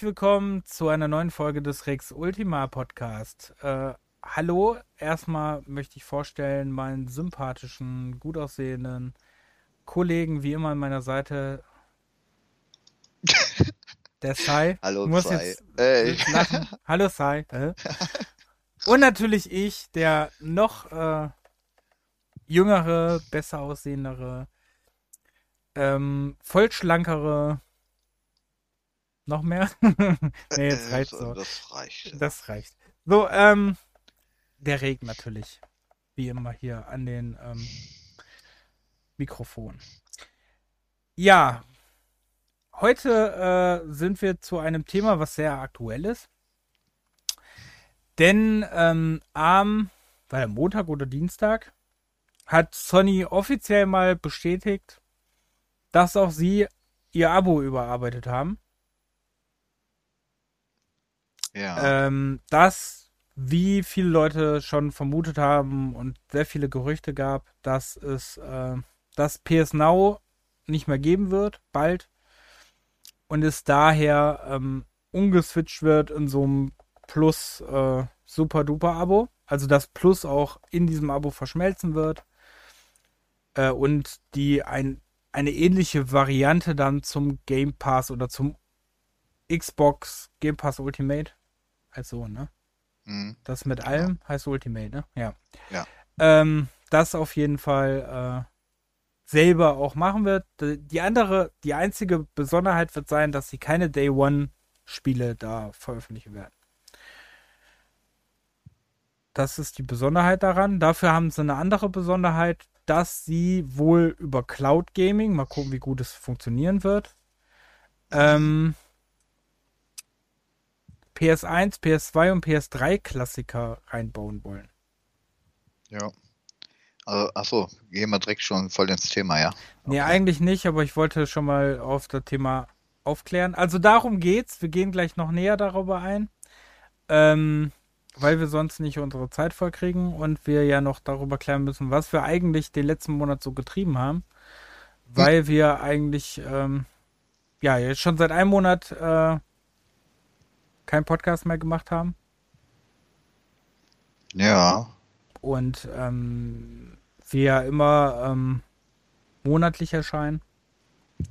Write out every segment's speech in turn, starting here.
Herzlich willkommen zu einer neuen Folge des Rex Ultima Podcast. Äh, hallo, erstmal möchte ich vorstellen meinen sympathischen, gut aussehenden Kollegen wie immer an meiner Seite. Der Sai. Hallo muss Sai. Hallo Sai. Äh. Und natürlich ich, der noch äh, jüngere, besser aussehendere, ähm, voll schlankere, noch mehr? nee, jetzt Äh, reicht's so. Das reicht. Das reicht. So, ähm, der Reg natürlich. Wie immer hier an den ähm, Mikrofon. Ja, heute äh, sind wir zu einem Thema, was sehr aktuell ist. Denn ähm, am, war der Montag oder Dienstag, hat Sony offiziell mal bestätigt, dass auch sie ihr Abo überarbeitet haben. Ähm, dass, wie viele Leute schon vermutet haben und sehr viele Gerüchte gab, dass es äh, das PS Now nicht mehr geben wird, bald. Und es daher ähm, umgeswitcht wird in so einem Plus äh, Super Duper Abo. Also das Plus auch in diesem Abo verschmelzen wird. Äh, und die ein, eine ähnliche Variante dann zum Game Pass oder zum Xbox Game Pass Ultimate heißt so, ne? Mhm. Das mit allem heißt Ultimate, ne? Ja. Ja. Ähm, das auf jeden Fall äh, selber auch machen wird. Die andere, die einzige Besonderheit wird sein, dass sie keine Day One Spiele da veröffentlichen werden. Das ist die Besonderheit daran. Dafür haben sie eine andere Besonderheit, dass sie wohl über Cloud Gaming, mal gucken, wie gut es funktionieren wird, ähm, PS1, PS2 und PS3 Klassiker reinbauen wollen. Ja. Also, achso, gehen wir direkt schon voll ins Thema, ja. Nee, Okay. eigentlich nicht, aber ich wollte schon mal auf das Thema aufklären. Also darum geht's. Wir gehen gleich noch näher darüber ein. Ähm, weil wir sonst nicht unsere Zeit vollkriegen und wir ja noch darüber klären müssen, was wir eigentlich den letzten Monat so getrieben haben. Weil wir eigentlich, ähm, ja, jetzt schon seit einem Monat äh, keinen Podcast mehr gemacht haben. Ja. und ähm, wir ja immer ähm, monatlich erscheinen.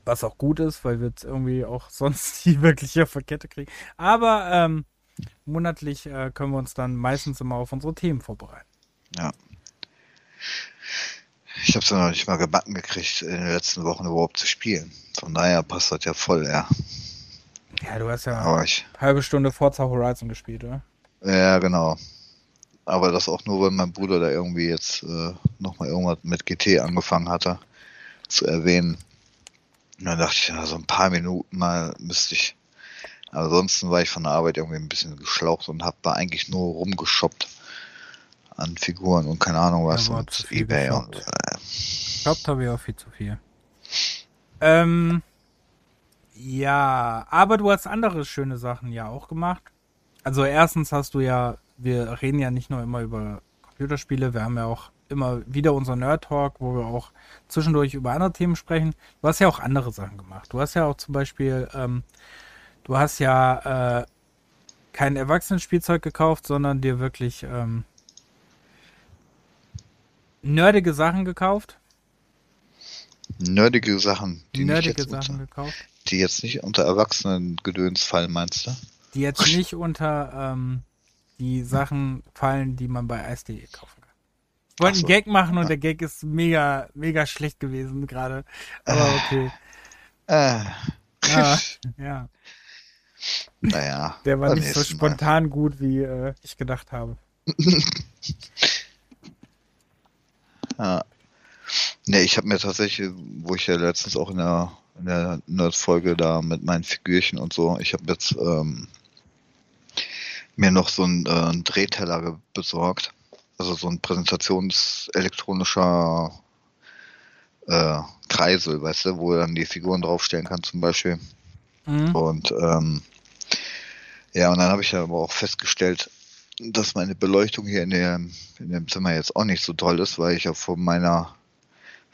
Was auch gut ist, weil wir es irgendwie auch sonst nie wirklich auf der Kette kriegen. Aber ähm, monatlich äh, können wir uns dann meistens immer auf unsere Themen vorbereiten. Ja. Ich habe es ja noch nicht mal gebacken gekriegt, in den letzten Wochen überhaupt zu spielen. Von daher passt das ja voll, ja. Ja, du hast ja Aber ich, eine halbe Stunde Forza Horizon gespielt, oder? ja, genau. Aber das auch nur, weil mein Bruder da irgendwie jetzt äh, nochmal irgendwas mit GT angefangen hatte zu erwähnen. Und dann dachte ich, ja, so ein paar Minuten mal müsste ich. Ansonsten war ich von der Arbeit irgendwie ein bisschen geschlaucht und habe da eigentlich nur rumgeshoppt an Figuren und keine Ahnung was Ja, und Ebay und geshoppt. äh, Ich glaube, da wäre auch viel zu viel. Ähm, ja, aber du hast andere schöne Sachen ja auch gemacht. Also erstens hast du ja, wir reden ja nicht nur immer über Computerspiele, wir haben ja auch immer wieder unser Nerd Talk, wo wir auch zwischendurch über andere Themen sprechen. Du hast ja auch andere Sachen gemacht. Du hast ja auch zum Beispiel, ähm, du hast ja äh, kein Erwachsenenspielzeug gekauft, sondern dir wirklich ähm, nerdige Sachen gekauft. nerdige Sachen, die, nerdige Sachen gekauft, die jetzt nicht unter Erwachsenengedöns fallen, meinst du? die jetzt nicht unter ähm, die Sachen fallen, die man bei Eis.de kaufen kann. Ich wollte so. einen Gag machen und Ja. der Gag ist mega, mega schlecht gewesen gerade. Aber okay. Äh, Ja, ja. naja. Der war nicht so nächsten Mal. spontan gut, wie äh, ich gedacht habe. Ja. Nee, ich habe mir tatsächlich, wo ich ja letztens auch in der, in der Nerd-Folge da mit meinen Figürchen und so, ich habe jetzt ähm, mir noch so einen, äh, einen Drehteller besorgt. Also so ein präsentationselektronischer äh, Kreisel, weißt du, wo du dann die Figuren draufstellen kannst zum Beispiel. Mhm. Und ähm, ja, und dann habe ich ja aber auch festgestellt, dass meine Beleuchtung hier in dem, in dem Zimmer jetzt auch nicht so toll ist, weil ich ja vor meiner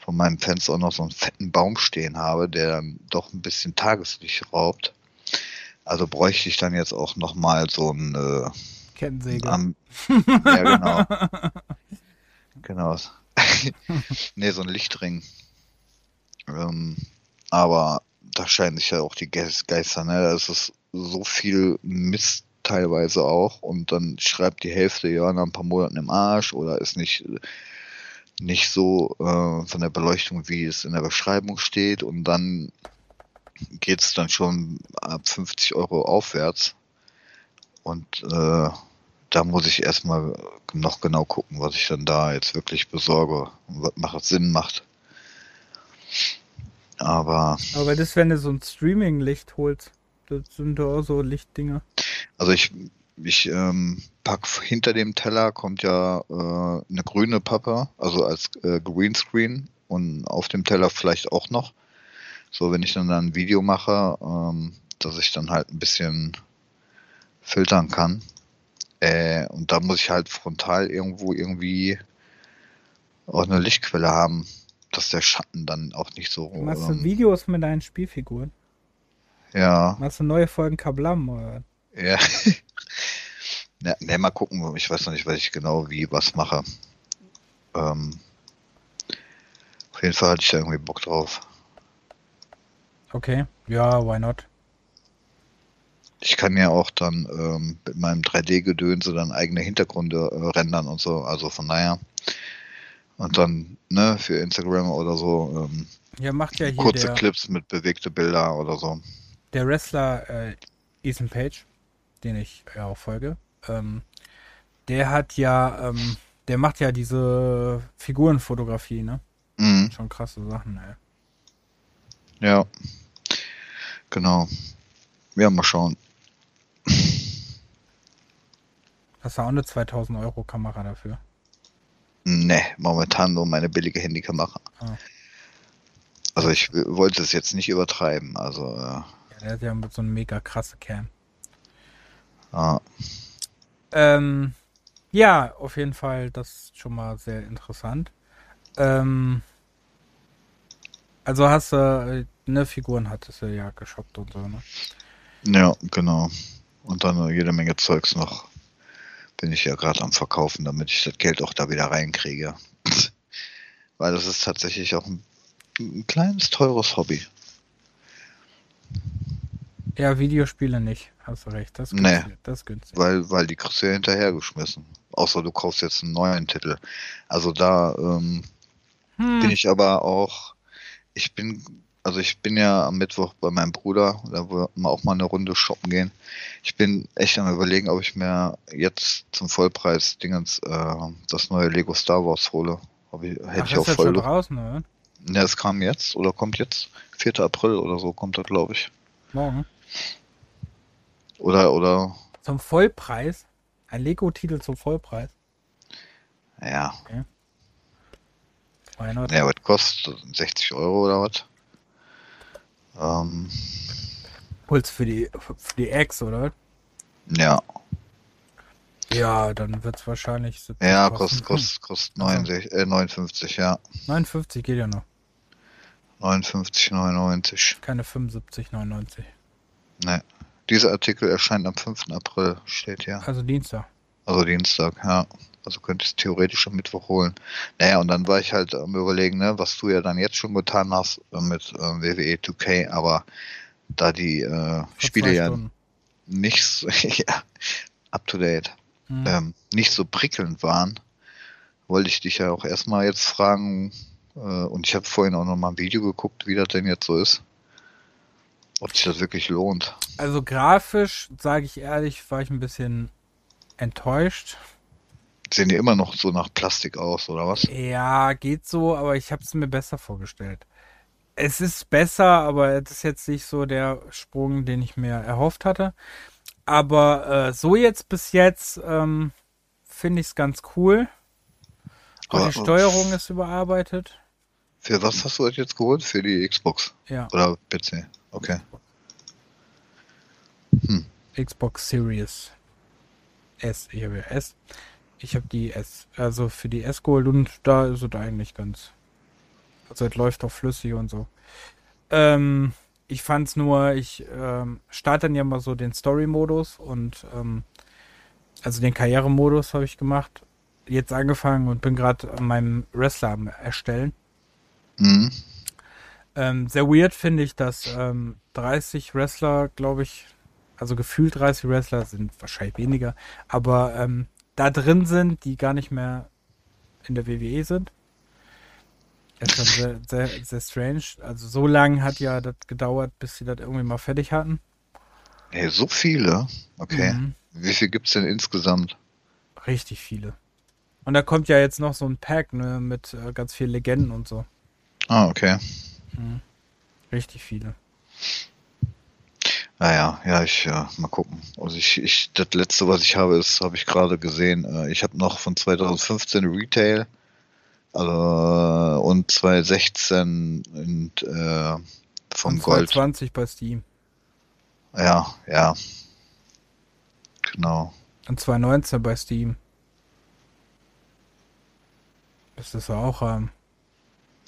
von meinem Fenster auch noch so einen fetten Baum stehen habe, der dann doch ein bisschen Tageslicht raubt. Also bräuchte ich dann jetzt auch nochmal so ein äh, Kettensäge. am, ja genau. genau. nee, so ein Lichtring. Ähm, aber da scheinen sich ja auch die Geis- Geister, ne? Das ist so viel Mist teilweise auch und dann schreibt die Hälfte ja nach ein paar Monaten im Arsch oder ist nicht nicht so äh, von der Beleuchtung, wie es in der Beschreibung steht und dann geht es dann schon ab 50 Euro aufwärts und äh, da muss ich erstmal noch genau gucken, was ich dann da jetzt wirklich besorge und was macht Sinn macht. Aber Aber das, wenn du so ein Streaming-Licht holst, das sind doch auch so Lichtdinger. Also ich, ich ähm, pack hinter dem Teller kommt ja äh, eine grüne Pappe, also als äh, Greenscreen und auf dem Teller vielleicht auch noch. So, wenn ich dann, dann ein Video mache, ähm, dass ich dann halt ein bisschen filtern kann. Äh, und da muss ich halt frontal irgendwo irgendwie auch eine Lichtquelle haben, dass der Schatten dann auch nicht so. Machst du Ähm, Videos mit deinen Spielfiguren? ja, Machst du neue Folgen Kablam? Oder? Ja. ja, ne, mal gucken. Ich weiß noch nicht, was ich genau wie was mache. Ähm, auf jeden Fall hatte ich da irgendwie Bock drauf. Okay. Ja, why not? Ich kann ja auch dann ähm, mit meinem 3D-Gedönse dann eigene Hintergründe äh, rendern und so. Also von daher. Und dann, ne, für Instagram oder so, ähm, Ja, macht ja hier kurze der, Clips mit bewegte Bilder oder so. der Wrestler äh, Ethan Page, den ich ja auch folge. Ähm, der hat ja, ähm, der macht ja diese Figurenfotografie, ne? Mhm. Schon krasse Sachen, ey. Ja. Genau. Ja, mal schauen. Hast du auch eine 2000 Euro Kamera dafür? Ne, momentan nur meine billige Handykamera. Ah. Also ich wollte es jetzt nicht übertreiben. Also äh, Ja, der hat ja mit so eine mega krasse Cam. ah, Ähm, ja, auf jeden Fall, das ist schon mal sehr interessant. Ähm, also hast du, äh, ne, Figuren hattest du ja geshoppt und so, ne? ja, genau. Und dann jede Menge Zeugs noch. Bin ich ja gerade am Verkaufen, damit ich das Geld auch da wieder reinkriege. Weil das ist tatsächlich auch ein, ein kleines, teures Hobby. Ja, Videospiele nicht, hast du recht. Das ist Nee. günstig. Das ist günstig. Weil, weil die kriegst du ja hinterhergeschmissen. Außer du kaufst jetzt einen neuen Titel. Also da ähm, Hm, bin ich aber auch, ich bin, also ich bin ja am Mittwoch bei meinem Bruder, da wollen wir auch mal eine Runde shoppen gehen. Ich bin echt am überlegen, ob ich mir jetzt zum Vollpreis Dingens äh, das neue Lego Star Wars hole. Hab ich, hätte Ach, ich auch voll schon draußen, oder? Ja, es kam jetzt oder kommt jetzt. 4. April oder so kommt das, glaube ich. Morgen. Oder, oder, Zum Vollpreis? Ein Lego-Titel zum Vollpreis? ja. Not? Ja, was kostet? 60 Euro oder was? Ähm, Holst für die, für die Eggs, oder? ja. Ja, dann wird's wahrscheinlich 70 Ja, kostet, kostet, kostet Also. 69, äh, 59, ja. 59 geht ja noch. 59,99. Keine 75, 99. Ne. Dieser Artikel erscheint am 5. April, steht hier. Also Dienstag. Also Dienstag, ja. Also könnte ich es theoretisch am Mittwoch holen. Naja, und dann war ich halt am überlegen, ne, was du ja dann jetzt schon getan hast äh, mit äh, WWE 2K, aber da die äh, Spiele ja Stunden. nicht so, ja, up to date, Hm. ähm, nicht so prickelnd waren, wollte ich dich ja auch erstmal jetzt fragen, äh, und ich habe vorhin auch noch mal ein Video geguckt, wie das denn jetzt so ist. Ob sich das wirklich lohnt. Also grafisch, sage ich ehrlich, war ich ein bisschen enttäuscht. Sehen die immer noch so nach Plastik aus, oder was? Ja, geht so, aber ich habe es mir besser vorgestellt. Es ist besser, aber es ist jetzt nicht so der Sprung, den ich mir erhofft hatte. Aber äh, so jetzt bis jetzt ähm, finde ich es ganz cool. Auch Aber- die Steuerung ist überarbeitet. Für was hast du das jetzt geholt? Für die Xbox Ja, oder PC? Okay. Xbox Series S. Ich habe ja S. Ich habe die S. Also für die S geholt und da ist es eigentlich ganz. Also es läuft auch flüssig und so. Ähm, ich fand's nur, ich ähm, starte dann ja mal so den Story-Modus und ähm, also den Karrieremodus habe ich gemacht, jetzt angefangen und bin gerade an meinem Wrestler am erstellen. Mhm. Ähm, sehr weird finde ich, dass ähm, 30 Wrestler, glaube ich, also gefühlt 30 Wrestler sind wahrscheinlich weniger, aber ähm, da drin sind, die gar nicht mehr in der WWE sind. Das ist schon sehr, sehr, sehr strange. Also so lange hat ja das gedauert, bis sie das irgendwie mal fertig hatten. Hey, so viele? Okay. Mhm. Wie viel gibt's denn insgesamt? Richtig viele. Und da kommt ja jetzt noch so ein Pack ne, mit äh, ganz vielen Legenden und so. Ah, okay. Richtig viele. Naja, ja, ich, ja, mal gucken. Also ich, ich, das letzte, was ich habe, ist, habe ich gerade gesehen. Äh, Ich habe noch von 2015 Retail, also und 2016 und, äh, vom Und Gold. 20 bei Steam. Ja, ja. Genau. Und 2019 bei Steam. Das ist auch ähm,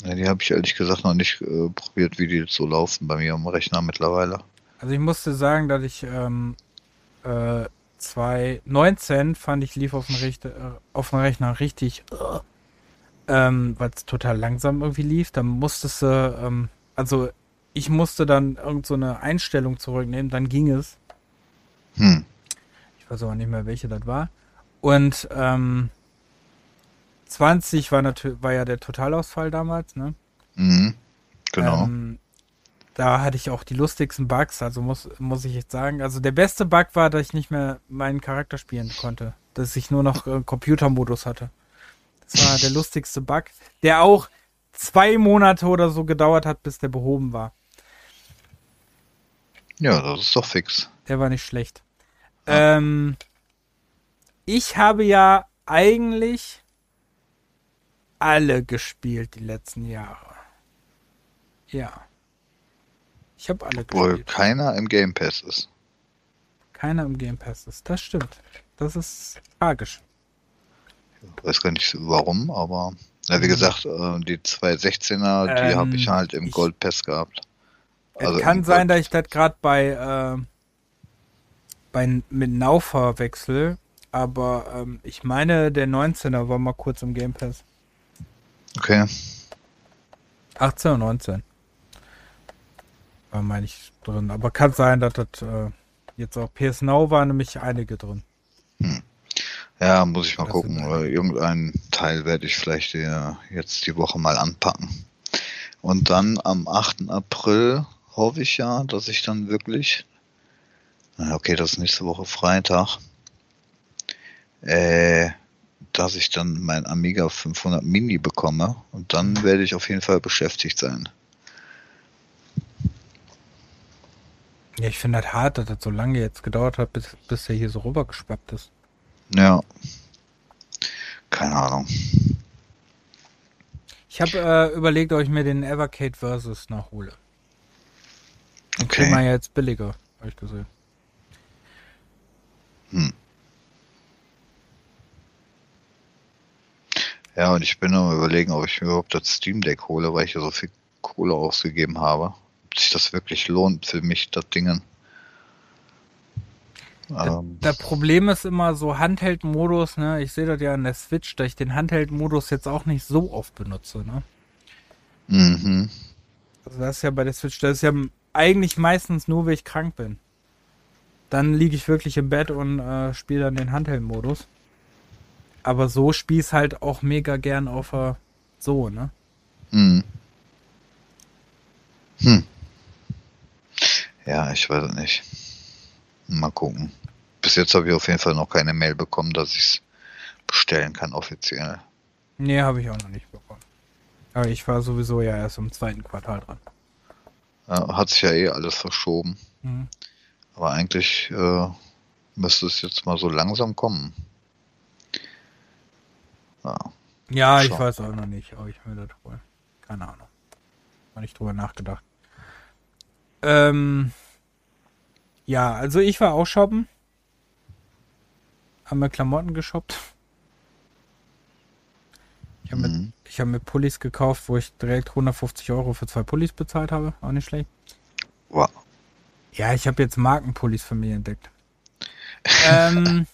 Ja, die habe ich ehrlich gesagt noch nicht äh, probiert, wie die so laufen bei mir am Rechner mittlerweile. Also ich musste sagen, dass ich ähm, äh, 2019 fand ich lief auf dem, Richt äh, auf dem Rechner richtig, äh, ähm, weil es total langsam irgendwie lief. Dann musstest du, ähm, also ich musste dann irgend so eine Einstellung zurücknehmen, dann ging es. Hm. Ich weiß aber nicht mehr, welche das war. Und ähm, 20 war natürlich war ja der Totalausfall damals, ne? Mhm. Genau. Ähm, da hatte ich auch die lustigsten Bugs, also muss, muss ich jetzt sagen. Also der beste Bug war, dass ich nicht mehr meinen Charakter spielen konnte. Dass ich nur noch äh, Computermodus hatte. Das war der lustigste Bug, der auch zwei Monate oder so gedauert hat, bis der behoben war. ja, das ist doch fix. Der war nicht schlecht. Ähm, ich habe ja eigentlich alle gespielt die letzten Jahre. Ja. Ich habe alle Obwohl gespielt. keiner im Game Pass ist. Keiner im Game Pass ist. Das stimmt. Das ist tragisch. Weiß gar nicht warum, aber ja, wie Mhm. gesagt, äh, die 216er, die Ähm, habe ich halt im ich- Gold Pass gehabt. es kann sein, dass ich das gerade bei, äh, bei mit Now verwechsel, aber ähm, ich meine, der 19er war mal kurz im Game Pass. Okay. 18 und 19. War meine ich drin. Aber kann sein, dass das äh, jetzt auch PS Now war nämlich einige drin. Ja, muss ich mal Das gucken. Oder irgendeinen Teil werde ich vielleicht äh, jetzt die Woche mal anpacken. Und dann am 8. April hoffe ich ja, dass ich dann wirklich, okay, das ist nächste Woche Freitag, äh, dass ich dann mein Amiga 500 Mini bekomme und dann werde ich auf jeden Fall beschäftigt sein. Ja, ich finde das hart, dass das so lange jetzt gedauert hat, bis, bis er hier so rübergeschwappt ist. Ja. Keine Ahnung. Ich habe äh, überlegt, ob ich mir den Evercade Versus nachhole. Den Okay. man ja jetzt billiger, habe ich gesehen. Ja, und ich bin am überlegen, ob ich mir überhaupt das Steam Deck hole, weil ich ja so viel Kohle ausgegeben habe. Ob sich das wirklich lohnt für mich, das Dingen. Ähm, Das Problem ist immer so Handheld-Modus, ne? Ich sehe das ja an der Switch, dass ich den Handheld-Modus jetzt auch nicht so oft benutze, ne? mhm. Also das ist ja bei der Switch, das ist ja eigentlich meistens nur, wenn ich krank bin. Dann liege ich wirklich im Bett und äh, spiele dann den Handheld-Modus. Aber so ich halt auch mega gern auf äh, so, ne? Hm. Hm. Ja, ich weiß es nicht. Mal gucken. Bis jetzt habe ich auf jeden Fall noch keine Mail bekommen, dass ich es bestellen kann offiziell. Nee, habe ich auch noch nicht bekommen. Aber ich war sowieso ja erst im zweiten Quartal dran. Ja, hat sich ja eh alles verschoben. Mhm. Aber eigentlich äh, müsste es jetzt mal so langsam kommen. Ja. Ja, ich weiß auch noch nicht, ob ich mir das hole. Keine Ahnung. Habe nicht drüber nachgedacht. Ähm, ja, also ich war auch shoppen. Haben mir Klamotten geshoppt. Ich habe mir, Mhm. ich hab mir Pullis gekauft, wo ich direkt 150 Euro für zwei Pullis bezahlt habe. Auch nicht schlecht. Wow. Ja, ich habe jetzt Markenpullis von mir entdeckt. ähm,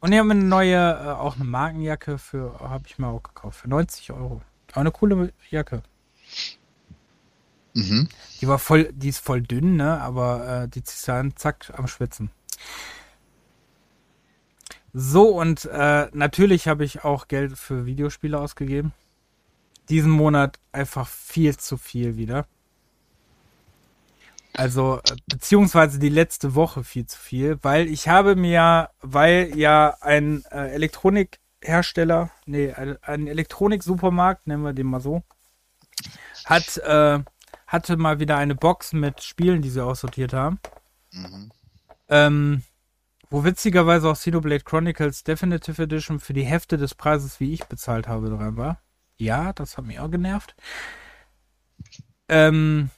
und ich habe eine neue, äh, auch eine Markenjacke für, habe ich mir auch gekauft, für 90 Euro. Auch eine coole Jacke. Mhm. Die war voll, die ist voll dünn, ne? Aber äh, die ziehst du an, zack, am Schwitzen. So, und äh, natürlich habe ich auch Geld für Videospiele ausgegeben. Diesen Monat einfach viel zu viel wieder. Also, beziehungsweise die letzte Woche viel zu viel, weil ich habe mir, weil ja ein äh, Elektronikhersteller, nee, ein, ein Elektroniksupermarkt, nennen wir den mal so, hat, äh, hatte mal wieder eine Box mit Spielen, die sie aussortiert haben. Mhm. Ähm, wo witzigerweise auch Xenoblade Chronicles Definitive Edition für die Hälfte des Preises, wie ich bezahlt habe, dran war. Ja, das hat mich auch genervt. Ähm,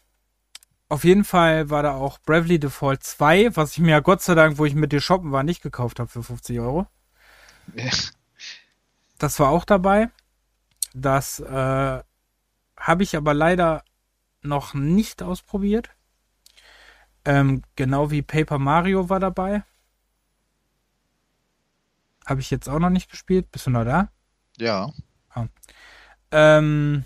auf jeden Fall war da auch Bravely Default 2, was ich mir ja Gott sei Dank, wo ich mit dir shoppen war, nicht gekauft habe für 50 Euro. Ja. Das war auch dabei. Das äh, habe ich aber leider noch nicht ausprobiert. Ähm, genau wie Paper Mario war dabei. Habe ich jetzt auch noch nicht gespielt. Bist du noch da? Ja. Ähm,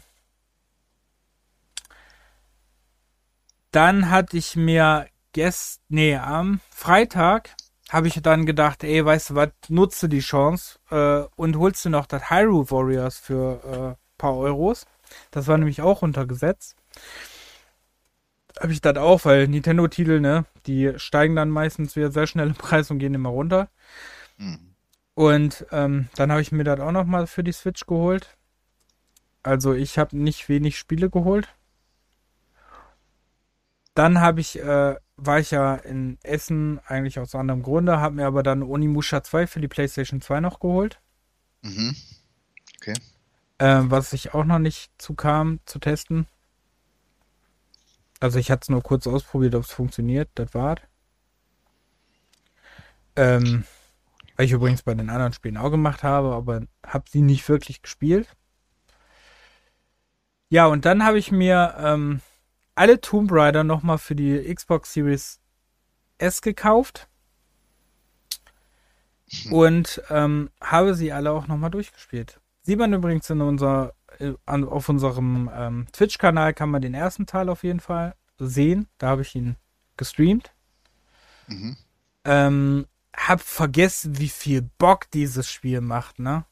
dann hatte ich mir gest nee, am Freitag habe ich dann gedacht, ey, weißt du was, nutze die Chance äh, und holst du noch das Hyrule Warriors für äh, paar Euros. Das war nämlich auch runtergesetzt. Habe ich das auch, weil Nintendo-Titel, ne, die steigen dann meistens wieder sehr schnell im Preis und gehen immer runter. Mhm. Und ähm, dann habe ich mir das auch noch mal für die Switch geholt. Also ich habe nicht wenig Spiele geholt. Dann habe ich, äh, war ich ja in Essen eigentlich aus anderem Grunde, habe mir aber dann Onimusha 2 für die PlayStation 2 noch geholt. Mhm. Okay. Äh, was ich auch noch nicht zu kam zu testen. Also ich hatte es nur kurz ausprobiert, ob es funktioniert. Das war's. Ähm, weil ich übrigens bei den anderen Spielen auch gemacht habe, aber habe sie nicht wirklich gespielt. Ja, und dann habe ich mir ähm, alle Tomb Raider nochmal für die Xbox Series S gekauft. Und ähm, habe sie alle auch nochmal durchgespielt. Sieht man übrigens in unser, äh, an, auf unserem ähm, Twitch-Kanal kann man den ersten Teil auf jeden Fall sehen. Da habe ich ihn gestreamt. Mhm. Ähm, hab vergessen, wie viel Bock dieses Spiel macht, ne?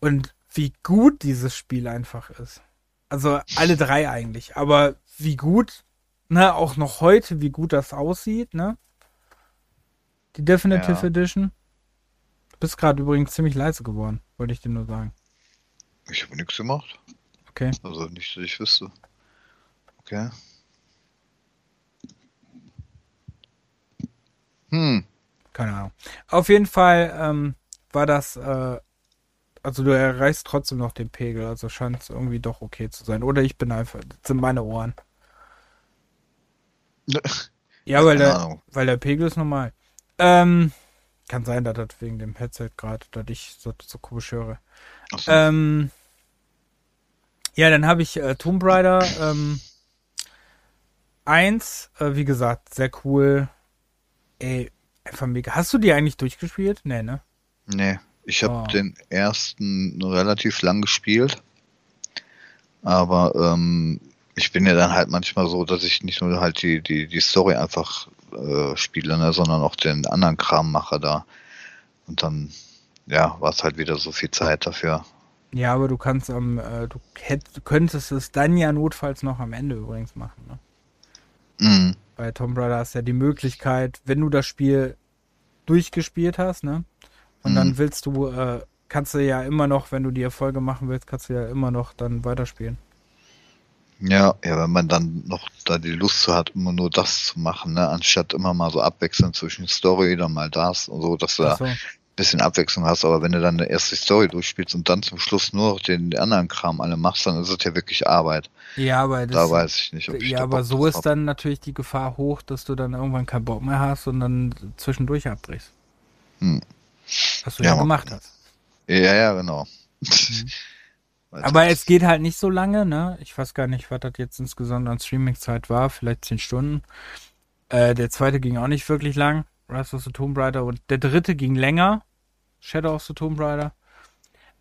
Und wie gut dieses Spiel einfach ist. Also alle drei eigentlich. Aber wie gut, ne, auch noch heute, wie gut das aussieht, ne? Die Definitive Ja. Edition. Du bist gerade übrigens ziemlich leise geworden, wollte ich dir nur sagen. Ich habe nichts gemacht. Okay. Also nicht, dass ich wüsste. Okay. Hm. Keine Ahnung. Auf jeden Fall ähm, war das, äh, also du erreichst trotzdem noch den Pegel, also scheint es irgendwie doch okay zu sein. Oder ich bin einfach, das sind meine Ohren. Ja, weil der, weil der Pegel ist normal. Ähm, kann sein, dass das wegen dem Headset gerade, dass ich so, so komisch höre. Achso. Ähm, ja, dann habe ich äh, Tomb Raider ähm, 1, äh, wie gesagt, sehr cool. Ey, einfach mega. Hast du die eigentlich durchgespielt? Nee, ne? Nee, ich habe Oh. den ersten relativ lang gespielt. Aber ähm, ich bin ja dann halt manchmal so, dass ich nicht nur halt die, die, die Story einfach äh, spiele, ne, sondern auch den anderen Kram mache da. Und dann, ja, war es halt wieder so viel Zeit dafür. Ja, aber du kannst am, äh, du, hätt, du könntest es dann ja notfalls noch am Ende übrigens machen, ne? Mhm. Bei Tomb Raider hast du ja die Möglichkeit, wenn du das Spiel durchgespielt hast, ne? Und Mhm. dann willst du, äh, kannst du ja immer noch, wenn du die Erfolge machen willst, kannst du ja immer noch dann weiterspielen. Ja, ja, wenn man dann noch da die Lust zu hat, immer nur das zu machen, ne, anstatt immer mal so abwechseln zwischen Story, dann mal das und so, dass du da so. ein bisschen Abwechslung hast, aber wenn du dann erst die Story durchspielst und dann zum Schluss nur noch den anderen Kram alle machst, dann ist es ja wirklich Arbeit. Ja, aber das, Da weiß ich nicht, ob ich ja, aber so ist hab. dann natürlich die Gefahr hoch, dass du dann irgendwann keinen Bock mehr hast und dann zwischendurch abbrichst. Hm. Was du Ja, gemacht hast. Ja, ja, genau. Mhm. Aber es geht halt nicht so lange, ne? Ich weiß gar nicht, was das jetzt insgesamt an Streaming-Zeit war, vielleicht zehn Stunden. Äh, der zweite ging auch nicht wirklich lang, Rise of the Tomb Raider. Und der dritte ging länger, Shadow of the Tomb Raider.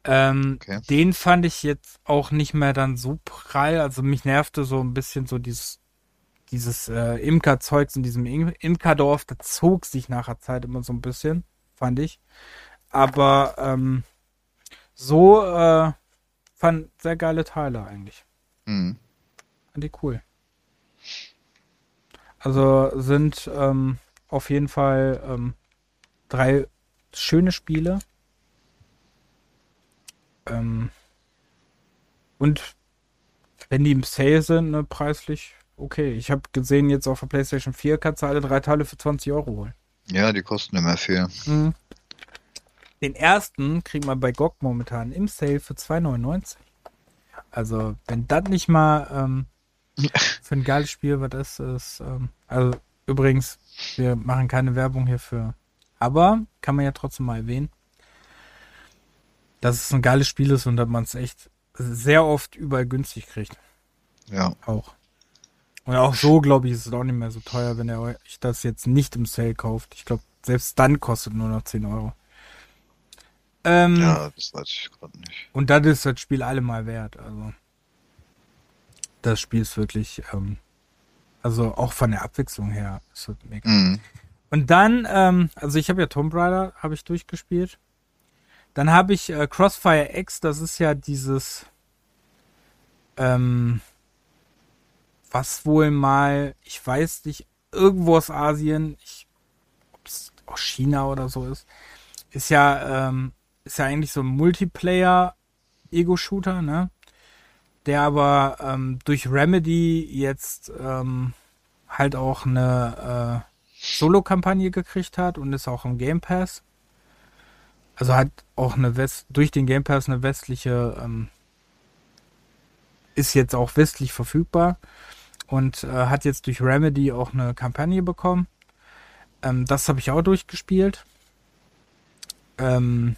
Ähm, okay. Den fand ich jetzt auch nicht mehr dann so prall. Also mich nervte so ein bisschen so dieses, dieses äh, Imker-Zeugs in diesem Imkerdorf. Das zog sich nachher Zeit immer so ein bisschen, fand ich. Aber ähm, so äh, fand sehr geile Teile eigentlich. Mhm. Fand die cool. Also sind ähm, auf jeden Fall ähm, drei schöne Spiele. Ähm, und wenn die im Sale sind, ne, preislich okay. Ich habe gesehen, jetzt auf der PlayStation 4 kannst du alle drei Teile für 20 Euro holen. Ja, die kosten immer viel. Mhm. Den ersten kriegt man bei GOG momentan im Sale für 2,99. Also, wenn das nicht mal ähm, für ein geiles Spiel was ist, ist ähm, also übrigens, wir machen keine Werbung hierfür. Aber kann man ja trotzdem mal erwähnen, dass es ein geiles Spiel ist und dass man es echt sehr oft überall günstig kriegt. Ja. Auch. Und auch so, glaube ich, ist es auch nicht mehr so teuer, wenn ihr euch das jetzt nicht im Sale kauft. Ich glaube, selbst dann kostet nur noch 10 Euro. Ähm, ja, das weiß ich gerade nicht. Und das ist das Spiel allemal wert. Also das Spiel ist wirklich, ähm, also auch von der Abwechslung her ist das mega. Mhm. Und dann, ähm, also ich habe ja Tomb Raider habe ich durchgespielt. Dann habe ich äh, Crossfire X, das ist ja dieses, ähm, was wohl mal, ich weiß nicht, irgendwo aus Asien, ich, ob es aus China oder so ist, ist ja ähm, ist ja eigentlich so ein Multiplayer-Ego-Shooter, ne? Der aber ähm, durch Remedy jetzt ähm, halt auch eine äh, Solo-Kampagne gekriegt hat und ist auch im Game Pass. Also hat auch eine West durch den Game Pass eine westliche, ähm, ist jetzt auch westlich verfügbar und äh, hat jetzt durch Remedy auch eine Kampagne bekommen. Ähm, das habe ich auch durchgespielt. Ähm,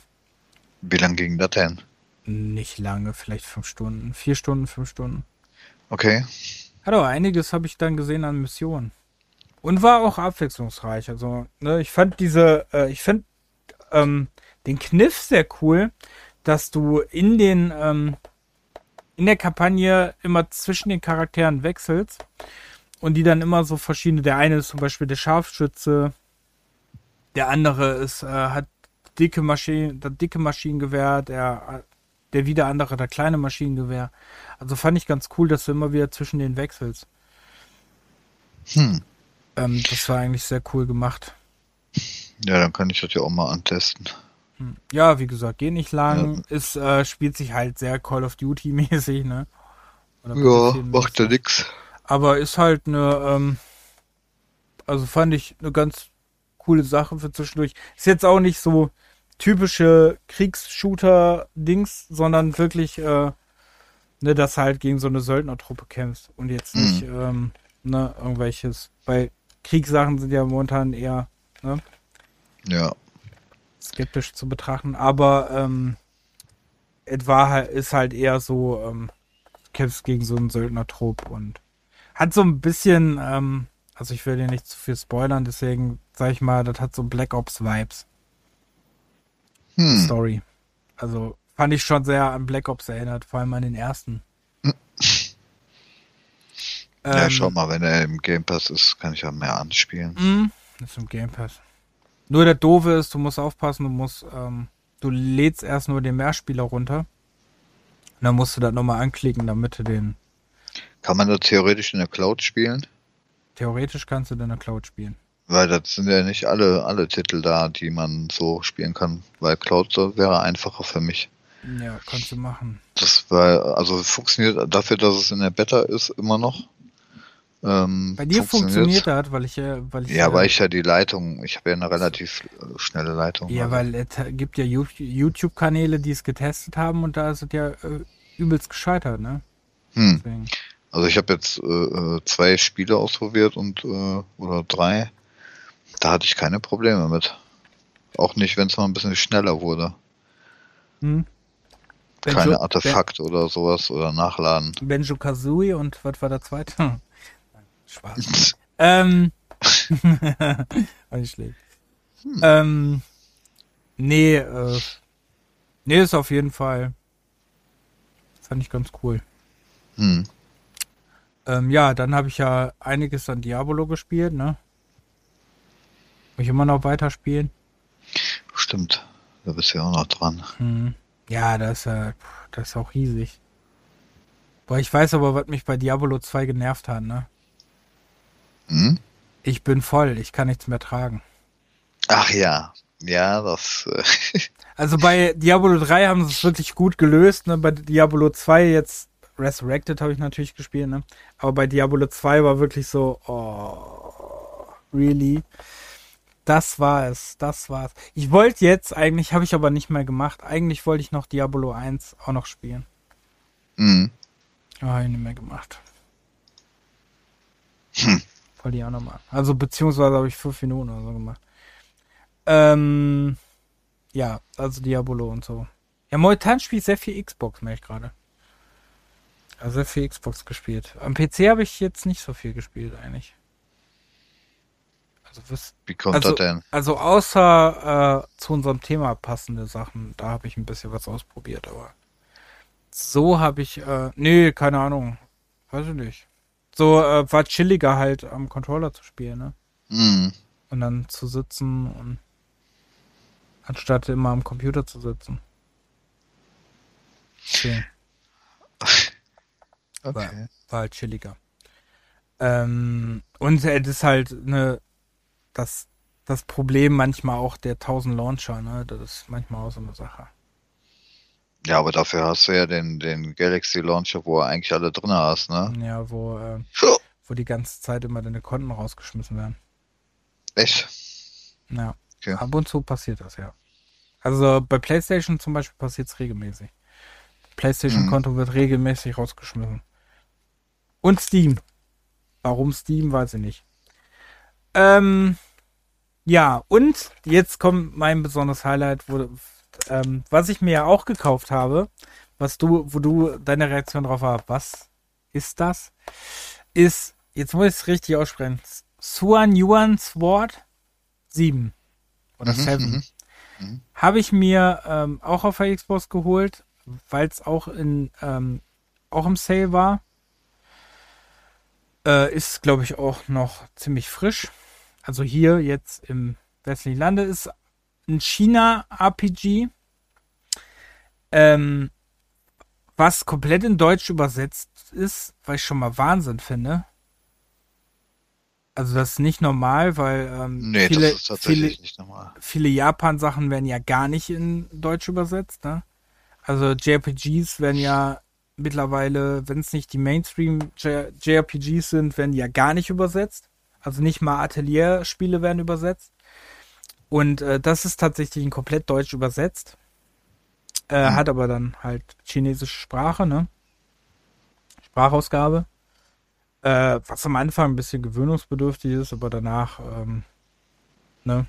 wie lange ging das denn? Nicht lange, vielleicht fünf Stunden. Vier Stunden, fünf Stunden. Okay. Aber einiges habe ich dann gesehen an Missionen. Und war auch abwechslungsreich. Also, ne, ich fand diese, äh, ich fand ähm, den Kniff sehr cool, dass du in den, ähm, in der Kampagne immer zwischen den Charakteren wechselst und die dann immer so verschiedene, der eine ist zum Beispiel der Scharfschütze, der andere ist, äh, hat dicke Maschine, das dicke Maschinengewehr, der, der wieder andere, der kleine Maschinengewehr. Also fand ich ganz cool, dass du immer wieder zwischen den wechselst. Hm. Ähm, das war eigentlich sehr cool gemacht. Ja, dann kann ich das ja auch mal antesten. Hm. Ja, wie gesagt, geht nicht lang. Ja. Es äh, spielt sich halt sehr Call of Duty mäßig, ne? ja, macht ja nix. Aber ist halt eine, ähm, also fand ich eine ganz coole Sache für zwischendurch. Ist jetzt auch nicht so, typische Kriegsshooter-Dings, sondern wirklich, äh, ne, dass halt gegen so eine Söldnertruppe kämpfst und jetzt nicht, mhm. ähm, ne, irgendwelches. Bei Kriegssachen sind ja momentan eher, ne? Ja. Skeptisch zu betrachten, aber, ähm, etwa halt, ist halt eher so, ähm, kämpfst gegen so einen Söldnertrupp und hat so ein bisschen, ähm, also ich will dir nicht zu viel spoilern, deswegen sag ich mal, das hat so Black Ops Vibes hm. Story. Also fand ich schon sehr an Black Ops erinnert, vor allem an den ersten. Ja, ähm, schau mal, wenn er im Game Pass ist, kann ich ja mehr anspielen. Mh, ist im Game Pass. Nur der Doofe ist, du musst aufpassen, du musst, ähm, du lädst erst nur den Mehrspieler runter. Und dann musst du das nochmal anklicken, damit du den. Kann man da theoretisch in der Cloud spielen? Theoretisch kannst du in der Cloud spielen. Weil das sind ja nicht alle, alle Titel da, die man so spielen kann. Weil Cloud wäre einfacher für mich. Ja, kannst du machen. Das war, also funktioniert dafür, dass es in der Beta ist, immer noch. Ähm, Bei dir funktioniert das, weil ich ja, weil ich ja, weil ich ja die Leitung, ich habe ja eine relativ äh, schnelle Leitung. Ja, also. weil es gibt ja YouTube-Kanäle, die es getestet haben und da ist es ja äh, übelst gescheitert, ne? Hm. Also ich habe jetzt äh, äh, zwei Spiele ausprobiert und äh, oder drei da hatte ich keine Probleme mit. Auch nicht, wenn es mal ein bisschen schneller wurde. Hm. Keine Artefakte oder sowas oder nachladen. Benjo Kazooie und was war der zweite? Spaß. ähm. war nicht schlecht. Ähm. Nee, äh. Nee, ist auf jeden Fall. Fand ich ganz cool. Hm. Ähm, ja, dann habe ich ja einiges an Diabolo gespielt, ne? Muss ich immer noch weiterspielen? Stimmt. Da bist du ja auch noch dran. Hm. Ja, das pff, das ist auch riesig. Boah, ich weiß aber, was mich bei Diabolo 2 genervt hat, ne? Hm? Ich bin voll, ich kann nichts mehr tragen. Ach ja. Ja, das. Äh, Also bei Diablo 3 haben sie es wirklich gut gelöst, ne? Bei Diablo 2 jetzt Resurrected habe ich natürlich gespielt, ne? Aber bei Diablo 2 war wirklich so, oh, really? Das war es, das war es. Ich wollte jetzt, eigentlich habe ich aber nicht mehr gemacht. Eigentlich wollte ich noch Diablo 1 auch noch spielen. hm. Aber habe ich nicht mehr gemacht. Hm. Wollte ich auch noch mal. Also beziehungsweise habe ich fünf Minuten oder so gemacht. Ähm, ja, also Diabolo und so. Ja, momentan spiele ich sehr viel Xbox, merke ich gerade. Also sehr viel Xbox gespielt. Am PC habe ich jetzt nicht so viel gespielt eigentlich. Also, was, Wie kommt Also- das denn? also außer äh, zu unserem Thema passende Sachen, da habe ich ein bisschen was ausprobiert, aber so habe ich, äh, nee, keine Ahnung, weiß ich nicht. So äh, war chilliger halt am Controller zu spielen, ne? Hm. Und dann zu sitzen und anstatt immer am Computer zu sitzen. Okay, Okay. war halt chilliger. Ähm, und äh, das ist halt ne, das, das Problem manchmal auch der 1000 Launcher, ne? Das ist manchmal auch so eine Sache. Ja, aber dafür hast du ja den, den Galaxy Launcher, wo du eigentlich alle drin hast, ne? Ja, wo, äh, So. wo die ganze Zeit immer deine Konten rausgeschmissen werden. Echt? Ja. Okay. Ab und zu passiert das, ja. Also bei PlayStation zum Beispiel passiert es regelmäßig. PlayStation-Konto wird regelmäßig rausgeschmissen. Und Steam. Warum Steam, weiß ich nicht. Ähm, ja, und jetzt kommt mein besonderes Highlight, wo, ähm, was ich mir ja auch gekauft habe, was du, wo du deine Reaktion drauf war, was ist das? Ist, jetzt muss ich es richtig aussprechen, Suan Yuan Sword 7 oder Mhm, 7. mhm. Habe ich mir ähm, auch auf der Xbox geholt, weil es auch in ähm, auch im Sale war. Äh, ist, glaube ich, auch noch ziemlich frisch. Also hier jetzt im westlichen Lande ist ein China-RPG, ähm, was komplett in Deutsch übersetzt ist, weil ich schon mal Wahnsinn finde. Also das ist nicht normal, weil ähm, Nee, viele, viele, viele Japan-Sachen werden ja gar nicht in Deutsch übersetzt, ne? Also JRPGs werden ja mittlerweile, wenn es nicht die Mainstream-JRPGs sind, werden die ja gar nicht übersetzt. Also nicht mal Atelier-Spiele werden übersetzt. Und äh, das ist tatsächlich ein komplett deutsch übersetzt. Äh, Mhm. Hat aber dann halt chinesische Sprache, ne? Sprachausgabe. Äh, was am Anfang ein bisschen gewöhnungsbedürftig ist, aber danach, ähm, ne?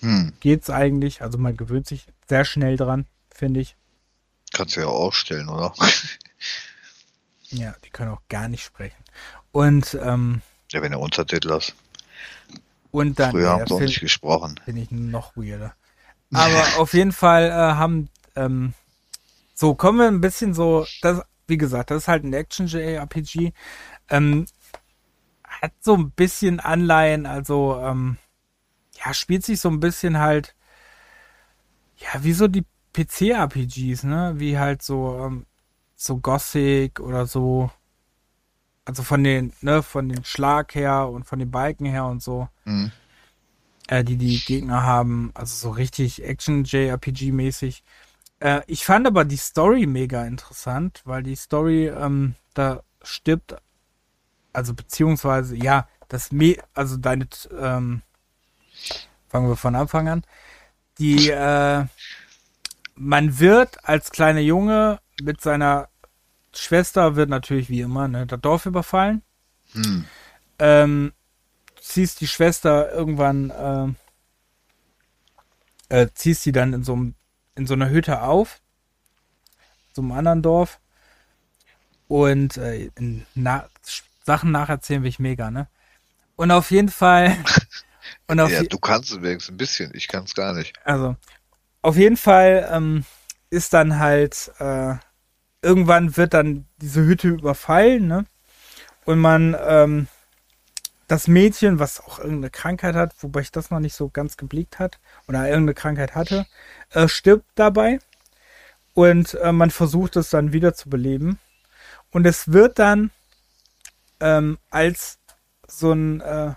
Hm. geht's eigentlich. Also man gewöhnt sich sehr schnell dran, finde ich. Kannst du ja auch ausstellen, oder? Ja, die können auch gar nicht sprechen. Und, ähm, ja, wenn du Untertitel hast. Und dann Früher haben sie auch nicht gesprochen. bin ich noch weirder. Aber auf jeden Fall äh, haben, ähm, so kommen wir ein bisschen so, das, wie gesagt, das ist halt ein Action-JRPG. Ähm, hat so ein bisschen Anleihen, also, ähm, ja, spielt sich so ein bisschen halt, ja, wie so die PC-RPGs, ne? Wie halt so, ähm, so Gothic oder so. Also von den, ne, von den Schlag her und von den Balken her und so Hm. äh, die die Gegner haben. Also so richtig Action-JRPG-mäßig. Äh, ich fand aber die Story mega interessant, weil die Story, ähm, da stirbt, also beziehungsweise, ja, das, Me also deine, ähm, fangen wir von Anfang an. Die, äh, man wird als kleiner Junge mit seiner Schwester wird natürlich wie immer, ne, das Dorf überfallen Hm. ähm, ziehst die Schwester irgendwann, ähm, äh, ziehst sie dann in so, einem- in so einer Hütte auf so einem anderen Dorf. Und äh, na Sachen nacherzählen will ich mega, ne? Und auf jeden Fall. Und auf ja, du kannst es wenigstens ein bisschen, ich kann es gar nicht. Also, auf jeden Fall ähm, ist dann halt, äh, irgendwann wird dann diese Hütte überfallen, ne? Und man, ähm, das Mädchen, was auch irgendeine Krankheit hat, wobei ich das noch nicht so ganz geblickt hat, oder irgendeine Krankheit hatte, äh, stirbt dabei. Und äh, man versucht es dann wieder zu beleben. Und es wird dann ähm, als so ein, äh,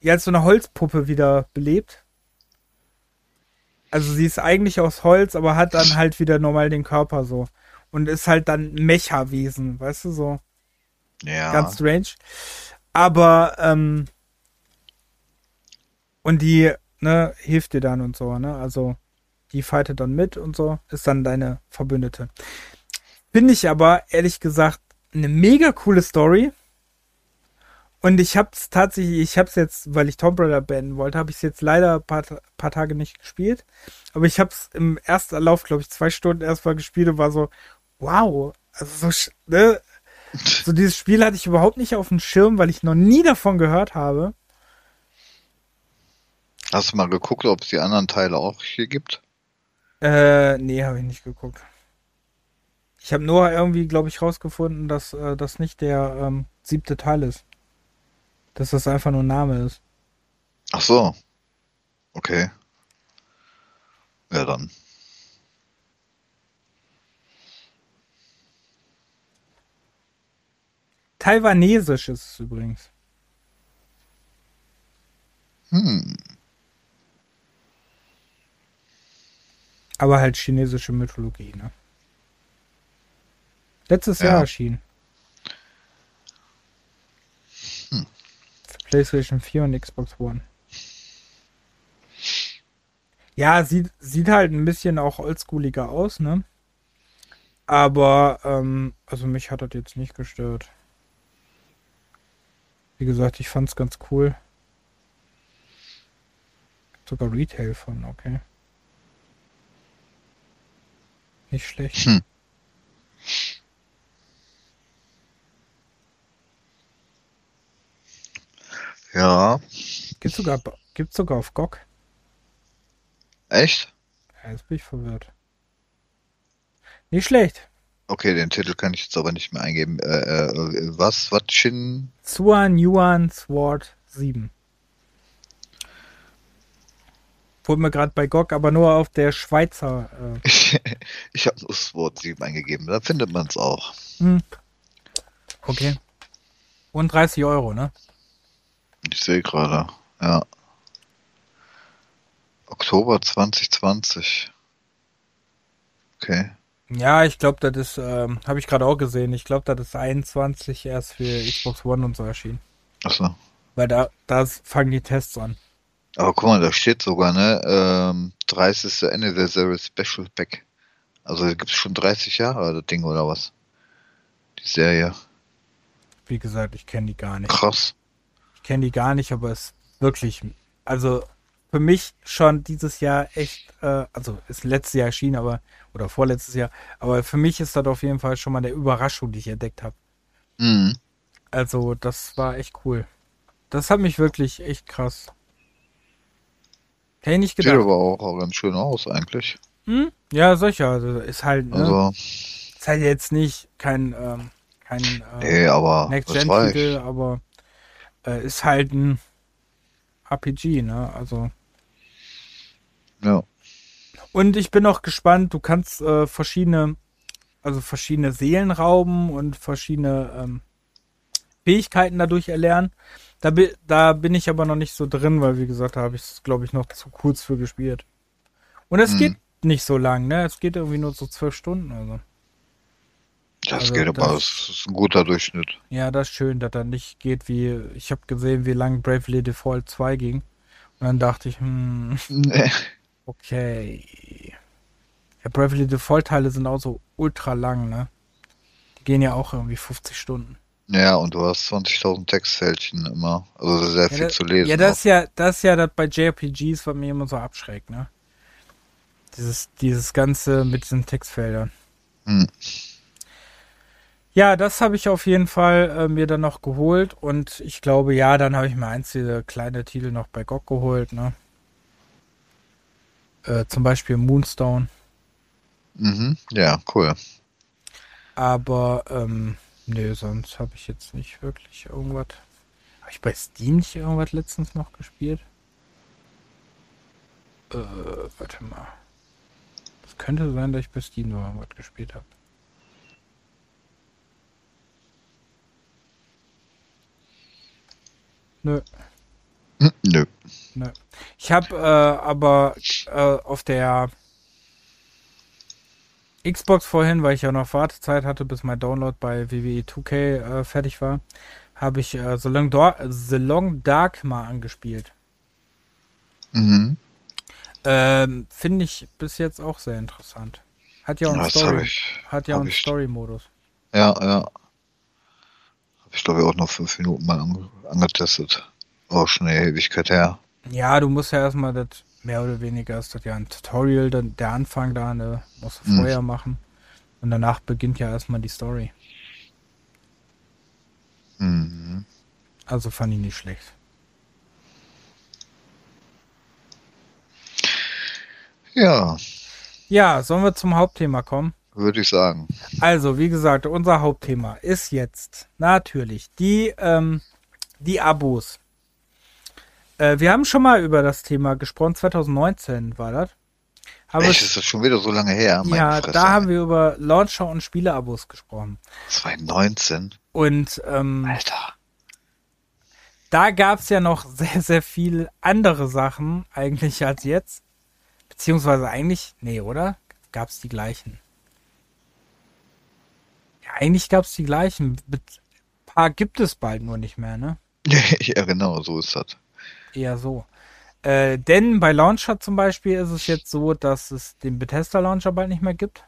ja, als so eine Holzpuppe wieder belebt. Also sie ist eigentlich aus Holz, aber hat dann halt wieder normal den Körper so. Und ist halt dann Mecha-Wesen, weißt du, so. Ja. Ganz strange. Aber, ähm, und die, ne, hilft dir dann und so, ne? Also, die fightet dann mit und so, ist dann deine Verbündete. Finde ich aber, ehrlich gesagt, eine mega coole Story. Und ich hab's tatsächlich, ich hab's jetzt, weil ich Tomb Raider beenden wollte, habe ich es jetzt leider ein paar, paar Tage nicht gespielt. Aber ich hab's im ersten Lauf, glaube ich, zwei Stunden erstmal gespielt und war so, wow, also so, ne, so dieses Spiel hatte ich überhaupt nicht auf dem Schirm, weil ich noch nie davon gehört habe. Hast du mal geguckt, ob es die anderen Teile auch hier gibt? Äh, nee, habe ich nicht geguckt. Ich habe nur irgendwie, glaube ich, rausgefunden, dass äh, das nicht der ähm, siebte Teil ist. Dass das einfach nur ein Name ist. Ach so. Okay. Ja, dann. Taiwanesisch ist es übrigens. Hm. Aber halt chinesische Mythologie, ne? Letztes ja. Jahr erschienen. Hm. Für PlayStation 4 und Xbox One. Ja, sieht, sieht halt ein bisschen auch oldschooliger aus, ne? Aber, ähm, also mich hat das jetzt nicht gestört. Wie gesagt, ich fand's ganz cool. Sogar Retail von, okay. Nicht schlecht. Hm. Ja. Gibt's sogar, gibt's sogar auf GOG. Echt? Ja, jetzt bin ich verwirrt. Nicht schlecht. Okay, den Titel kann ich jetzt aber nicht mehr eingeben. Äh, äh, was? Was? Shin? Zuan Yuan Sword 7. Wurde mir gerade bei GOG, aber nur auf der Schweizer. Äh. ich habe nur Sword 7 eingegeben, da findet man es auch. Hm. Okay. Und 30 Euro, ne? Ich sehe gerade, ja. Oktober 2020. Okay. Ja, ich glaube, das ist, ähm, habe ich gerade auch gesehen. Ich glaube, das ist 21 erst für Xbox One und so erschienen. Achso. Weil da, da fangen die Tests an. Aber guck mal, da steht sogar, ne, ähm, 30. Anniversary Special Pack. Also gibt es schon 30 Jahre, das Ding, oder was? Die Serie. Wie gesagt, ich kenne die gar nicht. Krass. Ich kenne die gar nicht, aber es ist wirklich, also für mich schon dieses Jahr echt, äh, also ist letztes Jahr erschienen, aber, oder vorletztes Jahr, aber für mich ist das auf jeden Fall schon mal der Überraschung, die ich entdeckt habe. Mhm. Also, das war echt cool. Das hat mich wirklich echt krass. Hätte ich nicht gedacht. Sieht aber auch ganz schön aus, eigentlich. Hm? Ja, solcher. Also ist halt, ne? Also. Ist halt jetzt nicht kein, ähm, kein äh, nee, aber Next-Gen-Titel, aber äh, ist halt ein RPG, ne? Also. Ja. Und ich bin auch gespannt, du kannst äh, verschiedene, also verschiedene Seelen rauben und verschiedene ähm, Fähigkeiten dadurch erlernen. Da, bi da bin ich aber noch nicht so drin, weil wie gesagt, da habe ich es, glaube ich, noch zu kurz für gespielt. Und es hm. geht nicht so lang, ne? Es geht irgendwie nur so zwölf Stunden, also. Das also geht aber, das ist ein guter Durchschnitt. Ja, das ist schön, dass er nicht geht wie, ich habe gesehen, wie lang Bravely Default 2 ging. Und dann dachte ich, hm. Nee. Okay. Ja, Bravely Default Teile sind auch so ultra lang, ne? Die gehen ja auch irgendwie 50 Stunden. Ja, und du hast 20.000 Textfeldchen immer. Also sehr ja, viel das, zu lesen. Ja, das ist ja, das ist ja das bei JRPGs, was mir immer so abschreckt, ne? Dieses, dieses Ganze mit diesen Textfeldern. Hm. Ja, das habe ich auf jeden Fall äh, mir dann noch geholt und ich glaube, ja, dann habe ich mir einzelne kleine Titel noch bei GOG geholt, ne? Äh, zum Beispiel Moonstone. Mhm. Ja, cool. Aber, ähm, nö, sonst habe ich jetzt nicht wirklich irgendwas. Habe ich bei Steam nicht irgendwas letztens noch gespielt? Äh, warte mal. Es könnte sein, dass ich bei Steam noch irgendwas gespielt habe. Nö. Nö. Nö. Ich habe äh, aber äh, auf der Xbox vorhin, weil ich ja noch Wartezeit hatte, bis mein Download bei WWE 2K äh, fertig war, habe ich äh, The, Long Dar The Long Dark mal angespielt. Mhm. Ähm, Finde ich bis jetzt auch sehr interessant. Hat ja auch einen Story, hat ja einen ich- Story-Modus. ja, ja. Hab ich glaube ich auch noch fünf Minuten mal ange angetestet. Auch schon eine Ewigkeit her. Ja, du musst ja erstmal das, mehr oder weniger ist das ja ein Tutorial, dann der Anfang da, ne, musst du Mhm. vorher machen. Und danach beginnt ja erstmal die Story. Mhm. Also fand ich nicht schlecht. Ja, Ja, sollen wir zum Hauptthema kommen? würde ich sagen. Also, wie gesagt, unser Hauptthema ist jetzt natürlich die, ähm, die Abos. Äh, wir haben schon mal über das Thema gesprochen, 2019 war das. Haben Echt, ist das schon wieder so lange her? Ja, Fresse. da haben wir über Launcher und Spieleabos gesprochen. 2019? Und ähm, Alter. da gab es ja noch sehr, sehr viel andere Sachen eigentlich als jetzt. Beziehungsweise eigentlich, nee, oder? Gab es die gleichen? Ja, eigentlich gab es die gleichen. Ein paar gibt es bald nur nicht mehr, ne? ja, genau, so ist das. Eher so. Äh, denn bei Launcher zum Beispiel ist es jetzt so, dass es den Bethesda Launcher bald nicht mehr gibt.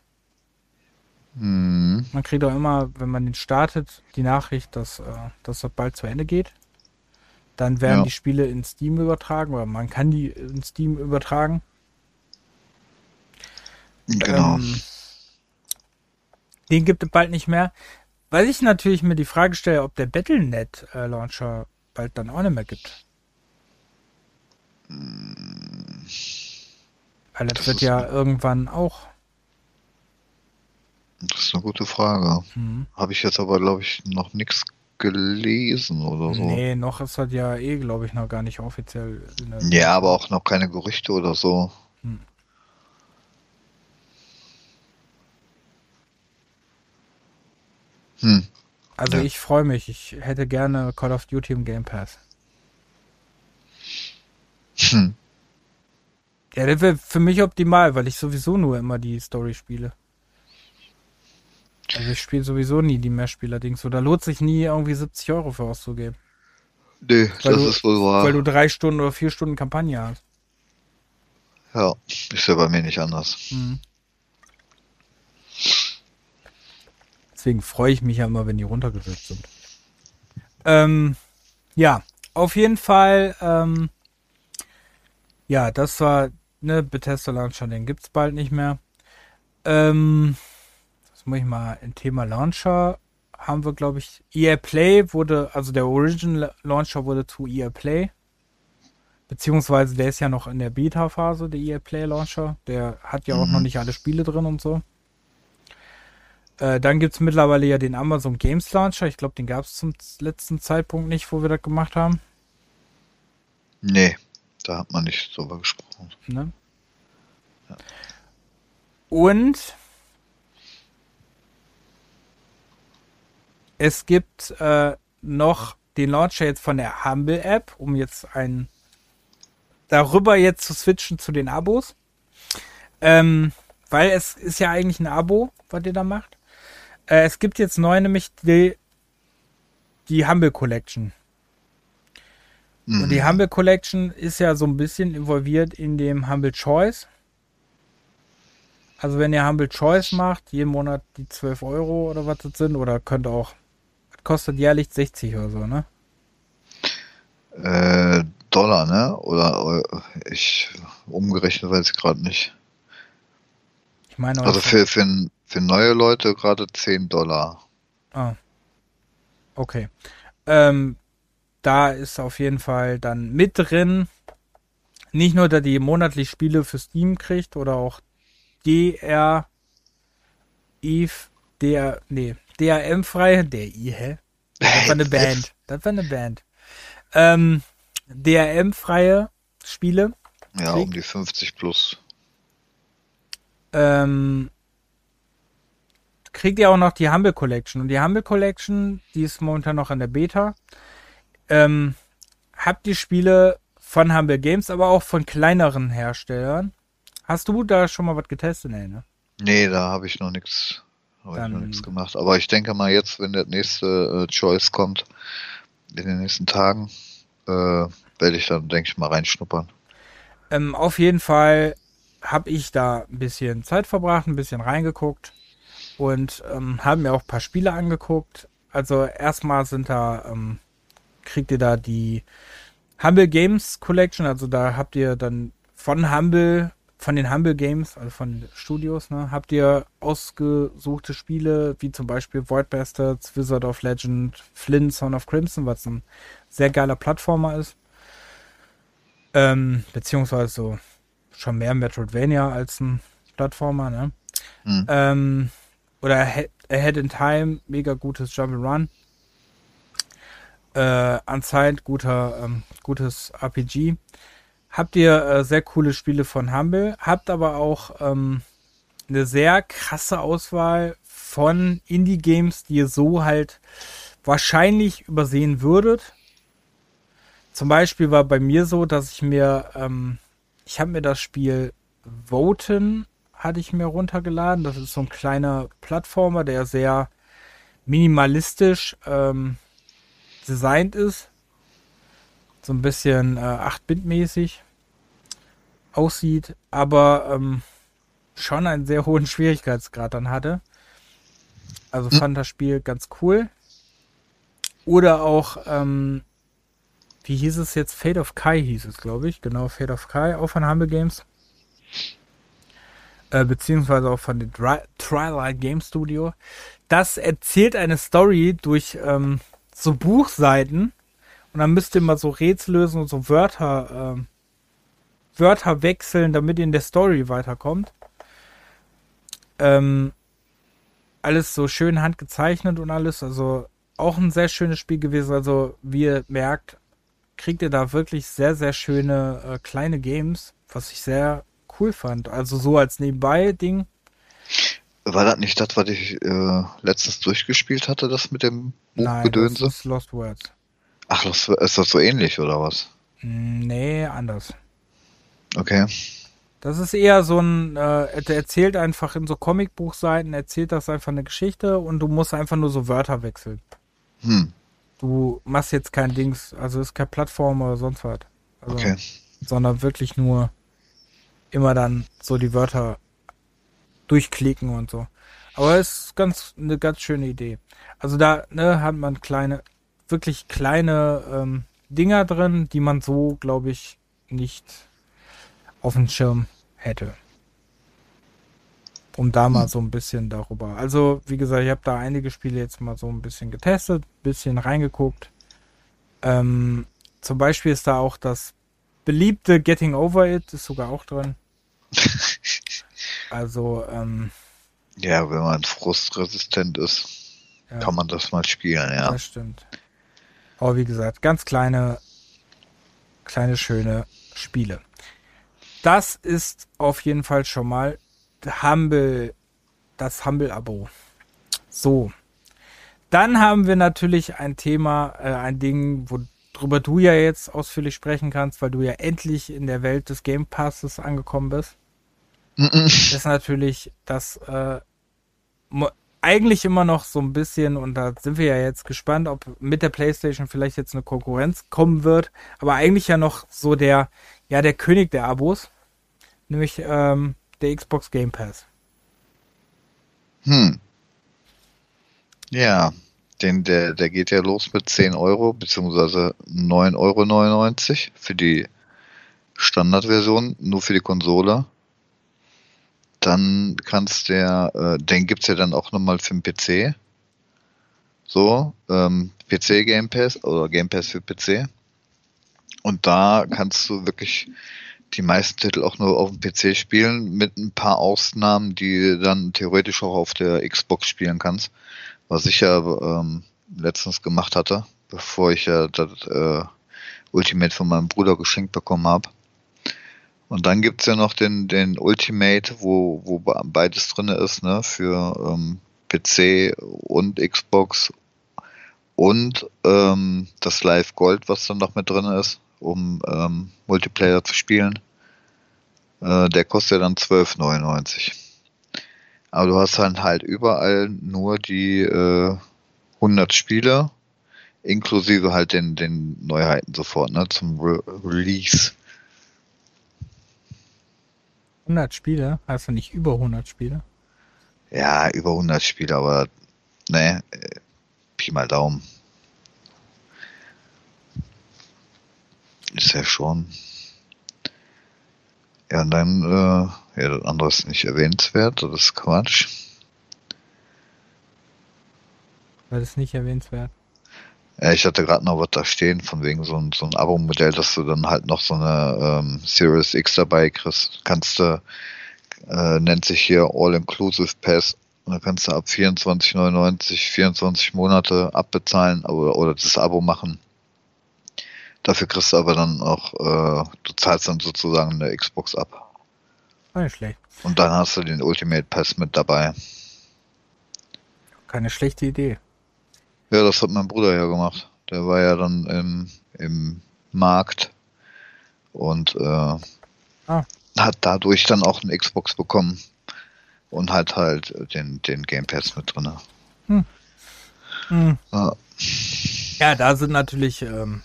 Mhm. Man kriegt auch immer, wenn man den startet, die Nachricht, dass, äh, dass das bald zu Ende geht. Dann werden Ja. die Spiele in Steam übertragen oder man kann die in Steam übertragen. Genau. Ähm, den gibt es bald nicht mehr. Weil ich natürlich mir die Frage stelle, ob der Battlenet äh, Launcher bald dann auch nicht mehr gibt. Weil das, Das wird ja eine- irgendwann auch. das ist eine gute Frage. Hm. Habe ich jetzt aber, glaube ich, noch nichts gelesen oder so. Nee, noch ist das ja eh, glaube ich, noch gar nicht offiziell. der- Ja, aber auch noch keine Gerüchte oder so. Hm. Hm. Also Ja. ich freue mich. Ich hätte gerne Call of Duty im Game Pass. Hm. Ja, das wäre für mich optimal, weil ich sowieso nur immer die Story spiele. Also ich spiele sowieso nie die Mehrspieler-Dings. So, da lohnt sich nie irgendwie 70 Euro für auszugeben. Nee, Weil das du- ist wohl wahr. Weil du drei Stunden oder vier Stunden Kampagne hast. ja, ist ja bei mir nicht anders. Mhm. Deswegen freue ich mich ja immer, wenn die runtergesetzt sind. Ähm, ja, auf jeden Fall, ähm, ja, das war, ne, Bethesda Launcher, den gibt's bald nicht mehr. Ähm, das muss ich mal, im Thema Launcher haben wir, glaube ich, EA Play wurde, also der Original Launcher wurde zu EA Play. Beziehungsweise der ist ja noch in der Beta-Phase, der EA Play Launcher. Der hat ja auch Mhm. noch nicht alle Spiele drin und so. Äh, dann gibt's mittlerweile ja den Amazon Games Launcher. Ich glaube, den gab's zum z- letzten Zeitpunkt nicht, wo wir das gemacht haben. Nee, da hat man nicht drüber gesprochen. Ne? Und es gibt äh, noch den Launcher jetzt von der Humble App, um jetzt ein darüber jetzt zu switchen zu den Abos. Ähm, weil es ist ja eigentlich ein Abo, was ihr da macht. Äh, es gibt jetzt neu nämlich die, die Humble Collection. Und die Mhm. Humble Collection ist ja so ein bisschen involviert in dem Humble Choice. Also wenn ihr Humble Choice macht, jeden Monat die 12 Euro oder was das sind, oder könnt auch, kostet jährlich 60 oder so, ne? Äh, Dollar, ne? Oder ich umgerechnet weiß ich gerade nicht. Ich meine, Also für, für, Für neue Leute gerade 10 Dollar. Ah. Okay. Ähm, da ist auf jeden Fall dann mit drin, nicht nur, dass die monatlich Spiele für Steam kriegt oder auch DR, Eve, der, nee, DRM-frei, der I, hä? Das war eine Band. Das war eine Band. Ähm, DRM-freie Spiele. Ja, um die 50 plus. Ähm, kriegt ihr auch noch die Humble Collection. Und die Humble Collection, die ist momentan noch an der Beta. Ähm, habt ihr Spiele von Humble Games, aber auch von kleineren Herstellern. Hast du da schon mal was getestet? Nee, ne? Nee, da habe ich noch nichts habe ich noch nichts gemacht. Aber ich denke mal jetzt, wenn der nächste äh, Choice kommt, in den nächsten Tagen, äh, werde ich dann, denke ich mal, reinschnuppern. Ähm, auf jeden Fall habe ich da ein bisschen Zeit verbracht, ein bisschen reingeguckt und ähm, haben mir auch ein paar Spiele angeguckt. Also erstmal sind da, ähm, kriegt ihr da die Humble Games Collection, also da habt ihr dann von Humble von den Humble Games, also von Studios, ne, habt ihr ausgesuchte Spiele, wie zum Beispiel Void Bastards, Wizard of Legend, Flynn, Son of Crimson, was ein sehr geiler Plattformer ist. Ähm, beziehungsweise so schon mehr Metroidvania als ein Plattformer, ne? Mhm. Ähm, oder Ahead in Time, mega gutes Jump'n'Run. Äh, Unsigned, guter, ähm, gutes RPG habt ihr äh, sehr coole Spiele von Humble, habt aber auch ähm, eine sehr krasse Auswahl von Indie-Games, die ihr so halt wahrscheinlich übersehen würdet. Zum Beispiel war bei mir so, dass ich mir, ähm, ich habe mir das Spiel Voten hatte ich mir runtergeladen. Das ist so ein kleiner Plattformer, der sehr minimalistisch ähm, designt ist. So ein bisschen äh, 8-Bit-mäßig aussieht, aber ähm, schon einen sehr hohen Schwierigkeitsgrad dann hatte. Also hm. fand das Spiel ganz cool. Oder auch, ähm, wie hieß es jetzt? Fate of Kai hieß es, glaube ich. Genau, Fate of Kai, auch von Humble Games. Äh, beziehungsweise auch von dem Twilight Game Studio. Das erzählt eine Story durch ähm, so Buchseiten. Und dann müsst ihr mal so Rätsel lösen und so Wörter ähm, Wörter wechseln, damit ihr in der Story weiterkommt. Ähm, alles so schön handgezeichnet und alles. Also auch ein sehr schönes Spiel gewesen. Also wie ihr merkt, kriegt ihr da wirklich sehr, sehr schöne äh, kleine Games, was ich sehr cool fand. Also so als Nebenbei-Ding. War das nicht das, was ich äh, letztens durchgespielt hatte, das mit dem Buchgedönse? Nein, das ist Lost Words. Ach, ist das so ähnlich, oder was? Hm, nee, anders. Okay. Das ist eher so ein, äh, er erzählt einfach in so Comicbuchseiten, erzählt das einfach eine Geschichte und du musst einfach nur so Wörter wechseln. Hm. Du machst jetzt kein Dings, also ist kein Plattform oder sonst was. Also, okay. Sondern wirklich nur immer dann so die Wörter durchklicken und so. Aber es ist ganz eine ganz schöne Idee. Also da ne, hat man kleine, wirklich kleine ähm, Dinger drin, die man so, glaube ich, nicht auf dem Schirm hätte. Um da mal so ein bisschen darüber. Also, wie gesagt, ich habe da einige Spiele jetzt mal so ein bisschen getestet, bisschen reingeguckt. Ähm, zum Beispiel ist da auch das beliebte Getting Over It, ist sogar auch drin. also, ähm, Ja, wenn man frustresistent ist, ja, kann man das mal spielen, ja. Das stimmt. Aber wie gesagt, ganz kleine, kleine, schöne Spiele das ist auf jeden Fall schon mal Humble, das Humble-Abo. So. Dann haben wir natürlich ein Thema, äh, ein Ding, worüber du ja jetzt ausführlich sprechen kannst, weil du ja endlich in der Welt des Game Passes angekommen bist. Das ist natürlich das äh, eigentlich immer noch so ein bisschen, und da sind wir ja jetzt gespannt, ob mit der PlayStation vielleicht jetzt eine Konkurrenz kommen wird, aber eigentlich ja noch so der, ja, der König der Abos nämlich ähm, der Xbox Game Pass. Hm. Ja, den, der, der geht ja los mit 10 Euro, beziehungsweise 9,99 Euro für die Standardversion, nur für die Konsole. Dann kannst ja, äh, den gibt's ja dann auch nochmal für den PC. So, ähm, PC Game Pass oder Game Pass für PC. Und da kannst du wirklich die meisten Titel auch nur auf dem PC spielen, mit ein paar Ausnahmen, die dann theoretisch auch auf der Xbox spielen kannst. Was ich ja ähm, letztens gemacht hatte, bevor ich ja das äh, Ultimate von meinem Bruder geschenkt bekommen habe. Und dann gibt's ja noch den, den Ultimate, wo, wo beides drin ist, ne, für ähm, PC und Xbox und ähm, das Live Gold, was dann noch mit drin ist, um ähm, Multiplayer zu spielen. Äh, der kostet ja dann 12,99. Aber du hast dann halt überall nur die äh, 100 Spiele, inklusive halt den, den Neuheiten sofort, ne, zum Re Release. 100 Spiele? Heißt ja nicht über 100 Spiele? Ja, über 100 Spiele, aber ne, Pi mal Daumen. Ist ja schon. Ja, und dann, äh, ja, das andere ist nicht erwähnenswert, das ist Quatsch. Weil das ist nicht erwähnenswert. Ich hatte gerade noch was da stehen, von wegen so ein, so ein Abo-Modell, dass du dann halt noch so eine ähm, Series X dabei kriegst. Kannst du, äh, nennt sich hier All-Inclusive Pass. Und dann kannst du ab 24,99 24 Monate abbezahlen oder, oder das Abo machen. Dafür kriegst du aber dann auch, äh, du zahlst dann sozusagen eine Xbox ab. Nicht schlecht. Und dann hast du den Ultimate Pass mit dabei. Keine schlechte Idee. Ja, das hat mein Bruder ja gemacht. Der war ja dann im, im Markt und äh, ah. hat dadurch dann auch eine Xbox bekommen und hat halt den, den Game Pass mit drin. Hm. Hm. Ja. ja. da sind natürlich, ähm,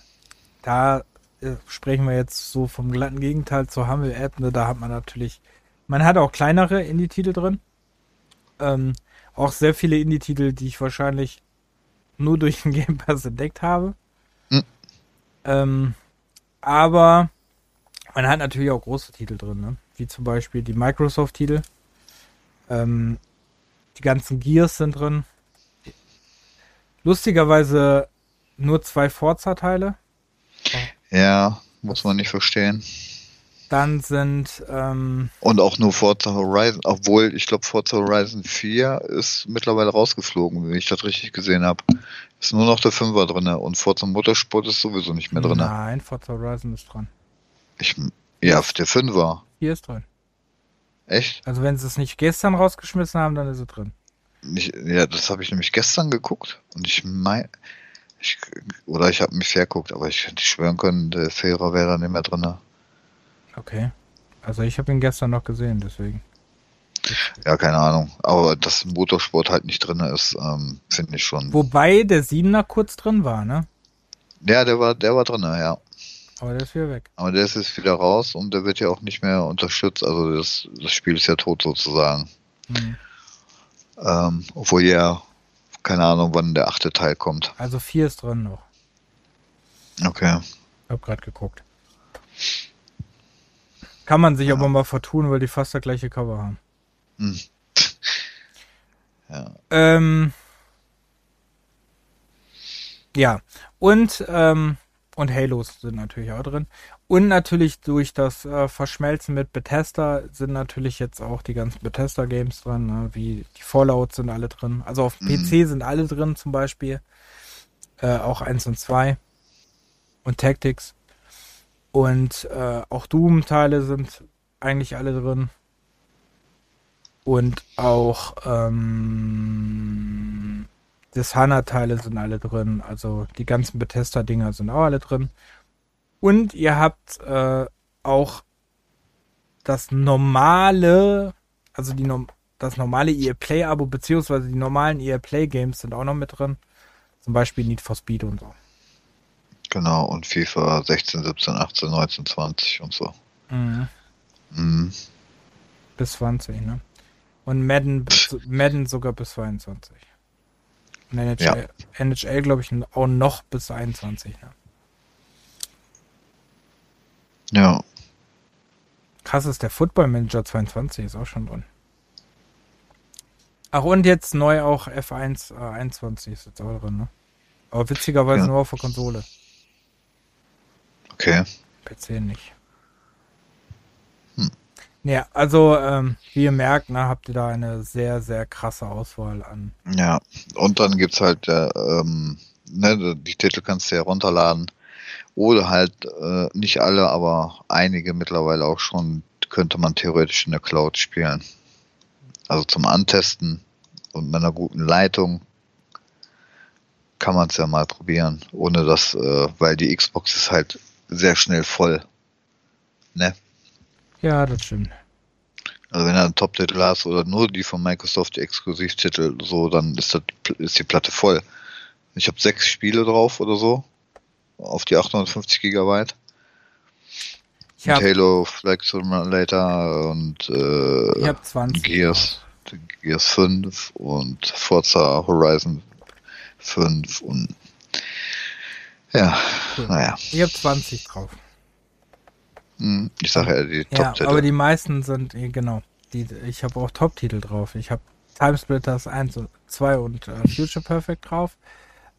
da äh, sprechen wir jetzt so vom glatten Gegenteil zur Humble-App, ne, da hat man natürlich, man hat auch kleinere Indie-Titel drin. Ähm, auch sehr viele Indie-Titel, die ich wahrscheinlich nur durch den Game Pass entdeckt habe. Mhm. Ähm, aber man hat natürlich auch große Titel drin, ne? wie zum Beispiel die Microsoft-Titel. Ähm, die ganzen Gears sind drin. Lustigerweise nur zwei Forza-Teile. Ja, muss man nicht verstehen. Dann sind. Ähm, und auch nur Forza Horizon, obwohl ich glaube, Forza Horizon 4 ist mittlerweile rausgeflogen, wenn ich das richtig gesehen habe. Ist nur noch der 5er drin und Forza Motorsport ist sowieso nicht mehr drin. Nein, Forza Horizon ist dran. Ich, ja, der 5er. Hier ist drin. Echt? Also, wenn sie es nicht gestern rausgeschmissen haben, dann ist es drin. Ich, ja, das habe ich nämlich gestern geguckt und ich meine. Ich, oder ich habe mich verguckt, aber ich hätte schwören können, der Fehler wäre da nicht mehr drin. Okay. Also ich habe ihn gestern noch gesehen, deswegen. Ja, keine Ahnung. Aber dass Motorsport halt nicht drin ist, ähm, finde ich schon. Wobei der Siebener kurz drin war, ne? Ja, der war, der war drin, ja. Aber der ist wieder weg. Aber der ist jetzt wieder raus und der wird ja auch nicht mehr unterstützt. Also das, das Spiel ist ja tot sozusagen. Hm. Ähm, obwohl ja, keine Ahnung, wann der achte Teil kommt. Also vier ist drin noch. Okay. Ich hab gerade geguckt. Kann man sich ja. aber mal vertun, weil die fast das gleiche Cover haben. Hm. Ja. Ähm, ja. Und, ähm, und Halos sind natürlich auch drin. Und natürlich durch das äh, Verschmelzen mit Bethesda sind natürlich jetzt auch die ganzen Bethesda-Games drin, ne? wie die Fallout sind alle drin. Also auf mhm. PC sind alle drin zum Beispiel. Äh, auch 1 und 2. Und Tactics. Und äh, auch Doom-Teile sind eigentlich alle drin. Und auch ähm, das HANA-Teile sind alle drin. Also die ganzen Bethesda-Dinger sind auch alle drin. Und ihr habt äh, auch das normale, also die das normale EA Play-Abo, beziehungsweise die normalen EA Play-Games sind auch noch mit drin. Zum Beispiel Need for Speed und so. Genau, und FIFA 16, 17, 18, 19, 20 und so. Mhm. Mhm. Bis 20, ne? Und Madden, Madden sogar bis 22. Und NHL, ja. NHL glaube ich, auch noch bis 21, ne? Ja. Krass ist der Football Manager 22 ist auch schon drin. Ach, und jetzt neu auch F1 äh, 21 ist jetzt auch drin, ne? Aber witzigerweise Ja. nur auf der Konsole. Okay. PC nicht. Hm. Ja, also, ähm, wie ihr merkt, ne, habt ihr da eine sehr, sehr krasse Auswahl an. Ja, und dann gibt's halt, äh, ähm, ne, die Titel kannst du ja runterladen. Oder halt, äh, nicht alle, aber einige mittlerweile auch schon, könnte man theoretisch in der Cloud spielen. Also zum Antesten und mit einer guten Leitung kann man es ja mal probieren, ohne dass, äh, weil die Xbox ist halt sehr schnell voll. Ne? Ja, das stimmt. Also wenn du einen Top-Titel hast oder nur die von Microsoft, die Exklusivtitel, so, dann ist, das, ist die Platte voll. Ich habe sechs Spiele drauf oder so. Auf die 850 Gigabyte. Ich habe Halo, Flag Simulator und äh, ich hab 20. Gears, Gears 5 und Forza Horizon 5 und ja, Cool. naja. Ich habe 20 drauf. Hm, Ich sage ja, die Ja, Top-Titel. aber die meisten sind, eh, genau. Die, ich habe auch Top-Titel drauf. Ich habe Timesplitters 1 und 2 und äh, Future Perfect drauf.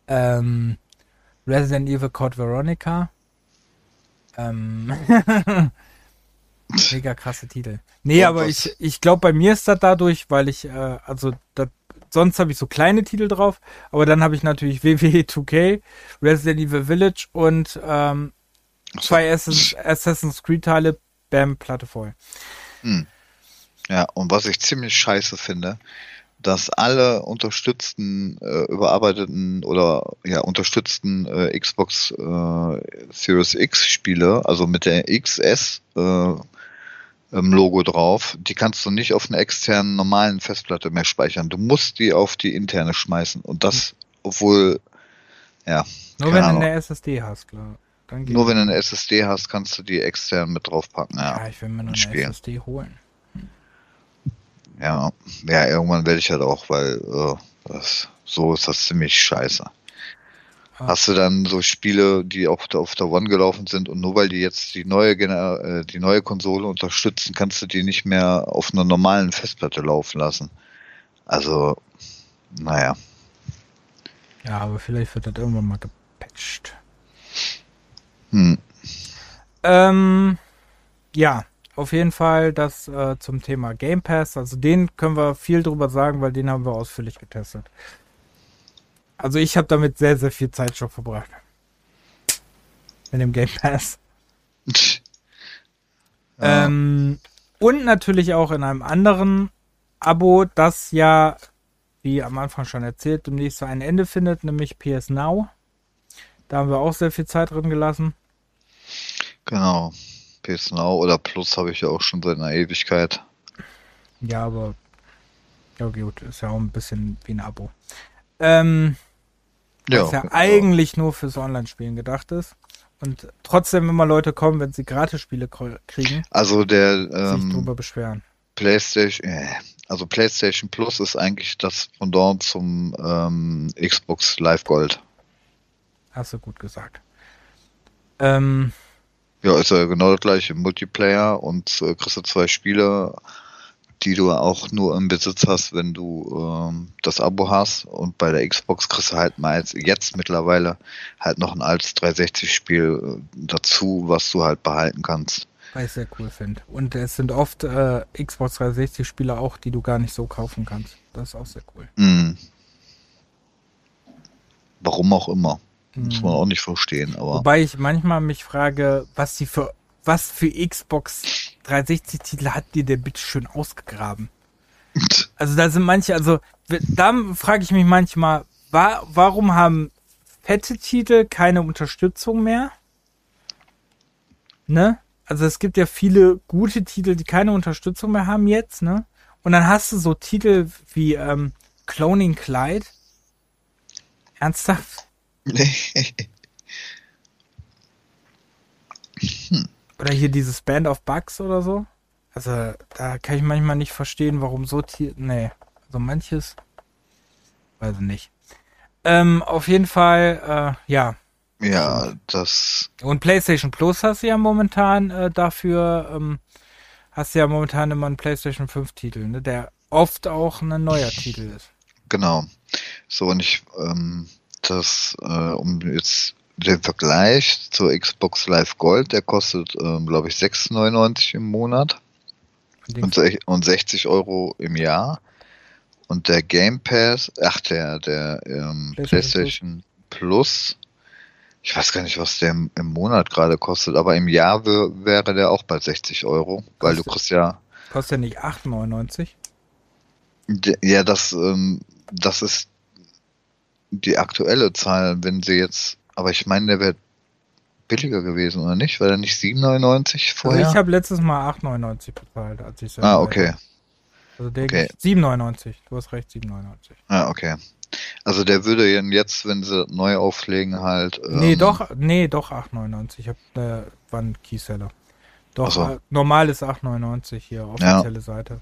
Ähm, Resident Evil Code Veronica. Ähm, mega krasse Titel. Nee, aber ich, ich glaube, bei mir ist das dadurch, weil ich, äh, also, das, sonst habe ich so kleine Titel drauf, aber dann habe ich natürlich WWE 2K, Resident Evil Village und ähm, zwei Assassin's, Assassin's Creed Teile, bam, Platte voll. Ja, und was ich ziemlich scheiße finde, dass alle unterstützten, äh, überarbeiteten oder ja, unterstützten äh, Xbox äh, Series X Spiele, also mit der XS äh, ähm, Logo drauf, die kannst du nicht auf einer externen normalen Festplatte mehr speichern. Du musst die auf die interne schmeißen und das, obwohl, ja, Nur wenn Ahnung. du eine SSD hast, klar. Dann geht nur wenn du eine SSD hast, kannst du die extern mit draufpacken. ja, Ja, ich will mir nur eine spielen. SSD holen. ja, ja irgendwann werde ich halt auch, weil äh, das, so ist das ziemlich scheiße. Ah. Hast du dann so Spiele, die auf der, auf der One gelaufen sind und nur weil die jetzt die neue Gener äh, die neue Konsole unterstützen, kannst du die nicht mehr auf einer normalen Festplatte laufen lassen. Also, naja. Ja, aber vielleicht wird das irgendwann mal gepatcht. Hm. Ähm, ja, auf jeden Fall das äh, zum Thema Game Pass. Also den können wir viel drüber sagen, weil den haben wir ausführlich getestet. Also ich habe damit sehr, sehr viel Zeit schon verbracht. Mit dem Game Pass. Ja. Ähm, und natürlich auch in einem anderen Abo, das ja, wie am Anfang schon erzählt, demnächst so ein Ende findet, nämlich PS Now. Da haben wir auch sehr viel Zeit drin gelassen. Genau. PS Now oder Plus habe ich ja auch schon seit einer Ewigkeit. Ja, aber ja gut, ist ja auch ein bisschen wie ein Abo. Ähm, was ja genau. eigentlich nur fürs Online-Spielen gedacht ist. Und trotzdem immer Leute kommen, wenn sie Gratis-Spiele kr- kriegen, Also der sich ähm, drüber beschweren. PlayStation, äh, also PlayStation Plus ist eigentlich das Pendant zum ähm, Xbox Live Gold. Hast du gut gesagt. Ähm, Ja, ist ja genau das gleiche. Multiplayer und äh, kriegst du zwei Spiele, die du auch nur im Besitz hast, wenn du ähm, das Abo hast. Und bei der Xbox kriegst du halt mal jetzt, jetzt mittlerweile halt noch ein altes 360-Spiel äh, dazu, was du halt behalten kannst. weil ich sehr cool finde. Und es sind oft äh, Xbox 360 Spiele auch, die du gar nicht so kaufen kannst. Das ist auch sehr cool. Mhm. Warum auch immer. Muss Mhm. man auch nicht verstehen, aber Wobei ich manchmal mich frage, was die für was für Xbox 360 Titel hat die denn bitte schön ausgegraben? Also da sind manche, also da frage ich mich manchmal, wa warum haben fette Titel keine Unterstützung mehr? Ne? Also es gibt ja viele gute Titel, die keine Unterstützung mehr haben jetzt, ne? Und dann hast du so Titel wie ähm, Cloning Clyde. Ernsthaft? Oder hier dieses Band of Bugs oder so. Also, da kann ich manchmal nicht verstehen, warum so Tier. Nee. Also manches. Weiß ich nicht. Ähm, auf jeden Fall, äh, ja. ja, das Und PlayStation Plus hast du ja momentan äh, dafür, ähm, hast du ja momentan immer einen PlayStation 5 Titel, ne? Der oft auch ein neuer Titel ist. Genau. So, und ich, ähm, das, äh, um jetzt den Vergleich zur Xbox Live Gold, der kostet, ähm, glaube ich, 6,99 im Monat und, und 60 Euro im Jahr. Und der Game Pass, ach, der, der ähm, PlayStation, PlayStation Plus. Ich weiß gar nicht, was der im, im Monat gerade kostet, aber im Jahr wäre der auch bei 60 Euro, weil kostet, du kriegst ja. Kostet der nicht 8,99? Ja, das, ähm, das ist die aktuelle Zahl, wenn sie jetzt, aber ich meine, der wäre billiger gewesen, oder nicht? War der nicht 7,99 vorher? Also ich habe letztes Mal 8,99 bezahlt, als ich Ah, okay. Also der okay. 7,99. Du hast recht, 7,99. Ah, okay. Also der würde jetzt, wenn sie neu auflegen, halt. Ähm, nee, doch, nee, doch 8,99. Ich hab, äh, war ein Keyseller. Doch, so. äh, normal ist 8,99 hier, offizielle ja. Seite.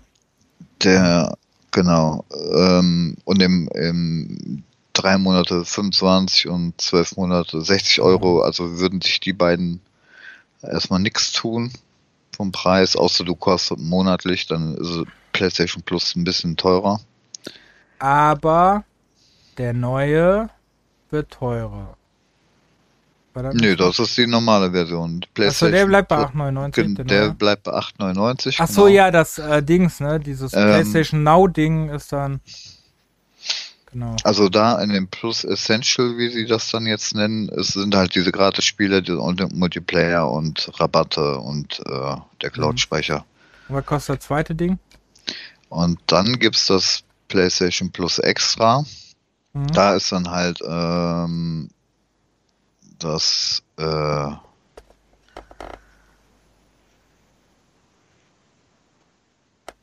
Der, genau. Ähm, und im, im drei Monate 25 und zwölf Monate 60 Euro. Also würden sich die beiden erstmal nichts tun vom Preis, außer du kostet monatlich, dann ist PlayStation Plus ein bisschen teurer. Aber der neue wird teurer. Nö, das ist die normale Version. Achso, der bleibt bei 8,99. Der bleibt bei 8,99. Achso, genau. ja, das äh, Dings, ne? Dieses ähm, PlayStation Now-Ding ist dann. Genau. Also da in dem Plus Essential, wie sie das dann jetzt nennen, es sind halt diese Gratis-Spiele die, und Multiplayer und Rabatte und äh, der Cloud-Speicher. Mhm. Was kostet das zweite Ding? Und dann gibt es das PlayStation Plus Extra. Mhm. Da ist dann halt ähm, das äh,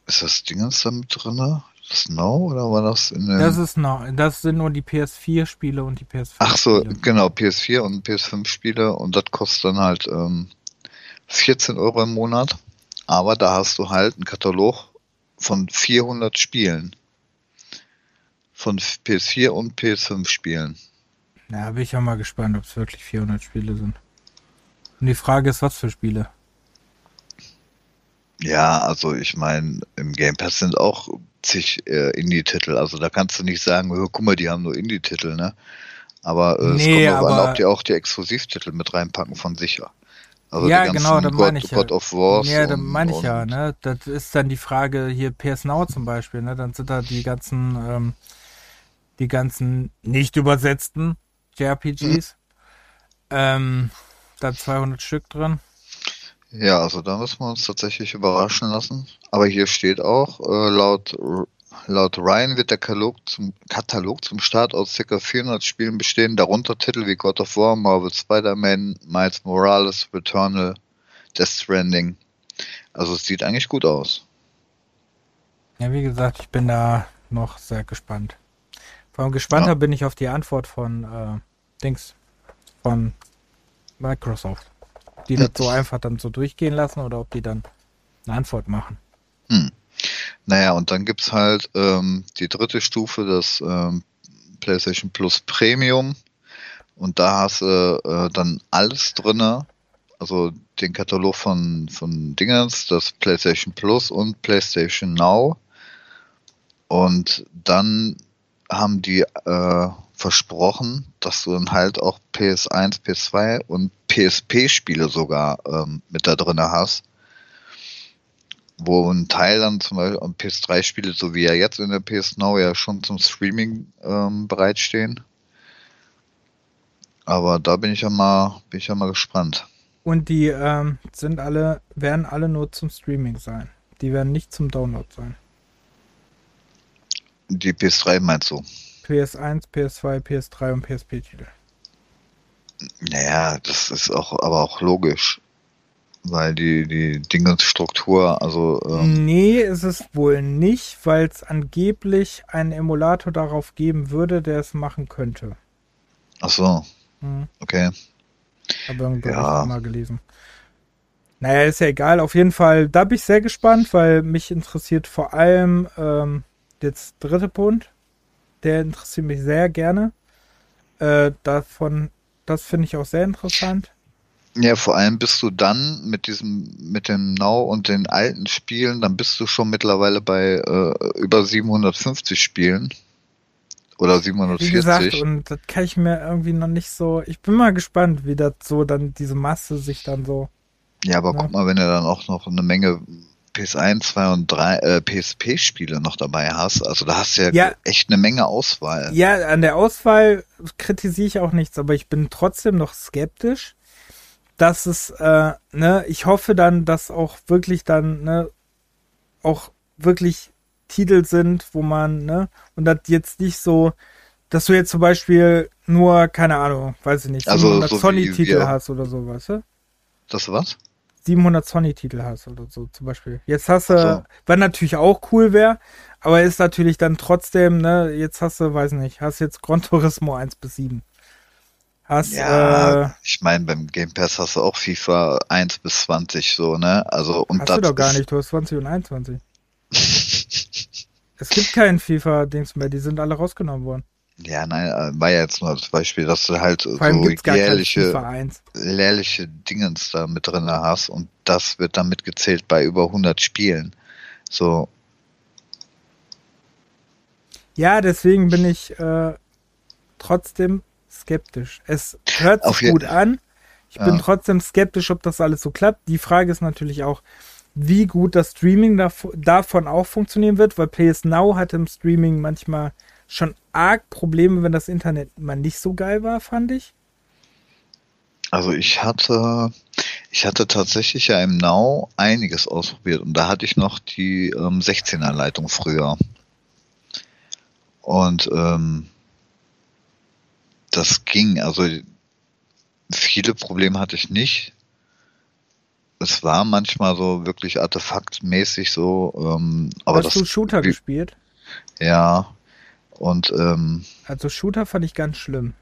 ist das Dingens da mit drin? Snow oder war das in dem... Das ist Snow. Das sind nur die PS4-Spiele und die PS5. Ach so, genau, PS4 und PS5-Spiele und das kostet dann halt ähm, 14 Euro im Monat. Aber da hast du halt einen Katalog von 400 Spielen. Von PS4 und PS5 Spielen. Ja, bin ich ja mal gespannt, ob es wirklich 400 Spiele sind. Und die Frage ist, was für Spiele? Ja, also ich meine, im Game Pass sind auch zig äh, Indie-Titel. Also da kannst du nicht sagen, guck mal, die haben nur Indie-Titel, ne? Aber äh, nee, es kommt aber, an, ob die auch die Exklusivtitel mit reinpacken von sicher. Also ja, genau, da meine ich God ja. of Wars. Ja, da meine ich ja, ne? Das ist dann die Frage hier PS Now zum Beispiel, ne? Dann sind da die ganzen, ähm, die ganzen nicht übersetzten JRPGs. Mhm. Ähm, da 200 Stück drin. Ja, also da müssen wir uns tatsächlich überraschen lassen. Aber hier steht auch, äh, laut, laut Ryan wird der Katalog zum, Katalog zum Start aus ca. 400 Spielen bestehen, darunter Titel wie God of War, Marvel Spider-Man, Miles Morales, Returnal, Death Stranding. Also es sieht eigentlich gut aus. Ja, wie gesagt, ich bin da noch sehr gespannt. Vor allem gespannter ja. bin ich auf die Antwort von äh, Dings, von Microsoft die das so einfach dann so durchgehen lassen oder ob die dann eine Antwort machen. Hm. Naja, und dann gibt es halt ähm, die dritte Stufe, das ähm, PlayStation Plus Premium. Und da hast du äh, dann alles drin, also den Katalog von, von Dingens, das PlayStation Plus und PlayStation Now. Und dann haben die äh, versprochen, dass du dann halt auch PS1, PS2 und PSP-Spiele sogar ähm, mit da drin hast. Wo ein Teil dann zum Beispiel PS3-Spiele, so wie ja jetzt in der PS Now, ja schon zum Streaming ähm, bereitstehen. Aber da bin ich ja mal, bin ich ja mal gespannt. Und die ähm, sind alle, werden alle nur zum Streaming sein. Die werden nicht zum Download sein. Die PS3 meinst du? PS1, PS2, PS3 und PSP-Titel. Naja, das ist auch, aber auch logisch. Weil die, die Dingensstruktur, also. Ähm nee, ist es wohl nicht, weil es angeblich einen Emulator darauf geben würde, der es machen könnte. Ach so. Hm. Okay. Habe irgendwo ja. mal gelesen. Naja, ist ja egal. Auf jeden Fall, da bin ich sehr gespannt, weil mich interessiert vor allem ähm, jetzt dritte Punkt der interessiert mich sehr gerne. Äh, davon, das finde ich auch sehr interessant. Ja, vor allem bist du dann mit diesem, mit dem Now und den alten Spielen, dann bist du schon mittlerweile bei äh, über 750 Spielen. Oder 740. Wie gesagt, und das kann ich mir irgendwie noch nicht so. Ich bin mal gespannt, wie das so dann diese Masse sich dann so. Ja, aber ne? guck mal, wenn du dann auch noch eine Menge PS1, 2 und 3 äh, PSP-Spiele noch dabei hast, also da hast du ja, ja, echt eine Menge Auswahl. Ja, an der Auswahl kritisiere ich auch nichts, aber ich bin trotzdem noch skeptisch, dass es, äh, ne, ich hoffe dann, dass auch wirklich dann, ne, auch wirklich Titel sind, wo man, ne, und das jetzt nicht so, dass du jetzt zum Beispiel nur, keine Ahnung, weiß ich nicht, also so Sony-Titel hast oder so, weißt du? Das was? 700 Sony-Titel hast oder so zum Beispiel. Jetzt hast du, so. was natürlich auch cool wäre, aber ist natürlich dann trotzdem, ne, jetzt hast du, weiß nicht, hast jetzt Gran Turismo 1 bis 7. Hast, ja, äh, ich meine, beim Game Pass hast du auch FIFA 1 bis 20 so, ne? Also, und hast du doch gar nicht, du hast 20 und 21. es gibt keinen FIFA-Dings mehr, die sind alle rausgenommen worden. Ja, nein, äh, war ja jetzt nur das Beispiel, dass du halt Vor so jährliche, jährliche Dingens da mit drin hast und das wird dann mitgezählt bei über 100 Spielen. So. Ja, deswegen bin ich äh, trotzdem skeptisch. Es hört sich gut an. Ich ja. bin trotzdem skeptisch, ob das alles so klappt. Die Frage ist natürlich auch, wie gut das Streaming davon auch funktionieren wird, weil PS Now hat im Streaming manchmal schon arg Probleme, wenn das Internet mal nicht so geil war, fand ich. Also ich hatte, ich hatte tatsächlich ja im Now einiges ausprobiert und da hatte ich noch die ähm, 16er Leitung früher. Und ähm, das ging, also viele Probleme hatte ich nicht. Es war manchmal so wirklich artefaktmäßig so, ähm, aber Hast das, du Shooter wie, gespielt? Ja, und ähm, also Shooter fand ich ganz schlimm.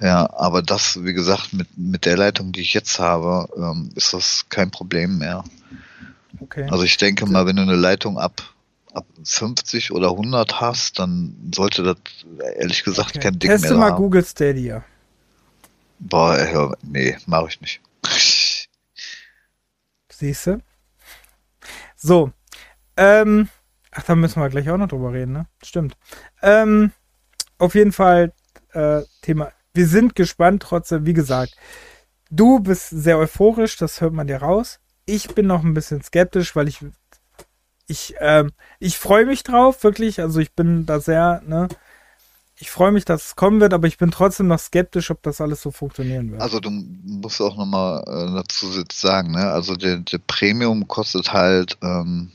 Ja, aber das, wie gesagt, mit, mit der Leitung, die ich jetzt habe, ähm, ist das kein Problem mehr. Okay. Also ich denke mal, wenn du eine Leitung ab, ab 50 oder 100 hast, dann sollte das ehrlich gesagt okay. kein Ding Teste mehr mal haben. Google Stadia. Boah, hör, nee, mache ich nicht. Siehst du? So. Ähm, Ach, da müssen wir gleich auch noch drüber reden, ne? Stimmt. Ähm, auf jeden Fall äh, Thema. Wir sind gespannt, trotzdem, wie gesagt, du bist sehr euphorisch, das hört man dir raus. Ich bin noch ein bisschen skeptisch, weil ich ich ähm, ich freue mich drauf, wirklich. Also ich bin da sehr, ne? Ich freue mich, dass es kommen wird, aber ich bin trotzdem noch skeptisch, ob das alles so funktionieren wird. Also du musst auch nochmal äh, dazu sagen, ne? Also der, der Premium kostet halt ähm,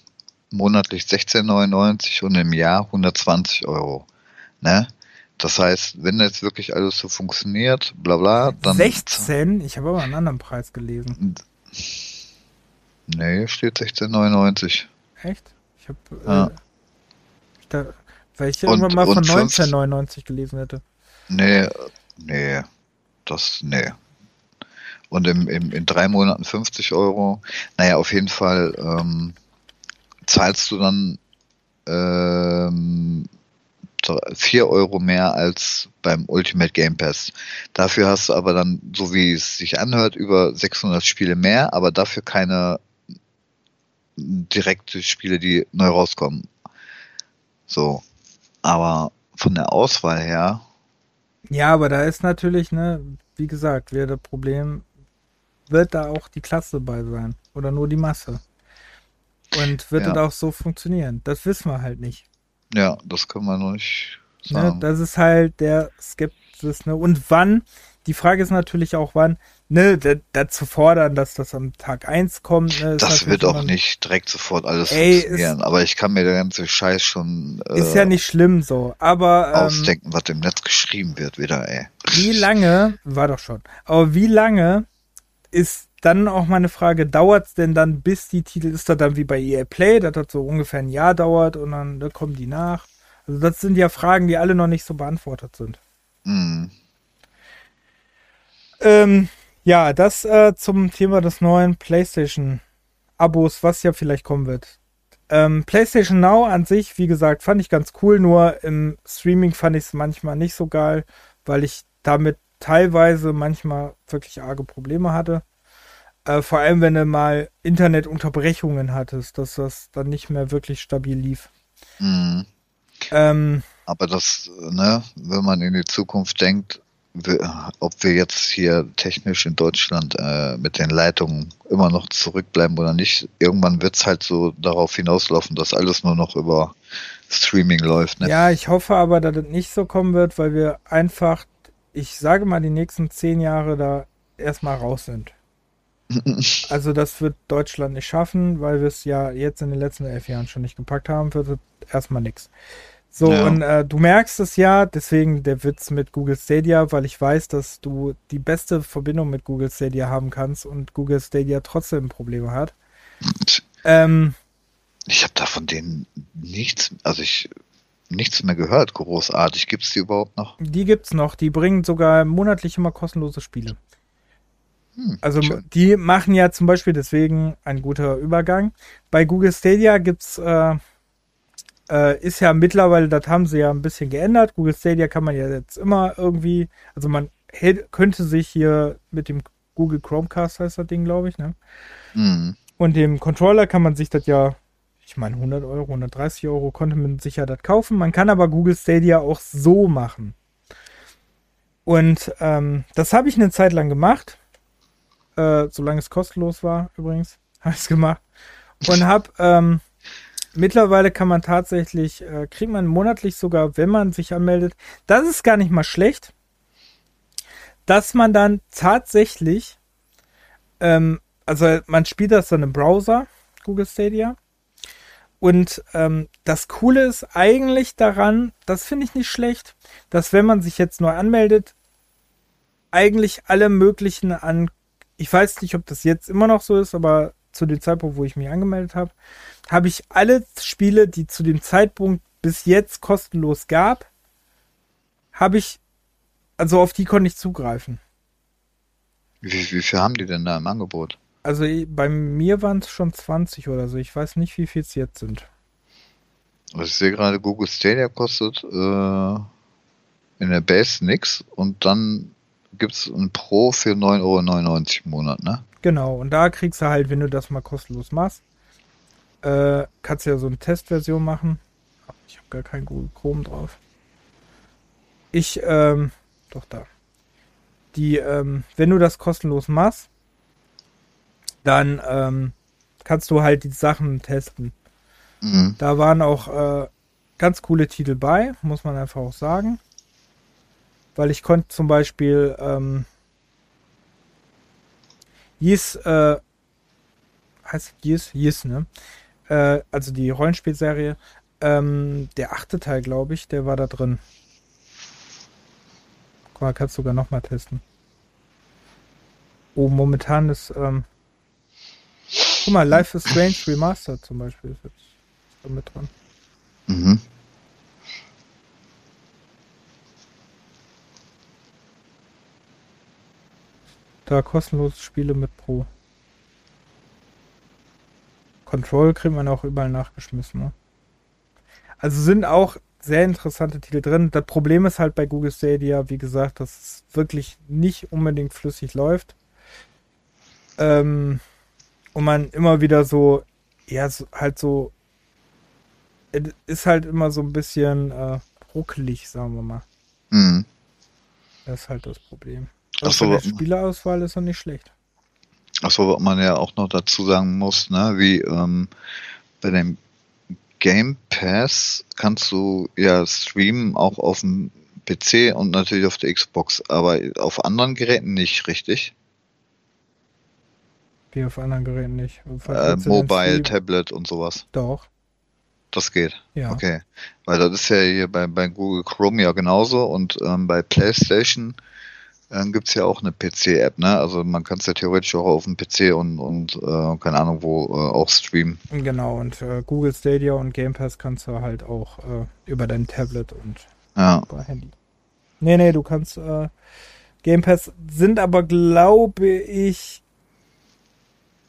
monatlich 16,99 und im Jahr 120 Euro. Ne? Das heißt, wenn jetzt wirklich alles so funktioniert, bla bla, dann. 16? Ich habe aber einen anderen Preis gelesen. Nee, steht 16,99. Echt? Ich habe. Ja. Äh, da, weil ich irgendwann und, mal von 19,99 gelesen hätte. Nee, nee. Das, nee. Und im, im, in drei Monaten 50 Euro. Naja, auf jeden Fall. Ähm, zahlst du dann ähm, 4 Euro mehr als beim Ultimate Game Pass. Dafür hast du aber dann, so wie es sich anhört, über 600 Spiele mehr, aber dafür keine direkte Spiele, die neu rauskommen. So. Aber von der Auswahl her. Ja, aber da ist natürlich, ne, wie gesagt, wieder das Problem, wird da auch die Klasse bei sein. Oder nur die Masse. Und wird ja. das auch so funktionieren? Das wissen wir halt nicht. Ja, das können wir noch nicht ne, sagen. Ne, das ist halt der Skepsis. Ne? Und wann? Die Frage ist natürlich auch, wann, ne, dazu fordern, dass das am Tag 1 kommt. Ne, das wird auch nicht direkt sofort alles ey, funktionieren. Ist, aber ich kann mir der ganze Scheiß schon. Äh, ist ja nicht schlimm so. Aber. Ähm, ausdenken, was im Netz geschrieben wird, wieder, ey. Wie lange, war doch schon, aber wie lange ist dann auch meine Frage, dauert es denn dann, bis die Titel, ist das dann wie bei EA Play, dass das so ungefähr ein Jahr dauert und dann da kommen die nach? Also das sind ja Fragen, die alle noch nicht so beantwortet sind. Mhm. Ähm, ja, das äh, zum Thema des neuen PlayStation-Abos, was ja vielleicht kommen wird. Ähm, PlayStation Now an sich, wie gesagt, fand ich ganz cool, nur im Streaming fand ich es manchmal nicht so geil, weil ich damit teilweise manchmal wirklich arge Probleme hatte. Äh, vor allem, wenn du mal Internetunterbrechungen hattest, dass das dann nicht mehr wirklich stabil lief. Mhm. Ähm, Aber das, ne, wenn man in die Zukunft denkt, ob wir jetzt hier technisch in Deutschland äh, mit den Leitungen immer noch zurückbleiben oder nicht, irgendwann wird es halt so darauf hinauslaufen, dass alles nur noch über Streaming läuft. Ne? Ja, ich hoffe aber, dass das nicht so kommen wird, weil wir einfach, ich sage mal, die nächsten zehn Jahre da erstmal raus sind. Also das wird Deutschland nicht schaffen, weil wir es ja jetzt in den letzten elf Jahren schon nicht gepackt haben, wird erstmal nichts. So, Ja. und äh, du merkst es ja, deswegen der Witz mit Google Stadia, weil ich weiß, dass du die beste Verbindung mit Google Stadia haben kannst und Google Stadia trotzdem Probleme hat. Ähm, Ich habe da von denen nichts, also ich nichts mehr gehört, großartig. Gibt es die überhaupt noch? die gibt's noch, die bringen sogar monatlich immer kostenlose Spiele. Hm, Also schön. die machen ja zum Beispiel deswegen ein guter Übergang. Bei Google Stadia gibt's äh, äh, ist ja mittlerweile, das haben sie ja ein bisschen geändert. Google Stadia kann man ja jetzt immer irgendwie, also man hält, könnte sich hier mit dem Google Chromecast heißt das Ding, glaube ich, ne? Hm. Und dem Controller kann man sich das ja, ich meine 100 Euro, 130 Euro konnte man sich ja das kaufen. Man kann aber Google Stadia auch so machen. Und ähm, das habe ich eine Zeit lang gemacht. Äh, solange es kostenlos war, übrigens, habe ich es gemacht. Und habe, ähm, mittlerweile kann man tatsächlich, äh, kriegt man monatlich sogar, wenn man sich anmeldet, das ist gar nicht mal schlecht, dass man dann tatsächlich, ähm, also man spielt das dann im Browser, Google Stadia. Und ähm, das Coole ist eigentlich daran, das finde ich nicht schlecht, dass wenn man sich jetzt neu anmeldet, eigentlich alle möglichen an, ich weiß nicht, ob das jetzt immer noch so ist, aber zu dem Zeitpunkt, wo ich mich angemeldet habe, habe ich alle Spiele, die zu dem Zeitpunkt bis jetzt kostenlos gab, habe ich, also auf die konnte ich zugreifen. Wie, wie viel haben die denn da im Angebot? Also i- bei mir waren es schon 20 oder so. Ich weiß nicht, wie viel es jetzt sind. Also ich sehe gerade, Google Stadia kostet äh, in der Base nix und dann gibt es ein Pro für 9,99 Euro im Monat, ne? Genau, und da kriegst du halt, wenn du das mal kostenlos machst, äh, kannst du ja so eine Testversion machen. Ich habe gar kein Google Chrome drauf. Ich, ähm, doch da. Die, ähm, wenn du das kostenlos machst, dann ähm, kannst du halt die Sachen testen. Mhm. Da waren auch äh, ganz coole Titel bei, muss man einfach auch sagen. Weil ich konnte zum Beispiel ähm, Yes, äh, heißt Yes, Yes, ne? Äh, also die Rollenspielserie. Ähm, der achte Teil, glaube ich, der war da drin. Guck mal, kannst du sogar nochmal testen. Oh, momentan ist, ähm, guck mal, Life is Strange Remastered zum Beispiel ist jetzt mit dran. Mhm. Da kostenlose Spiele mit Pro. Control kriegt man auch überall nachgeschmissen. Ne? Also sind auch sehr interessante Titel drin. Das Problem ist halt bei Google Stadia, wie gesagt, dass es wirklich nicht unbedingt flüssig läuft. Ähm, und man immer wieder so, ja, so, halt so, ist halt immer so ein bisschen äh, ruckelig, sagen wir mal. Mhm. Das ist halt das Problem. Aber so, mal. Spielerauswahl ist er nicht schlecht. Achso, was man ja auch noch dazu sagen muss, ne, wie ähm, bei dem Game Pass kannst du ja streamen auch auf dem PC und natürlich auf der Xbox, aber auf anderen Geräten nicht, richtig? Wie auf anderen Geräten nicht. Äh, Mobile? Tablet und sowas. Doch, Das geht. ja. Okay. Weil das ist ja hier bei, bei Google Chrome ja genauso und ähm, bei PlayStation ähm, gibt es ja auch eine PC-App, ne? Also man kann es ja theoretisch auch auf dem PC und, und äh, keine Ahnung wo äh, auch streamen. Genau, und äh, Google Stadia und Game Pass kannst du halt auch äh, über dein Tablet und Ja. über Handy. Nee, nee, du kannst äh, Game Pass sind aber, glaube ich,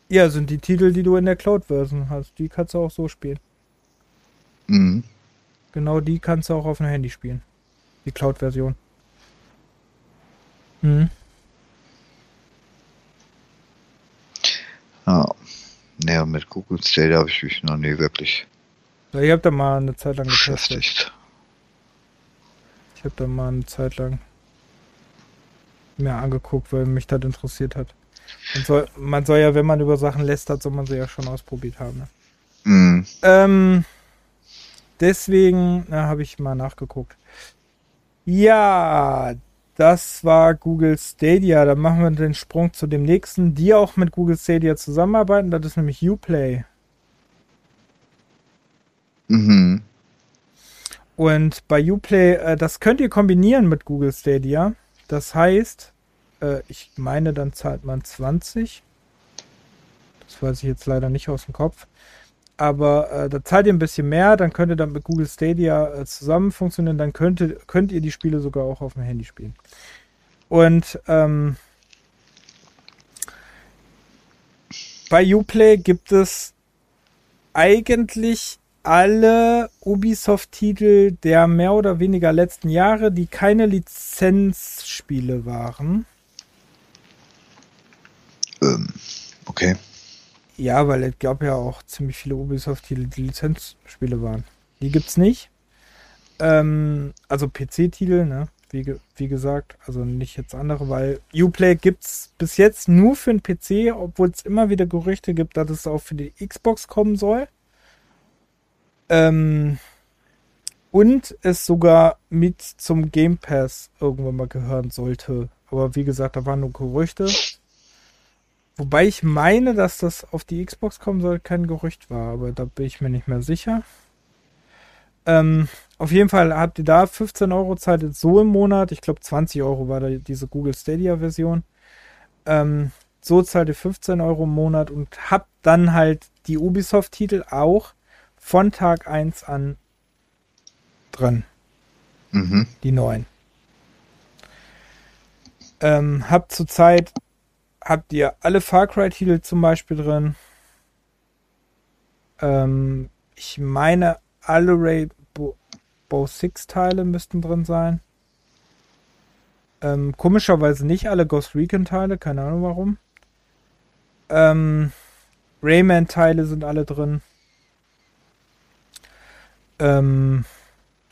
ja, sind die Titel, die du in der Cloud-Version hast. Die kannst du auch so spielen. Mhm. Genau die kannst du auch auf dem Handy spielen. Die Cloud-Version. Hm. Ja. Nee, mit Google Stadia habe ich mich noch nie wirklich Ja, ich habe da mal eine Zeit lang beschäftigt. Ich habe da mal eine Zeit lang mir angeguckt, weil mich das interessiert hat. Und soll, man soll ja, wenn man über Sachen lästert, soll man sie ja schon ausprobiert haben. Ne? Mhm. Ähm, deswegen habe ich mal nachgeguckt. Ja, das war Google Stadia. Dann machen wir den Sprung zu dem nächsten, die auch mit Google Stadia zusammenarbeiten. Das ist nämlich Uplay. Mhm. Und bei Uplay, äh, das könnt ihr kombinieren mit Google Stadia. Das heißt, äh, ich meine, dann zahlt man 20. Das weiß ich jetzt leider nicht aus dem Kopf. Aber äh, da zahlt ihr ein bisschen mehr, dann könnt ihr dann mit Google Stadia äh, zusammen funktionieren, dann könnt, ihr- könnt ihr die Spiele sogar auch auf dem Handy spielen. Und ähm, bei Uplay gibt es eigentlich alle Ubisoft-Titel der mehr oder weniger letzten Jahre, die keine Lizenzspiele waren. Ähm, okay. Ja, weil es gab ja auch ziemlich viele Ubisoft-Titel, die Lizenzspiele waren. Die gibt's nicht. Ähm, also PC-Titel, ne? Wie, wie gesagt, also nicht jetzt andere, weil Uplay gibt's bis jetzt nur für den PC, obwohl es immer wieder Gerüchte gibt, dass es auch für die Xbox kommen soll. Ähm, und es sogar mit zum Game Pass irgendwann mal gehören sollte. Aber wie gesagt, da waren nur Gerüchte. Wobei ich meine, dass das auf die Xbox kommen soll, kein Gerücht war, aber da bin ich mir nicht mehr sicher. Ähm, auf jeden Fall habt ihr da 15 Euro zahlt jetzt so im Monat. Ich glaube 20 Euro war da diese Google Stadia Version. Ähm, so zahlt ihr 15 Euro im Monat und habt dann halt die Ubisoft-Titel auch von Tag 1 an drin Mhm. die neuen. Ähm, habt zurzeit habt ihr alle Far Cry Titel zum Beispiel drin. Ähm, ich meine, alle Rainbow Six Teile müssten drin sein. Ähm, komischerweise nicht alle Ghost Recon Teile, keine Ahnung warum. Ähm, Rayman Teile sind alle drin. Ähm,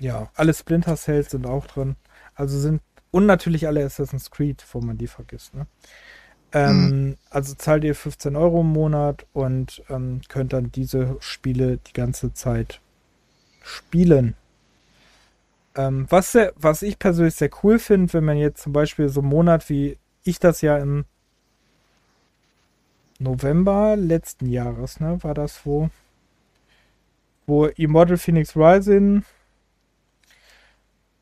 ja, alle Splinter Cells sind auch drin. Also sind und natürlich alle Assassin's Creed, wo man die vergisst. Ne? Ähm, Also zahlt ihr 15 Euro im Monat und ähm, könnt dann diese Spiele die ganze Zeit spielen. Ähm, was, sehr, was ich persönlich sehr cool finde, wenn man jetzt zum Beispiel so einen Monat wie ich das ja im November letzten Jahres, ne, war das wo, wo Immortal Phoenix Rising,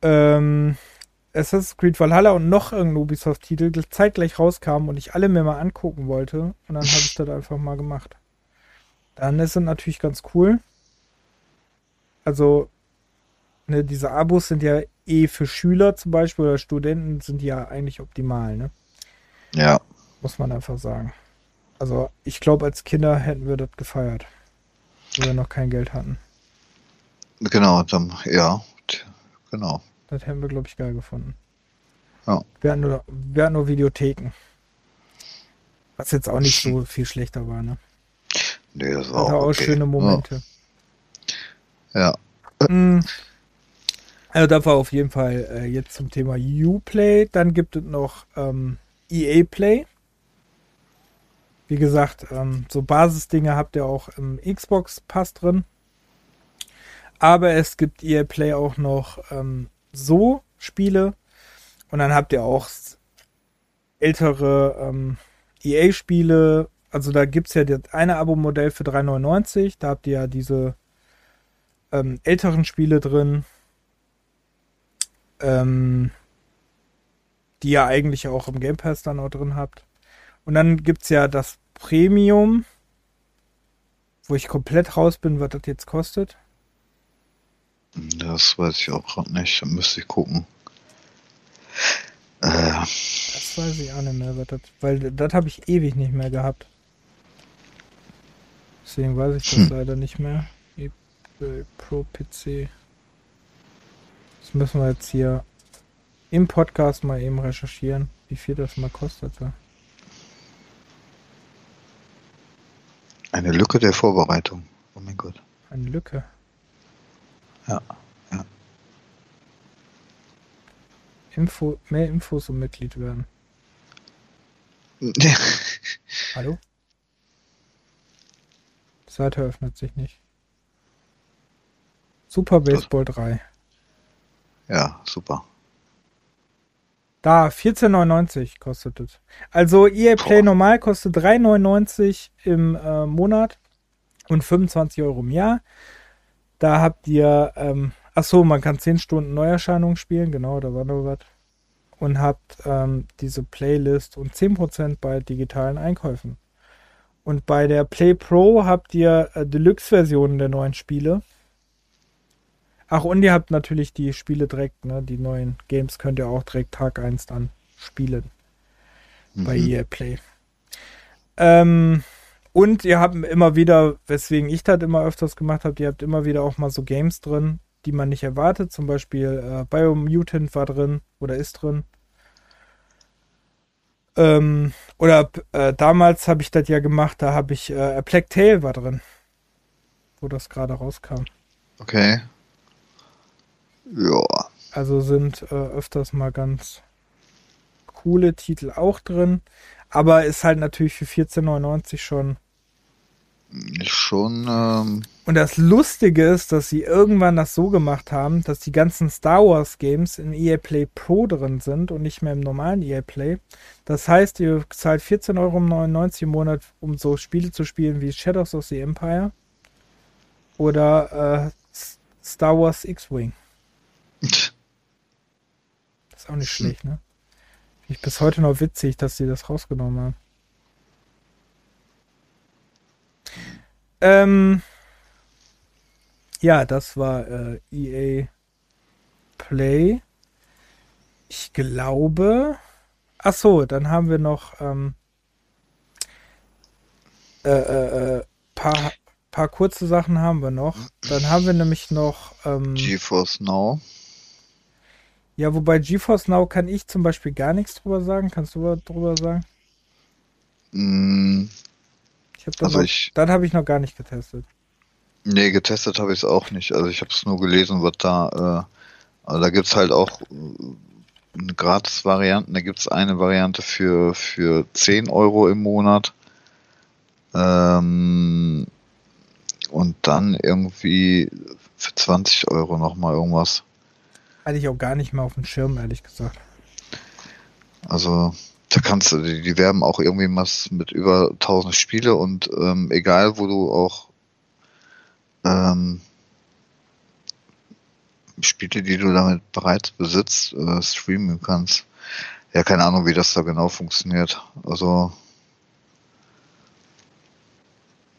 ähm, Assassin's Creed Valhalla und noch irgendein Ubisoft-Titel zeitgleich rauskamen und ich alle mir mal angucken wollte. Und dann habe ich das einfach mal gemacht. Dann ist es natürlich ganz cool. Also, ne, diese Abos sind ja eh für Schüler zum Beispiel oder Studenten sind ja eigentlich optimal, ne? Ja. Muss man einfach sagen. Also, ich glaube, als Kinder hätten wir das gefeiert. Wo wir noch kein Geld hatten. Genau, dann, ja. Genau. Das hätten wir, glaube ich, geil gefunden. Ja. Wir hatten, nur, wir hatten nur Videotheken. Was jetzt auch nicht so viel schlechter war, ne? Nee, das war Hatte auch, okay. schöne Momente. Ja. Mm. Also das war auf jeden Fall äh, jetzt zum Thema Uplay. Dann gibt es noch ähm, EA Play. Wie gesagt, ähm, so Basisdinge habt ihr auch im Xbox Pass drin. Aber es gibt EA Play auch noch ähm, so Spiele. Und dann habt ihr auch ältere ähm, EA-Spiele. Also da gibt es ja das eine Abo-Modell für 3,99. Da habt ihr ja diese ähm, älteren Spiele drin, ähm, die ihr eigentlich auch im Game Pass dann auch drin habt. Und dann gibt es ja das Premium, wo ich komplett raus bin, was das jetzt kostet. Das weiß ich auch gerade nicht. Da müsste ich gucken. Äh, Das weiß ich auch nicht mehr, das, weil das habe ich ewig nicht mehr gehabt. Deswegen weiß ich das Hm. leider nicht mehr. E- Pro PC. Das müssen wir jetzt hier im Podcast mal eben recherchieren. wie viel das mal kostete. Eine Lücke der Vorbereitung. Oh mein Gott. Eine Lücke. Ja, ja. Info, mehr Infos um Mitglied werden. Hallo? Die Seite öffnet sich nicht. Super Baseball 3. Ja, super. Da, 14,99 kostet es. Also EA Play Boah. normal kostet 3,99 im äh, Monat und 25 Euro im Jahr. Da habt ihr, ähm, ach so, man kann 10 Stunden Neuerscheinungen spielen, genau, da war noch was. Und habt ähm, diese Playlist und 10% bei digitalen Einkäufen. Und bei der Play Pro habt ihr äh, Deluxe-Versionen der neuen Spiele. Ach, und ihr habt natürlich die Spiele direkt, ne? Die neuen Games könnt ihr auch direkt Tag 1 dann spielen. Bei Mhm. EA Play. Ähm, und ihr habt immer wieder, weswegen ich das immer öfters gemacht habe, ihr habt immer wieder auch mal so Games drin, die man nicht erwartet. Zum Beispiel äh, Biomutant war drin oder ist drin. Ähm, oder äh, damals habe ich das ja gemacht, da habe ich äh, A Plague Tale war drin. Wo das gerade rauskam. Okay. Ja. Also sind äh, öfters mal ganz coole Titel auch drin. Aber ist halt natürlich für 14,99 schon. Schon, ähm, Und das Lustige ist, dass sie irgendwann das so gemacht haben, dass die ganzen Star Wars Games in EA Play Pro drin sind und nicht mehr im normalen EA Play. Das heißt, ihr zahlt 14,99 Euro im Monat, um so Spiele zu spielen wie Shadows of the Empire oder äh, Star Wars X-Wing. Das ist auch nicht schlecht, ne? Ich bis heute noch witzig, dass sie das rausgenommen haben. Ähm, ja, das war äh, EA Play. Ich glaube. Ach so, dann haben wir noch ähm, äh, äh, äh, paar, paar kurze Sachen haben wir noch. Dann haben wir nämlich noch ähm, GeForce Now. Ja, wobei GeForce Now kann ich zum Beispiel gar nichts drüber sagen. Kannst du was drüber sagen? Mm, Ich dann, Also noch- ich- dann habe ich noch gar nicht getestet. nee, getestet habe ich es auch nicht. Also ich habe es nur gelesen, was da, äh, also da gibt's halt auch äh, eine Gratis-Varianten. Da gibt's eine Variante für, für 10 Euro im Monat. Ähm, und dann irgendwie für 20 Euro nochmal irgendwas. Hatte ich auch gar nicht mehr auf dem Schirm, ehrlich gesagt. Also da kannst du, die, die werben auch irgendwie was mit über 1000 Spiele und ähm, egal wo du auch ähm, Spiele, die du damit bereits besitzt, äh, streamen kannst. Ja, keine Ahnung, wie das da genau funktioniert. Also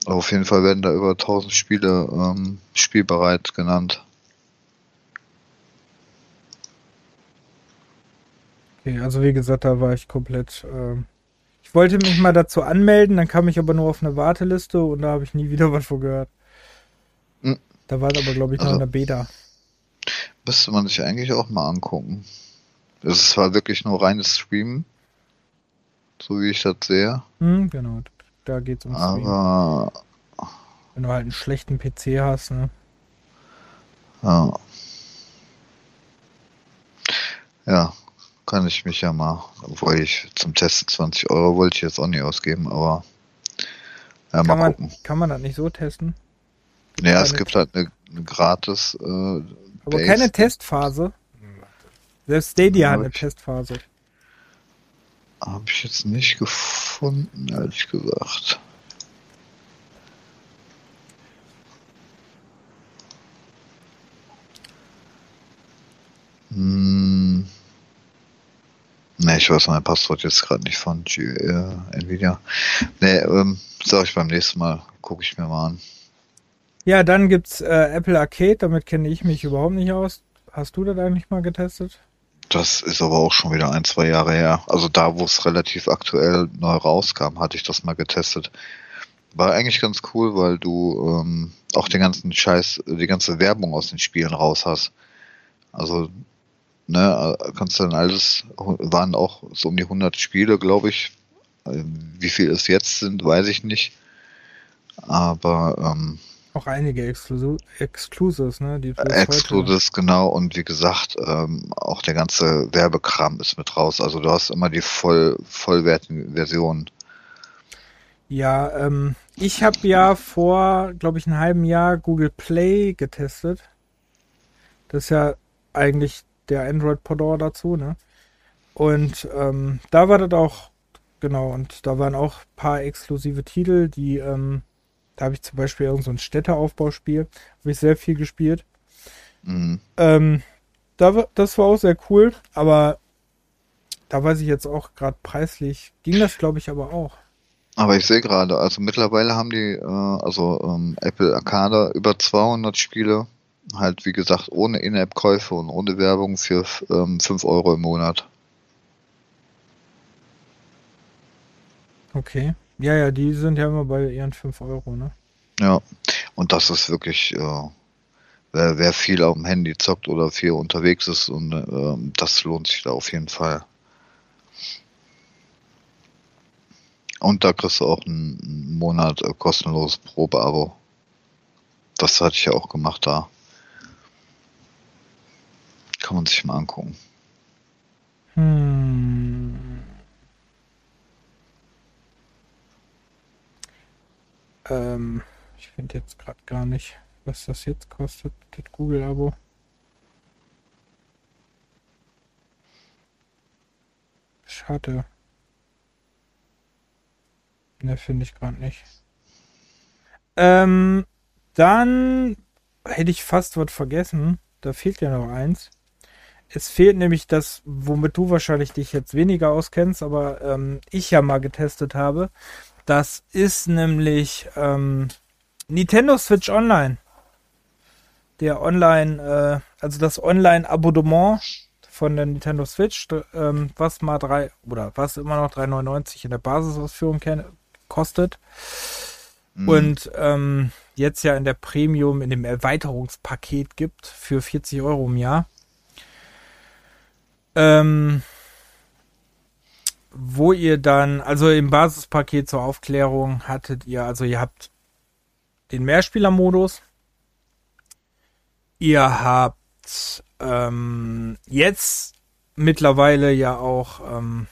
auf jeden Fall werden da über 1000 Spiele ähm, spielbereit genannt. Okay, also wie gesagt, da war ich komplett. ähm, ich wollte mich mal dazu anmelden, dann kam ich aber nur auf eine Warteliste und da habe ich nie wieder was von gehört. Hm. Da war es aber, glaube ich, noch Also- in der Beta. Müsste man sich eigentlich auch mal angucken. Es ist zwar wirklich nur reines Streamen, so wie ich das sehe, Hm, genau, da geht's ums Stream. aber Wenn du halt einen schlechten PC hast, ne? ja. Ja, kann ich mich ja mal, obwohl ich zum Testen 20 Euro wollte ich jetzt auch nicht ausgeben, aber ja, mal Kann man, gucken. kann man das nicht so testen? Ja, es gibt halt eine, eine gratis äh, Aber Base. keine Testphase. Selbst Stadia Ja, hat eine Testphase. Habe ich jetzt nicht gefunden, ehrlich gesagt. Hm. Ne, ich weiß mein Passwort jetzt gerade nicht von G äh, Nvidia. Ne, ähm, sag ich beim nächsten Mal, gucke ich mir mal an. Ja, dann gibt's äh, Apple Arcade, damit kenne ich mich überhaupt nicht aus. Hast du das eigentlich mal getestet? Das ist aber auch schon wieder ein, zwei Jahre her. Also da, wo es relativ aktuell neu rauskam, hatte ich das mal getestet. War eigentlich ganz cool, weil du ähm, auch den ganzen Scheiß, die ganze Werbung aus den Spielen raus hast. Also ne, kannst dann alles, waren auch so um die 100 Spiele, glaube ich. Wie viel es jetzt sind, weiß ich nicht. Aber ähm, auch einige Exclu Exclusives, ne? Die Exclusives, genau. Und wie gesagt, ähm, auch der ganze Werbekram ist mit raus. Also du hast immer die voll, vollwertigen Versionen. Ja, ähm, ich habe ja vor, glaube ich, einem halben Jahr Google Play getestet. Das ist ja eigentlich der Android-Pendant dazu, ne? Und ähm, da war das auch, genau, und da waren auch ein paar exklusive Titel, die ähm, da habe ich zum Beispiel irgend so ein Städteaufbauspiel, habe ich sehr viel gespielt. Mhm. Ähm, da, das war auch sehr cool, aber da weiß ich jetzt auch gerade preislich, ging das glaube ich aber auch. Aber ich sehe gerade, also mittlerweile haben die, äh, also ähm, Apple Arcade über 200 Spiele, halt wie gesagt ohne In-App-Käufe und ohne Werbung für ähm, 5 Euro im Monat. Okay. Ja, ja, die sind ja immer bei ihren 5 Euro, ne? Ja, und das ist wirklich, äh, wer, wer, viel auf dem Handy zockt oder viel unterwegs ist, und äh, das lohnt sich da auf jeden Fall. Und da kriegst du auch einen Monat äh, kostenloses Probeabo. Das hatte ich ja auch gemacht da. Kann man sich mal angucken. Hm. Ähm, ich finde jetzt gerade gar nicht, was das jetzt kostet, das Google-Abo. Schade. Ne, finde ich gerade nicht. Ähm, dann hätte ich fast was vergessen. Da fehlt ja noch eins. Es fehlt nämlich das, womit du wahrscheinlich dich jetzt weniger auskennst, aber ähm, ich ja mal getestet habe. Das ist nämlich ähm, Nintendo Switch Online. Der Online, äh, also das Online-Abonnement von der Nintendo Switch, ähm, was mal drei oder was immer noch 3,99 in der Basisausführung kostet. Mhm. Und ähm, jetzt ja in der Premium, in dem Erweiterungspaket gibt für 40 Euro im Jahr. Ähm, wo ihr dann, also im Basispaket zur Aufklärung hattet ihr, also ihr habt den Mehrspielermodus. Ihr habt ähm, jetzt mittlerweile ja auch, ähm,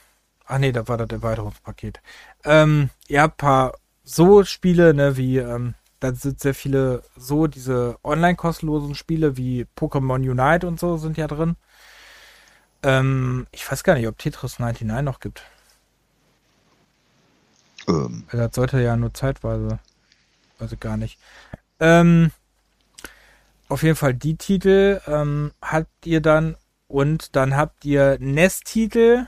ach nee, da war das Erweiterungspaket. Ähm, ihr habt paar so Spiele, ne, wie, ähm, da sind sehr viele so diese online kostenlosen Spiele wie Pokémon Unite und so sind ja drin. Ähm, ich weiß gar nicht, ob Tetris 99 noch gibt. Ähm. Das sollte ja nur zeitweise. Also gar nicht. Ähm, auf jeden Fall die Titel ähm, habt ihr dann und dann habt ihr NES-Titel,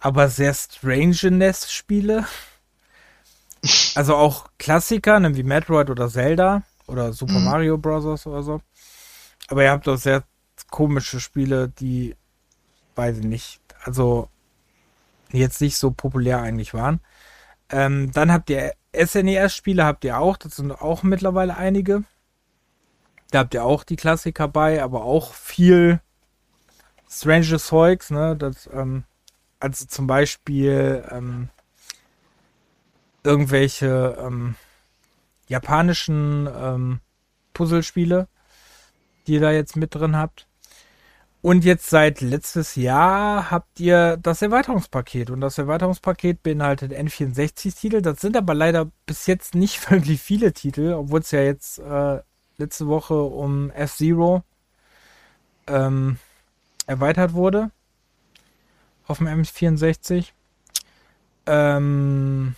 aber sehr strange NES-Spiele. Also auch Klassiker, ne, wie Metroid oder Zelda oder Super mhm. Mario Bros. oder so. Aber ihr habt auch sehr komische Spiele, die weiß ich nicht, also jetzt nicht so populär eigentlich waren. Ähm, dann habt ihr SNES-Spiele, habt ihr auch, das sind auch mittlerweile einige. Da habt ihr auch die Klassiker bei, aber auch viel Stranger Zeugs, ne? Das, ähm, also zum Beispiel ähm, irgendwelche ähm, japanischen ähm, Puzzlespiele, die ihr da jetzt mit drin habt. Und jetzt seit letztes Jahr habt ihr das Erweiterungspaket. Und das Erweiterungspaket beinhaltet N64-Titel. Das sind aber leider bis jetzt nicht wirklich viele Titel, obwohl es ja jetzt äh, letzte Woche um F-Zero ähm, erweitert wurde. Auf dem M64. Ähm,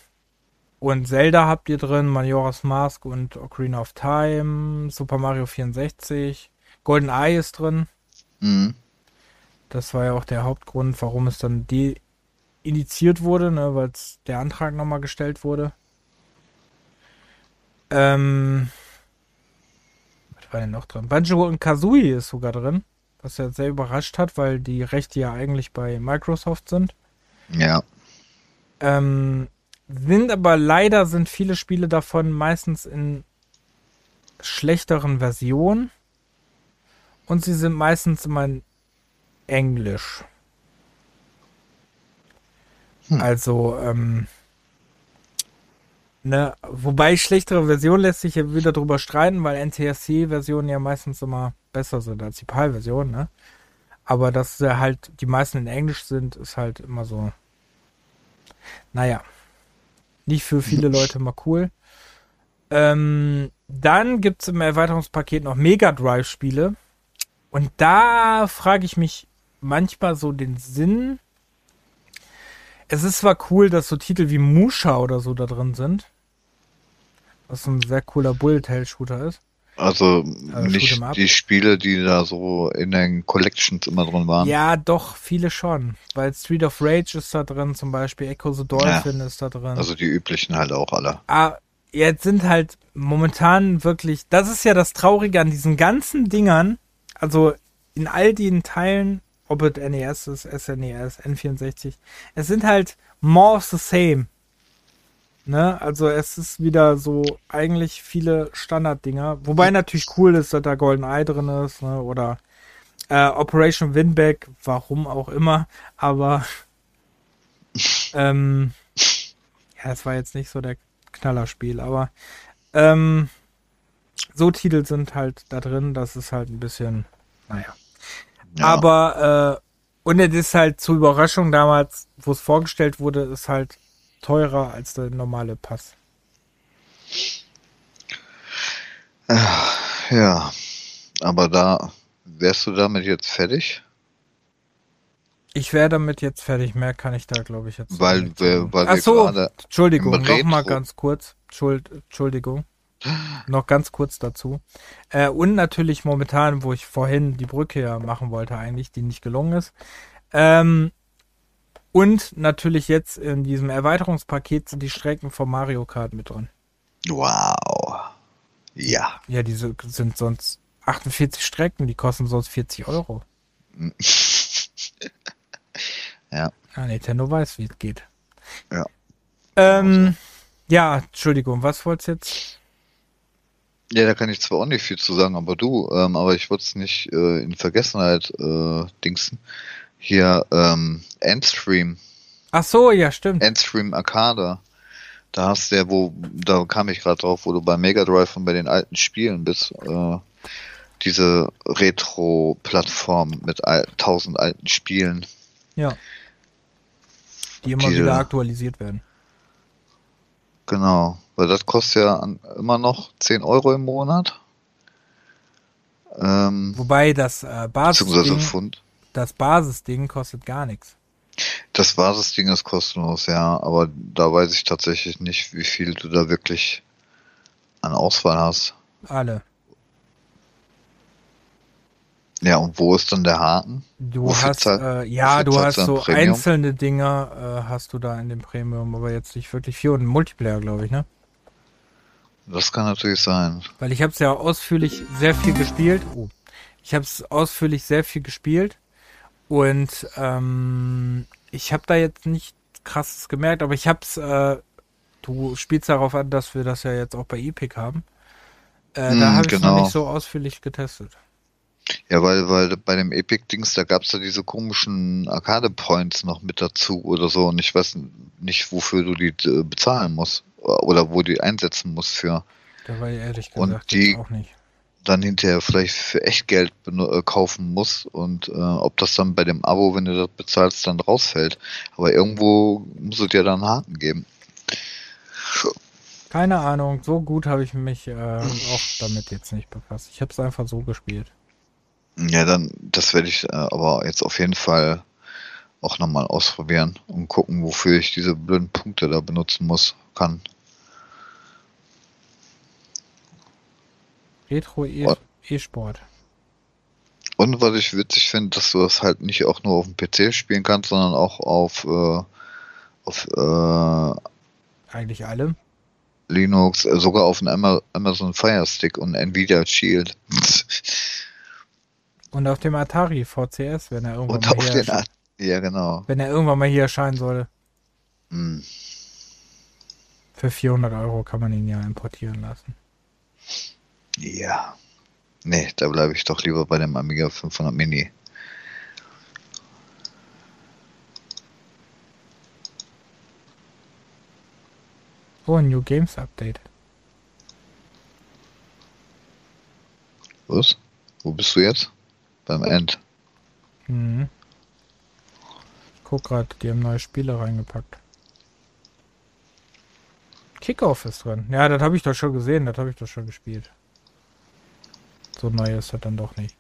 und Zelda habt ihr drin, Majora's Mask und Ocarina of Time, Super Mario 64, Golden Eye ist drin. Mhm. Das war ja auch der Hauptgrund, warum es dann de initiiert wurde, ne, weil der Antrag nochmal gestellt wurde. Ähm, was war denn noch drin? Banjo und Kazooie ist sogar drin, was ja sehr überrascht hat, weil die Rechte ja eigentlich bei Microsoft sind. Ja. Ähm, sind aber leider sind viele Spiele davon meistens in schlechteren Versionen und sie sind meistens immer Englisch. Hm. Also, ähm, ne, wobei schlechtere Version lässt sich ja wieder drüber streiten, weil NTSC-Versionen ja meistens immer besser sind als die PAL-Version, ne? Aber dass sie halt die meisten in Englisch sind, ist halt immer so. Naja. Nicht für viele Leute mal cool. Ähm, dann gibt es im Erweiterungspaket noch Mega Drive-Spiele. Und da frage ich mich manchmal so den Sinn. Es ist zwar cool, dass so Titel wie Musha oder so da drin sind. Was ein sehr cooler Bullet-Hell-Shooter ist. Also Äh, nicht die Spiele, die da so in den Collections immer drin waren. Ja, doch, viele schon. Weil Street of Rage ist da drin, zum Beispiel Echo the Dolphin ist da drin. Also die üblichen halt auch alle. Ah, jetzt sind halt momentan wirklich, das ist ja das Traurige an diesen ganzen Dingern, also in all den Teilen, ob es NES ist, SNES, N64, es sind halt more of the same. Ne? Also es ist wieder so eigentlich viele Standarddinger, wobei natürlich cool ist, dass da Golden Eye drin ist, ne? oder äh, Operation Winback, warum auch immer, aber ähm, ja, es war jetzt nicht so der Knallerspiel, aber ähm, so Titel sind halt da drin, das ist halt ein bisschen, naja. Ja. Aber, äh, und es ist halt zur Überraschung damals, wo es vorgestellt wurde, ist halt teurer als der normale Pass. Ja, aber da wärst du damit jetzt fertig? Ich wäre damit jetzt fertig, mehr kann ich da, glaube ich, jetzt Weil nicht weil Ach wir so, gerade Entschuldigung, nochmal ganz kurz. Entschuld, Entschuldigung. Noch ganz kurz dazu. Äh, und natürlich momentan, wo ich vorhin die Brücke ja machen wollte, eigentlich, die nicht gelungen ist. Ähm, und natürlich jetzt in diesem Erweiterungspaket sind die Strecken von Mario Kart mit drin. Wow. Ja. Ja, diese sind sonst 48 Strecken, die kosten sonst 40 Euro. Ja. Ah, Nintendo weiß, wie es geht. Ja. Ähm, ja, Entschuldigung, was wollt's jetzt? Ja, da kann ich zwar auch nicht viel zu sagen, aber du, ähm, aber ich wollte es nicht äh, in Vergessenheit äh, dingsen. Hier, ähm, Endstream, Ach so, ja, stimmt. Endstream Arcade. Da hast du ja, wo, da kam ich gerade drauf, wo du bei Mega Drive und bei den alten Spielen bist, äh, diese Retro-Plattform mit al tausend alten Spielen. Ja. Die immer Diese- wieder aktualisiert werden. Genau, weil das kostet ja an, immer noch 10 Euro im Monat. Ähm, Wobei das äh, Basisding, Pfund. das Basisding kostet gar nichts. Das Basisding ist kostenlos, ja, aber da weiß ich tatsächlich nicht, wie viel du da wirklich an Auswahl hast. Alle. Ja, und wo ist dann der Haken? Du Wofür hast, äh, ja, wofür du hast so Premium? einzelne Dinge äh, hast du da in dem Premium, aber jetzt nicht wirklich viel und ein Multiplayer, glaube ich, ne? Das kann natürlich sein. Weil ich habe es ja ausführlich sehr viel gespielt. Oh. Ich habe es ausführlich sehr viel gespielt und ähm, ich habe da jetzt nicht krasses gemerkt, aber ich habe es. Äh, du spielst darauf an, dass wir das ja jetzt auch bei Epic haben. Äh, Hm, da habe ich es noch genau. nicht so ausführlich getestet. Ja, weil, weil bei dem Epic-Dings, da gab's ja diese komischen Arcade-Points noch mit dazu oder so und ich weiß nicht, wofür du die äh, bezahlen musst oder wo die einsetzen musst für. Da war ich ehrlich Und gesagt die- jetzt auch nicht. dann hinterher vielleicht für echt Geld äh, kaufen muss und äh, ob das dann bei dem Abo, wenn du das bezahlst, dann rausfällt. Aber irgendwo muss es ja dann einen Haken geben. Keine Ahnung, so gut habe ich mich äh, auch damit jetzt nicht befasst. Ich habe es einfach so gespielt. Ja, dann, das werde ich äh, aber jetzt auf jeden Fall auch nochmal ausprobieren und gucken, wofür ich diese blöden Punkte da benutzen muss, kann. Retro E- What? E-Sport. Und was ich witzig finde, dass du das halt nicht auch nur auf dem PC spielen kannst, sondern auch auf, äh, auf äh, Eigentlich alle. Linux, äh, sogar auf dem Ama- Amazon Fire Stick und Nvidia Shield. Und auf dem Atari VCS, wenn er irgendwann Und mal hier erscheinen, ja, genau. Wenn er irgendwann mal hier erscheinen sollte. Mm. Hm. Für 400 Euro kann man ihn ja importieren lassen. Ja. Nee, da bleibe ich doch lieber bei dem Amiga 500 Mini. Oh, ein New Games Update. Was? Wo bist du jetzt? Beim End. Mhm. Guck grad, die haben neue Spiele reingepackt. Kickoff ist drin. Ja, das habe ich doch schon gesehen, das habe ich doch schon gespielt. So neu ist das dann doch nicht.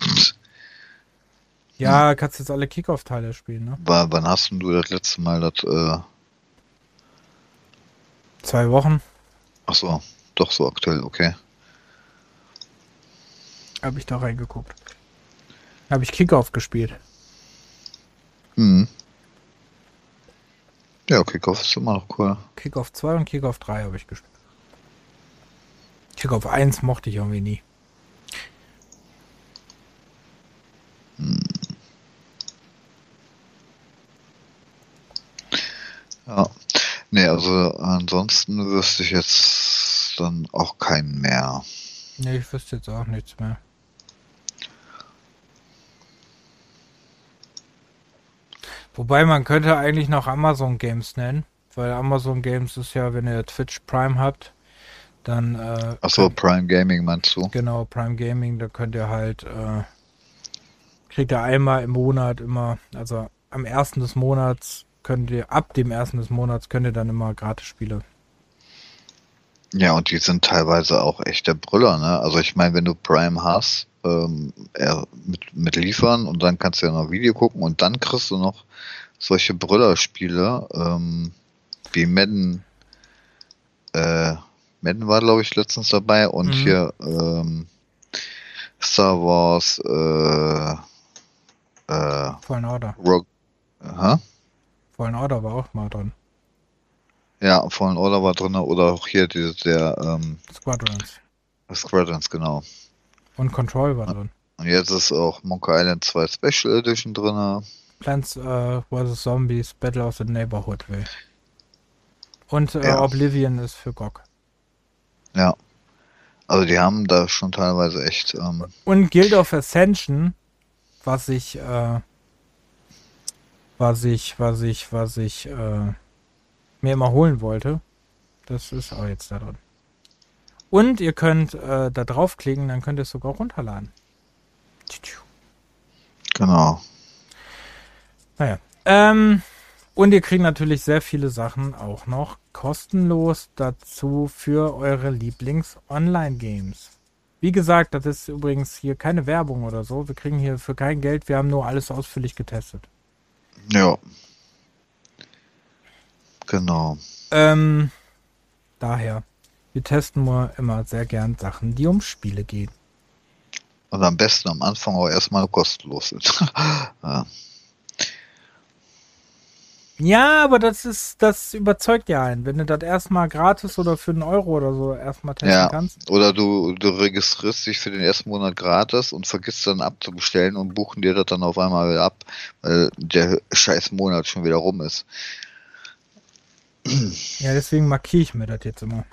Ja, kannst jetzt alle Kickoff-Teile spielen, ne? War, wann hast denn du das letzte Mal das, äh, Zwei Wochen ach so, doch so aktuell, okay. habe ich da reingeguckt. Habe ich Kickoff gespielt. Hm. Ja, Kickoff ist immer noch cool. Kickoff 2 und Kickoff 3 habe ich gespielt. Kickoff 1 mochte ich irgendwie nie. Ja. Nee, also ansonsten wüsste ich jetzt dann auch keinen mehr. Nee, ich wüsste jetzt auch nichts mehr. Wobei man könnte eigentlich noch Amazon Games nennen, weil Amazon Games ist ja, wenn ihr Twitch Prime habt, dann äh, Ach so, könnt- Prime Gaming meinst du? genau Prime Gaming, da könnt ihr halt äh, kriegt ihr einmal im Monat immer, also am ersten des Monats könnt ihr ab dem ersten des Monats könnt ihr dann immer Gratis-Spiele. Ja, und die sind teilweise auch echt der Brüller, ne? Also ich meine, wenn du Prime hast, ähm, mit, mit liefern und dann kannst du ja noch Video gucken und dann kriegst du noch solche Brüllerspiele, ähm, wie Madden, äh, Madden war glaube ich letztens dabei und Mhm. hier ähm, Star Wars, äh, äh, Fallen Order. Rogue, aha, Fallen Order war auch mal drin. ja, Fallen Order war drin oder auch hier diese, der, ähm, Squadrons. Squadrons, genau. Und Control war drin. Und jetzt ist auch Monkey Island 2 Special Edition drin. Plants äh, vs. Zombies Battle of the Neighborhood will. Und äh, Ja. Oblivion ist für GOG. Ja. Also die haben da schon teilweise echt, ähm, Und Guild of Ascension, was ich, äh, was ich, was ich, was ich äh, mir immer holen wollte, das ist auch jetzt da drin. Und ihr könnt äh, da draufklicken, dann könnt ihr es sogar runterladen. Genau. Naja. Ähm, und ihr kriegt natürlich sehr viele Sachen auch noch kostenlos dazu für eure Lieblings-Online-Games. Wie gesagt, das ist übrigens hier keine Werbung oder so. Wir kriegen hier für kein Geld, wir haben nur alles ausführlich getestet. Ja. Genau. Ähm, daher, wir testen nur immer sehr gern Sachen, die um Spiele gehen. Und am besten am Anfang auch erstmal kostenlos sind. ja. Ja, aber das ist, das überzeugt ja einen. Wenn du das erstmal gratis oder für einen Euro oder so erstmal testen Ja. kannst. Oder du, du registrierst dich für den ersten Monat gratis und vergisst dann abzubestellen und buchen dir das dann auf einmal wieder ab, weil der scheiß Monat schon wieder rum ist. Ja, deswegen markiere ich mir das jetzt immer.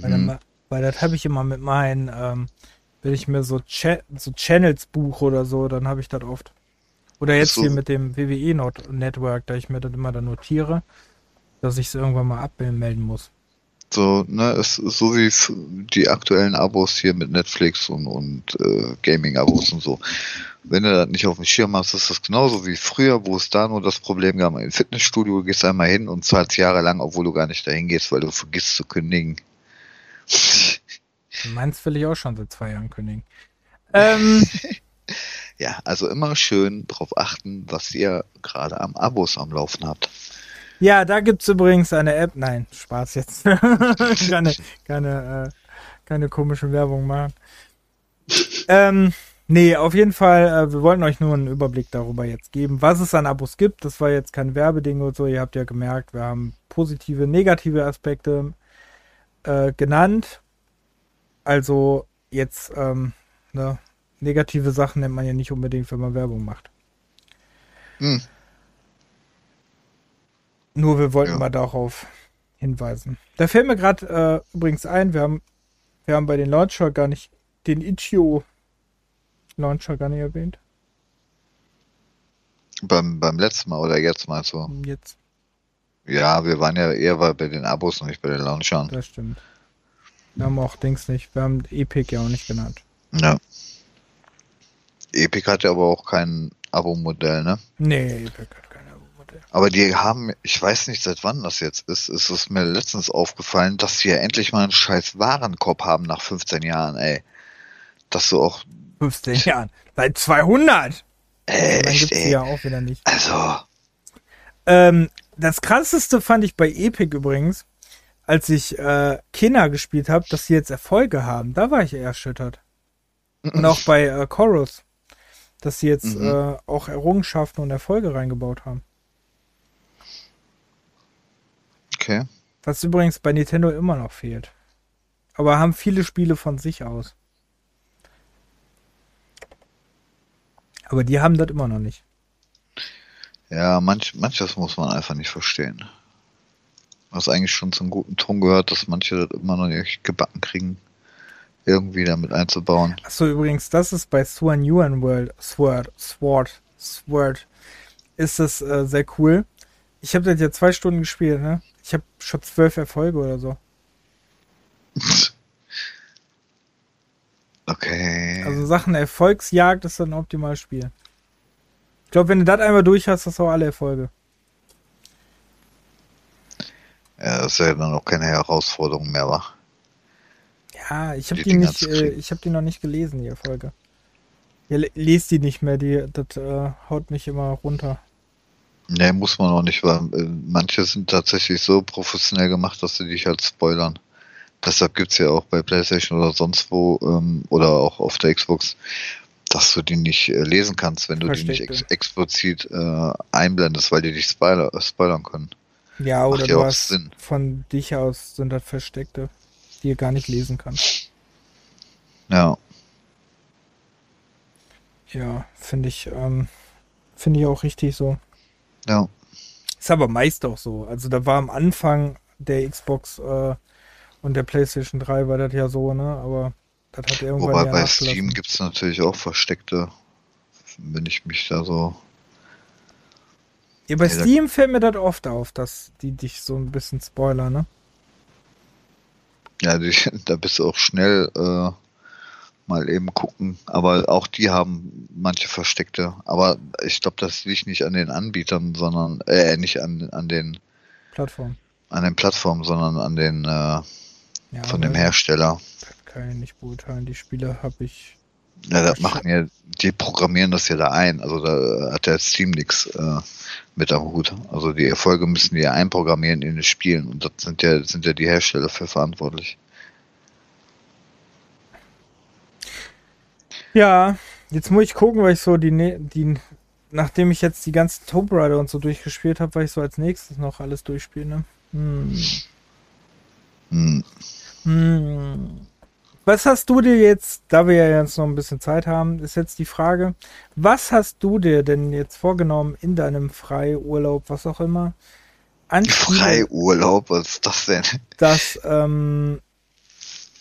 Weil, dann, Mhm. weil das habe ich immer mit meinen, ähm, wenn ich mir so, Cha so Channels buche oder so, dann habe ich das oft. Oder jetzt so. hier mit dem WWE Not Network, da ich mir das immer dann notiere, dass ich es irgendwann mal abmelden muss. So, ne, es ist so wie die aktuellen Abos hier mit Netflix und, und äh, Gaming-Abos und so. Wenn du das nicht auf dem Schirm hast, ist das genauso wie früher, wo es da nur das Problem gab, im Fitnessstudio gehst einmal hin und zahlst jahrelang, obwohl du gar nicht dahin gehst, weil du vergisst zu kündigen. Meins will ich auch schon seit zwei Jahren kündigen. Ähm, Ja, also immer schön drauf achten, was ihr gerade am Abos am Laufen habt. ja, da gibt's übrigens eine App. Nein, Spaß jetzt. keine, keine, äh, keine komische Werbung machen. Ähm, nee, auf jeden Fall, äh, wir wollten euch nur einen Überblick darüber jetzt geben, was es an Abos gibt. Das war jetzt kein Werbeding oder so. Ihr habt ja gemerkt, wir haben positive, negative Aspekte äh, genannt. Also jetzt, ähm, ne, negative Sachen nennt man ja nicht unbedingt, wenn man Werbung macht. Hm. Nur wir wollten Ja. mal darauf hinweisen. Da fällt mir gerade äh, übrigens ein, wir haben, wir haben bei den Launcher gar nicht den Itch.io Launcher gar nicht erwähnt. Beim, beim letzten Mal oder jetzt meinst du? Jetzt. Ja, wir waren ja eher bei den Abos und nicht bei den Launchern. Das stimmt. Wir haben auch Dings nicht. Wir haben Epic ja auch nicht genannt. Ja. Epic hat ja aber auch kein Abo-Modell, ne? Nee, Epic hat kein Abo-Modell. Aber die haben, ich weiß nicht, seit wann das jetzt ist, ist es mir letztens aufgefallen, dass sie ja endlich mal einen scheiß Warenkorb haben nach 15 Jahren, ey. Dass du auch, 15 Jahren. Seit 200! ey, Dann echt, gibt's die ey. ja auch wieder nicht. Also, Ähm, das krasseste fand ich bei Epic übrigens, als ich äh, Kinder gespielt habe, dass sie jetzt Erfolge haben. Da war ich eher erschüttert. Und auch bei äh, Chorus, dass sie jetzt Mhm. äh, auch Errungenschaften und Erfolge reingebaut haben. okay. Was übrigens bei Nintendo immer noch fehlt. Aber haben viele Spiele von sich aus. Aber die haben das immer noch nicht. Ja, manch, manches muss man einfach nicht verstehen. Was eigentlich schon zum guten Ton gehört, dass manche das immer noch nicht gebacken kriegen, irgendwie damit einzubauen. Achso, übrigens, das ist bei Swan Yuan World, Sword, Sword, Sword, ist das äh, sehr cool. Ich habe das ja zwei Stunden gespielt, ne? Ich habe schon zwölf Erfolge oder so. Okay. Also Sachen Erfolgsjagd ist dann ein optimales Spiel. Ich glaube, wenn du das einmal durch hast, hast du auch alle Erfolge. ja, das ist ja dann auch keine Herausforderung mehr, wa? Ja, ich habe Die die, nicht, äh, ich habe die noch nicht gelesen, die Erfolge. Ja, le- lest die nicht mehr, die, das äh, haut mich immer runter. Nee, muss man auch nicht, weil äh, manche sind tatsächlich so professionell gemacht, dass sie dich halt spoilern. Deshalb gibt's ja auch bei PlayStation oder sonst wo ähm, oder auch auf der Xbox, dass du die nicht äh, lesen kannst, wenn du die nicht ex Versteckte. explizit äh, einblendest, weil die dich spoiler äh, spoilern können. Ja, oder Macht du hast Sinn. von dich aus sind das Versteckte, die ihr gar nicht lesen kannst. Ja, Ja, finde ich, ähm, finde ich auch richtig so. ja. Ist aber meist auch so. Also da war am Anfang der Xbox äh, und der PlayStation 3 war das ja so, ne? Aber das hat irgendwann Wobei bei. Steam gibt's natürlich auch versteckte, wenn ich mich da so. Ja, bei da- Steam fällt mir das oft auf, dass die dich so ein bisschen spoilern, ne? Ja, die, da bist du auch schnell äh, mal eben gucken. Aber auch die haben manche versteckte. Aber ich glaube, das liegt nicht an den Anbietern, sondern äh, nicht an, an den Plattform. an den Plattformen, sondern an den äh, Ja, von dem aber Hersteller. Kann ich nicht beurteilen. Die Spiele habe ich. Ja, das machen ja, die programmieren das ja da ein. Also da hat der Steam nichts äh, mit am Hut. Also die Erfolge müssen die ja einprogrammieren in den Spielen und das sind ja sind ja die Hersteller für verantwortlich. Ja, jetzt muss ich gucken, weil ich so die, ne- die nachdem ich jetzt die ganzen Tomb Raider und so durchgespielt habe, weil ich so als nächstes noch alles durchspiele, ne? Hm. Hm. Hm. Was hast du dir jetzt, da wir ja jetzt noch ein bisschen Zeit haben, ist jetzt die Frage, was hast du dir denn jetzt vorgenommen in deinem Freiurlaub, was auch immer, Freiurlaub, was ist das denn? dass, ähm,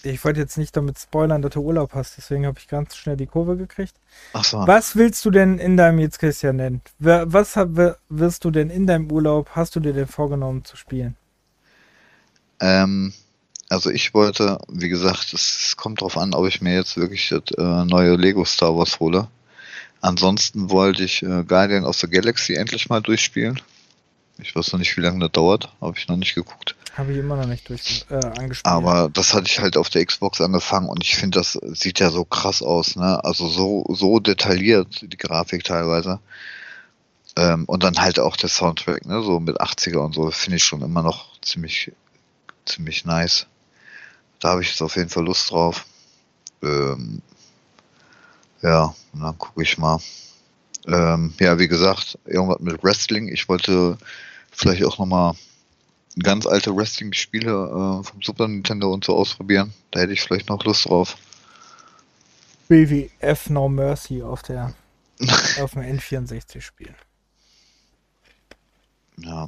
ich wollte jetzt nicht damit spoilern, dass du Urlaub hast, deswegen habe ich ganz schnell die Kurve gekriegt. Ach so. Was willst du denn in deinem, jetzt Christian nennen, wer- was wirst du denn in deinem Urlaub, hast du dir denn vorgenommen zu spielen? Ähm, also ich wollte, wie gesagt, es, kommt drauf an, ob ich mir jetzt wirklich das äh, neue Lego Star Wars hole. Ansonsten wollte ich äh, Guardian of the Galaxy endlich mal durchspielen. Ich weiß noch nicht, wie lange das dauert, habe ich noch nicht geguckt. Habe ich immer noch nicht durch, äh, angespielt. Aber das hatte ich halt auf der Xbox angefangen und ich finde, das sieht ja so krass aus, ne? Also so, so detailliert, die Grafik teilweise. Ähm, und dann halt auch der Soundtrack, ne? So mit 80er und so, finde ich schon immer noch ziemlich, ziemlich nice. Da habe ich jetzt auf jeden Fall Lust drauf. Ähm, ja, und dann gucke ich mal. Ähm, ja, wie gesagt, irgendwas mit Wrestling. Ich wollte vielleicht auch nochmal ganz alte Wrestling-Spiele äh, vom Super Nintendo und so ausprobieren. Da hätte ich vielleicht noch Lust drauf. WWF No Mercy auf der auf dem N64 spielen. Ja,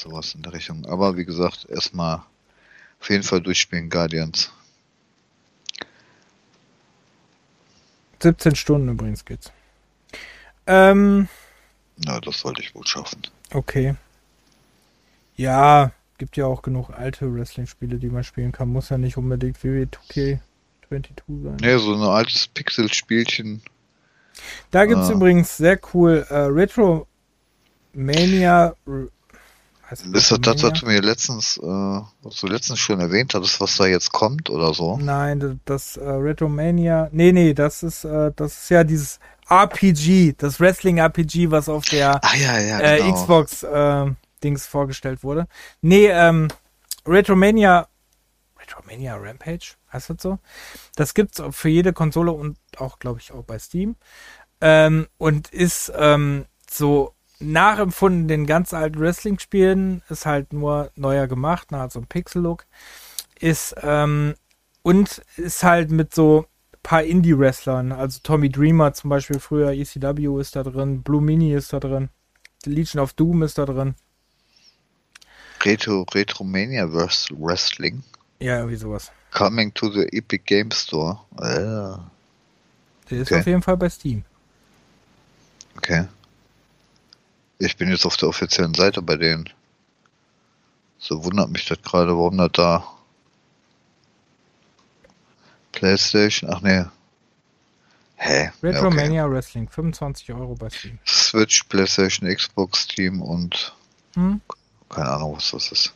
sowas in der Richtung. Aber wie gesagt, erstmal auf jeden Fall durchspielen Guardians. 17 Stunden übrigens geht's. Ähm, Na, das sollte ich wohl schaffen. okay. Ja, gibt ja auch genug alte Wrestling-Spiele, die man spielen kann. Muss ja nicht unbedingt WWE 2K22 sein. Ja, so ein altes Pixel-Spielchen. Da gibt es Ah. übrigens sehr cool äh, Retro Mania. Heißt Ist das das, was du mir letztens, äh, was du letztens schon erwähnt hattest, was da jetzt kommt oder so? Nein, das, äh, Retromania. Nee, nee, das ist, äh, das ist ja dieses RPG, das Wrestling-RPG, was auf der Ah ja, ja, äh, genau. Xbox äh, Dings vorgestellt wurde. Nee, ähm, Retromania. Retromania Rampage? Heißt das so? Das gibt's für jede Konsole und auch, glaube ich, auch bei Steam. Ähm, und ist ähm, so nachempfunden den ganz alten Wrestling-Spielen, ist halt nur neuer gemacht, ne, also ein Pixel-Look. Ist, ähm, und ist halt mit so paar Indie-Wrestlern, also Tommy Dreamer zum Beispiel früher, ECW ist da drin, Blue Mini ist da drin, Legion of Doom ist da drin. Retro, Retromania Wrest- Wrestling. Ja, irgendwie sowas. Coming to the Epic Game Store. Äh, Der ist Okay. auf jeden Fall bei Steam. okay. Ich bin jetzt auf der offiziellen Seite bei denen. So wundert mich das gerade, warum das da. PlayStation, ach nee. Hä? Ja, okay. Retromania Wrestling, 25 Euro bei Steam. Switch, PlayStation, Xbox, Steam und Hm? keine Ahnung, was das ist.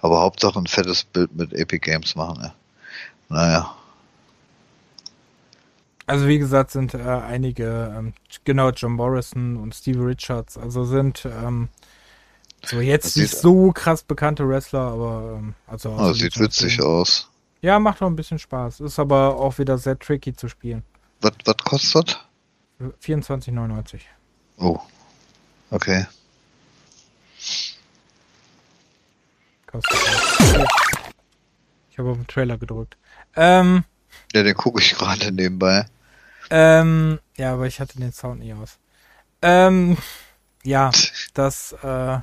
Aber Hauptsache ein fettes Bild mit Epic Games machen, ne? Naja. Also wie gesagt, sind äh, einige, ähm, genau, John Morrison und Steve Richards, also sind ähm, so jetzt Das nicht so krass bekannte Wrestler, aber ähm, also Oh, sieht witzig aus. Ja, macht auch ein bisschen Spaß. Ist aber auch wieder sehr tricky zu spielen. Was, was kostet? 24,99. Oh. Okay. Kostet das. Ich habe auf den Trailer gedrückt. Ähm, Ja, den gucke ich gerade nebenbei. Ähm, ja, aber ich hatte den Sound nie aus. Ähm, ja, das, äh,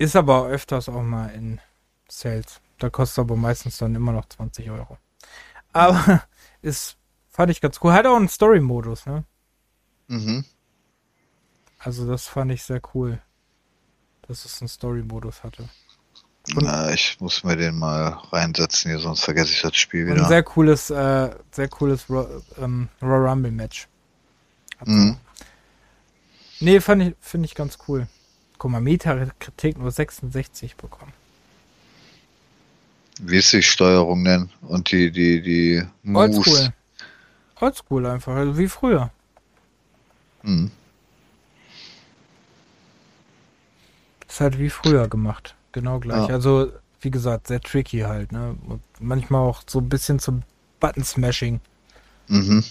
ist aber öfters auch mal in Sales. Da kostet aber meistens dann immer noch 20 Euro. Aber ist, fand ich ganz cool. Hat auch einen Story-Modus, ne? Mhm. Also das fand ich sehr cool, dass es einen Story-Modus hatte. Und- Na, ich muss mir den mal reinsetzen hier, sonst vergesse ich das Spiel wieder. ein sehr cooles, äh, sehr cooles Ro ähm, Rumble Match. Mhm. Nee, fand ich, finde ich ganz cool. Guck mal, Meta-Kritik nur 66 bekommen. Wie ist die Steuerung denn? Und die, die, die Moves? Oldschool. Oldschool einfach, also wie früher. Mhm. Ist halt wie früher gemacht. Genau gleich. Ja. Also, wie gesagt, sehr tricky halt, ne? Und manchmal auch so ein bisschen zum Button-Smashing. Mhm.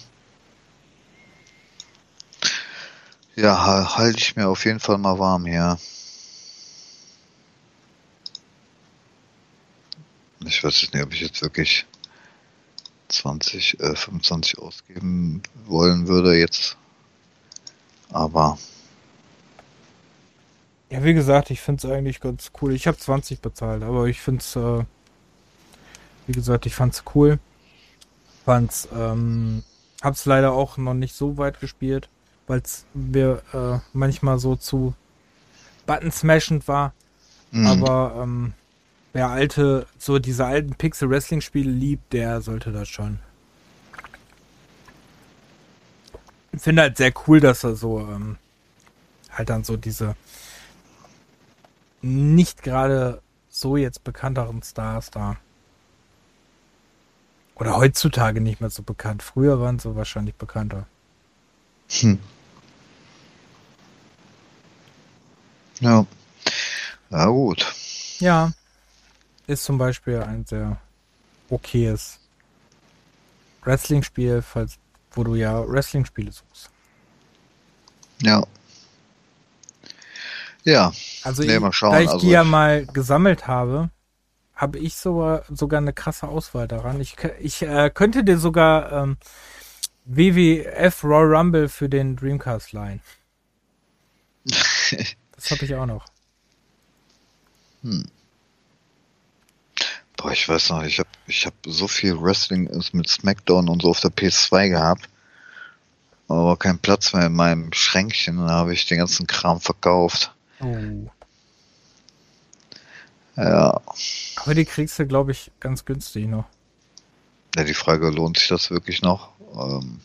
Ja, ha- halte ich mir auf jeden Fall mal warm hier. Ich weiß jetzt nicht, ob ich jetzt wirklich 20, äh, 25 ausgeben wollen würde jetzt. Aber Ja, wie gesagt, ich finde es eigentlich ganz cool. Ich habe 20 bezahlt, aber ich finde es, äh, wie gesagt, ich fand es cool. Fand's, ähm, hab's leider auch noch nicht so weit gespielt, weil es mir äh, manchmal so zu Button-smashend war. mhm. Aber ähm, wer alte, so diese alten Pixel-Wrestling-Spiele liebt, der sollte das schon. Ich finde halt sehr cool, dass er so ähm, halt dann so diese nicht gerade so jetzt bekannteren Stars da. Oder heutzutage nicht mehr so bekannt. Früher waren sie wahrscheinlich bekannter. Hm. Ja. Ja, gut. Ja. Ist zum Beispiel ein sehr okayes Wrestling-Spiel, falls, wo du ja Wrestling-Spiele suchst. Ja. Ja. Also Nee, ich, mal schauen, da ich also die ja ich- mal gesammelt habe, habe ich sogar, sogar eine krasse Auswahl daran. Ich, ich äh, könnte dir sogar ähm, WWF Royal Rumble für den Dreamcast leihen. Das habe ich auch noch. Boah, ich weiß noch, ich habe ich hab so viel Wrestling mit SmackDown und so auf der PS2 gehabt. aber keinen Platz mehr in meinem Schränkchen. Da habe ich den ganzen Kram verkauft. Oh. Ja. Aber die kriegst du, glaube ich, ganz günstig noch. Ja, die Frage, lohnt sich das wirklich noch? Ähm,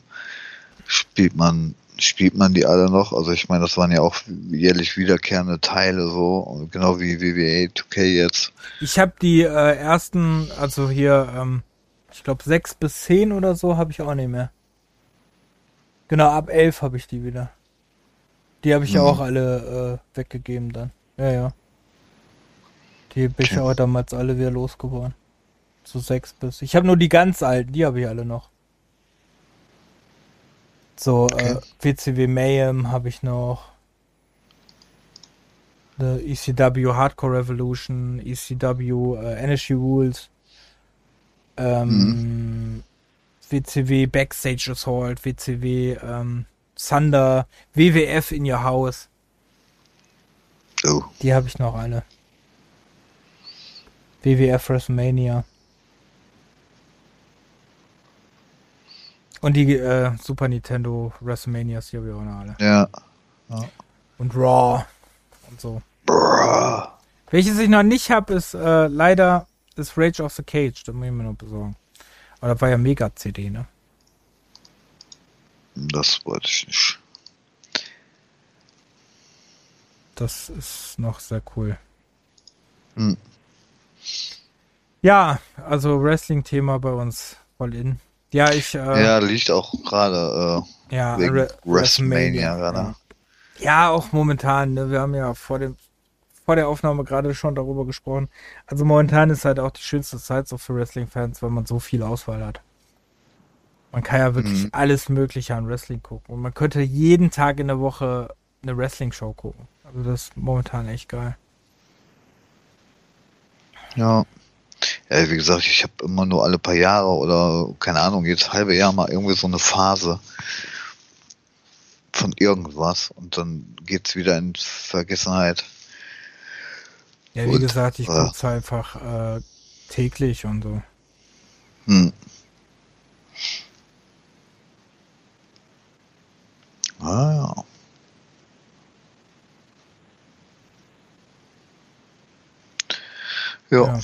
spielt man, spielt man die alle noch? Also ich meine, das waren ja auch jährlich wiederkehrende Teile so, genau wie WWE 2K jetzt. Ich habe die äh, ersten, also hier, ähm, ich glaube sechs bis zehn oder so habe ich auch nicht mehr. Genau, ab elf habe ich die wieder. Die habe ich ja Mhm. auch alle äh, weggegeben dann. Ja, ja. Die bin ich Okay. auch damals alle wieder losgeworden. So sechs bis. Ich habe nur die ganz alten, die habe ich alle noch. So, Okay. äh, WCW Mayhem habe ich noch. The ECW Hardcore Revolution, ECW äh, Energy Rules, ähm, WCW Backstage Assault, WCW ähm, Thunder, WWF in Your House. Oh, Die habe ich noch alle. WWF WrestleMania. Und die äh, Super Nintendo WrestleManias, habe ich auch noch alle. ja. Und Raw und so. Bruh. Welches ich noch nicht habe, ist äh, leider das Rage of the Cage. Das muss ich mir noch besorgen. Aber das war ja Mega-CD, ne? Das wollte ich nicht. Das ist noch sehr cool. Hm. Ja, also Wrestling-Thema bei uns voll in. Ja, ich, äh, Ja, liegt auch gerade ja, äh, wegen Re- WrestleMania gerade. Ja. ja, auch momentan. Ne? Wir haben ja vor dem vor der Aufnahme gerade schon darüber gesprochen. Also momentan ist halt auch die schönste Zeit so für Wrestling-Fans, weil man so viel Auswahl hat. Man kann ja wirklich Mhm. alles Mögliche an Wrestling gucken. Und man könnte jeden Tag in der Woche eine Wrestling-Show gucken. Also das ist momentan echt geil. Ja. Ja, wie gesagt, ich habe immer nur alle paar Jahre oder keine Ahnung, jedes halbe Jahr mal irgendwie so eine Phase von irgendwas und dann geht's wieder in Vergessenheit. Ja, wie Gut, gesagt, ich äh. gucke es einfach äh, täglich und so. Hm. Ja. Ja, Ja.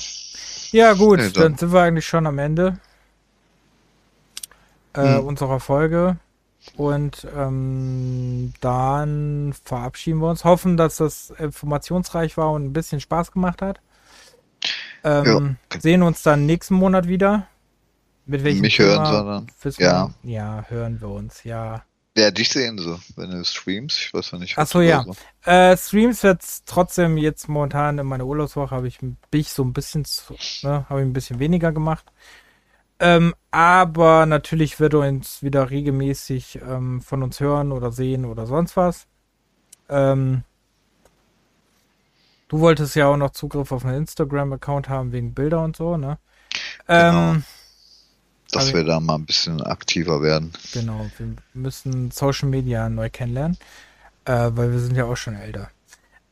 Ja, gut, Nee, dann dann- sind wir eigentlich schon am Ende äh, Hm. unserer Folge. Und ähm, dann verabschieden wir uns. Hoffen, dass das informationsreich war und ein bisschen Spaß gemacht hat. Ähm, Sehen uns dann nächsten Monat wieder. Mit welchem Mich Thema? hören wissen Ja. Ja, hören wir uns, ja. Ja, dich sehen sie, wenn du streamst. Ich weiß ja nicht. Ach was so, du ja. so- Äh, Streams wird trotzdem jetzt momentan in meiner Urlaubswoche habe ich, bin ich so ein bisschen, zu- ne, habe ich ein bisschen weniger gemacht. Ähm, aber natürlich wird er uns wieder regelmäßig ähm, von uns hören oder sehen oder sonst was. Ähm, du wolltest ja auch noch Zugriff auf einen Instagram-Account haben wegen Bilder und so, ne? Genau. Ähm, Dass Also- wir da mal ein bisschen aktiver werden. Genau, wir müssen Social Media neu kennenlernen, äh, weil wir sind ja auch schon älter.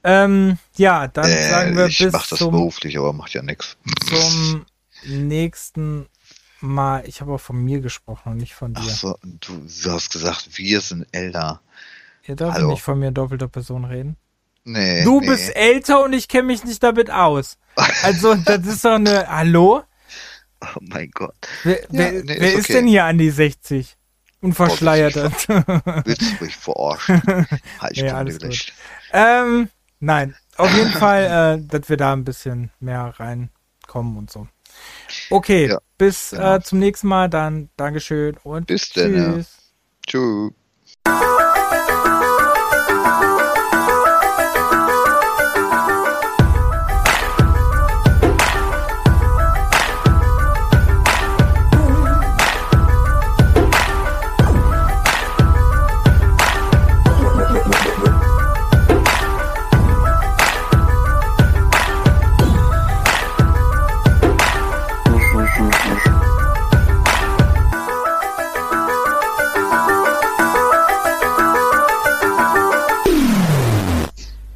Ähm, ja, dann sagen wir Äh, ich bis mach das zum, beruflich, aber macht ja nichts. zum nächsten Mal. Ich habe auch von mir gesprochen und nicht von Ach dir. so, du, du hast gesagt, wir sind älter. Ihr dürft hallo. nicht von mir in doppelter Person reden. Nee. Du nee. bist älter und ich kenne mich nicht damit aus. Also, das ist doch eine. Hallo? Oh mein Gott. Wer, wer, nee, wer ist ist okay. denn hier an die 60? Unverschleiert. Willst du mich verarschen? Halt, ich Ja. Ähm, nein. Auf jeden Fall, äh, dass wir da ein bisschen mehr reinkommen und so. Okay, Ja, bis genau. äh, zum nächsten Mal. Dann Dankeschön und Bis denn, ja. tschüss. Tschüss.